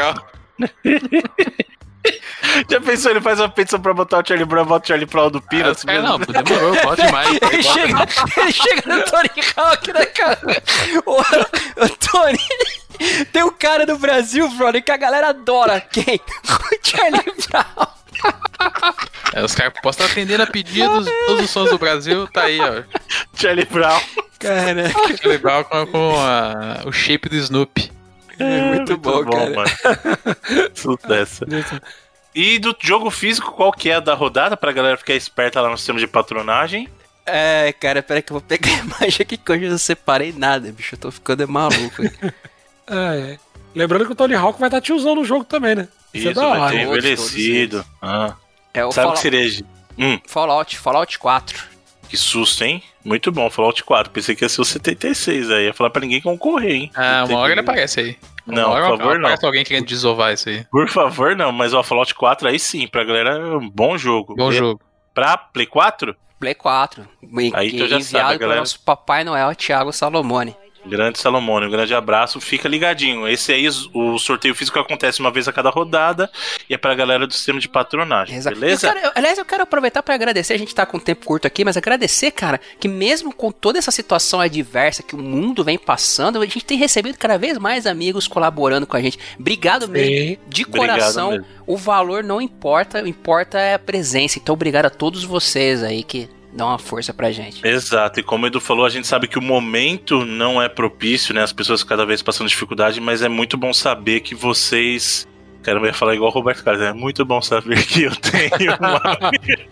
Já pensou, ele faz uma petição pra botar o Charlie Brown, bota o Charlie Brown do Peanuts? Ah, não, demorou, bota demais. ele, chega, ele chega no Tony Hawk, né, cara? O, o Tony... Tem um cara no Brasil, brother, que a galera adora. Quem? O Charlie Brown. É, os caras possam estar atendendo a pedidos, todos os sons do Brasil, tá aí, ó. Charlie Brown. Caraca. Charlie Brown com, com a, o shape do Snoopy. É, muito, muito bom, bom, cara. Mano. Sucesso. E do jogo físico, qual que é a da rodada pra galera ficar esperta lá no sistema de patronagem? É, cara, peraí que eu vou pegar a imagem aqui que hoje eu não separei nada, bicho. Eu tô ficando maluco. É, é. Lembrando que o Tony Hawk vai estar tiozão no jogo também, né? Isso, Isso vai ter envelhecido. Ah. É o Sabe Fallout... o que seria? Hum. Fallout, Fallout 4. Que susto, hein? Muito bom, Fallout 4. Pensei que ia ser o 76 aí. Ia falar pra ninguém concorrer, hein? Ah, uma hora ele aparece aí. Não, por favor, não. alguém querendo desovar isso aí. Por favor, não. Mas o Fallout 4 aí sim, pra galera é um bom jogo. Bom e jogo. Pra Play 4? Play 4. Aí tu já sabe, galera. nosso Papai Noel, Thiago Salomone. Grande Salomone, um grande abraço, fica ligadinho. Esse aí, o sorteio físico acontece uma vez a cada rodada e é pra galera do sistema de patronagem, Exato. beleza? Eu quero, aliás, eu quero aproveitar para agradecer, a gente tá com um tempo curto aqui, mas agradecer, cara, que mesmo com toda essa situação adversa que o mundo vem passando, a gente tem recebido cada vez mais amigos colaborando com a gente. Obrigado mesmo, de coração. Mesmo. O valor não importa, o importa é a presença. Então, obrigado a todos vocês aí que dá uma força pra gente. Exato, e como o Edu falou, a gente sabe que o momento não é propício, né? As pessoas cada vez passando dificuldade, mas é muito bom saber que vocês Cara, eu ia falar igual o Roberto Carlos. É muito bom saber que eu tenho uma.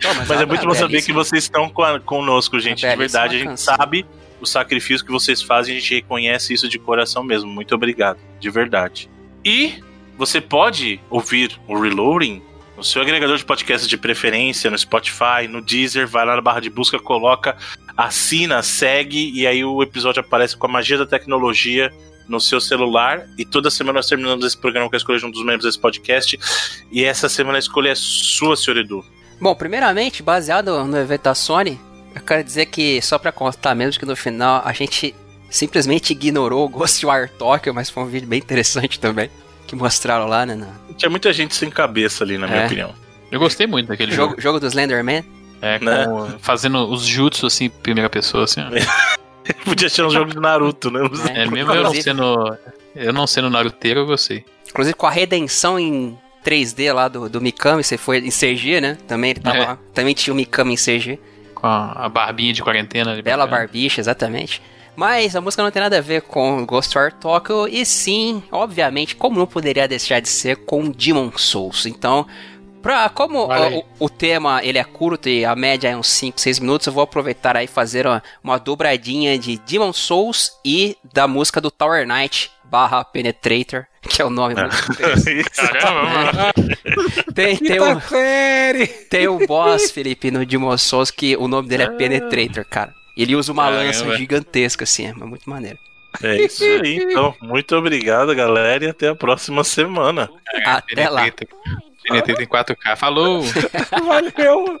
Não, mas, mas é muito bom saber que vocês estão conosco, gente. De verdade, a gente sabe o sacrifício que vocês fazem, a gente reconhece isso de coração mesmo. Muito obrigado, de verdade. E você pode ouvir o Reloading seu agregador de podcast de preferência, no Spotify, no Deezer, vai lá na barra de busca, coloca, assina, segue e aí o episódio aparece com a magia da tecnologia no seu celular. E toda semana nós terminamos esse programa com a escolha de um dos membros desse podcast. E essa semana a escolha é sua, senhor Edu. Bom, primeiramente, baseado no evento da Sony, eu quero dizer que, só pra constar mesmo, que no final a gente simplesmente ignorou o Ghostwire Tokyo, mas foi um vídeo bem interessante também, que mostraram lá, né? Tinha muita gente sem cabeça ali, na minha é. opinião. Eu gostei muito daquele jogo. Jogo, jogo do Slenderman? É, né? fazendo os jutsu, assim, primeira pessoa, assim. Podia ser um jogo de Naruto, né? É, é mesmo eu não sendo. Eu não sendo Naruteiro, eu gostei. Inclusive com a redenção em 3D lá do, do Mikami, você foi em CG, né? Também ele tava é. Também tinha o Mikami em CG. Com a, a barbinha de quarentena. Ali Bela barbicha, exatamente. Mas a música não tem nada a ver com Ghostwire Tokyo, e sim, obviamente, como não poderia deixar de ser com Demon Souls. Então, Pra, como o, o, tema ele é curto e a média é uns 5, 6 minutos, eu vou aproveitar aí fazer uma, uma dobradinha de Demon Souls e da música do Tower Knight barra Penetrator, que é o nome do Caramba, tem, tem, o, tem o boss, Felipe, no Demon Souls, que o nome dele é Penetrator, cara. Ele usa uma Caramba. lança gigantesca, assim, é muito maneiro. É isso aí, então. Muito obrigado, galera, e até a próxima semana. Até lá. TNT tem 4K. Falou! Valeu!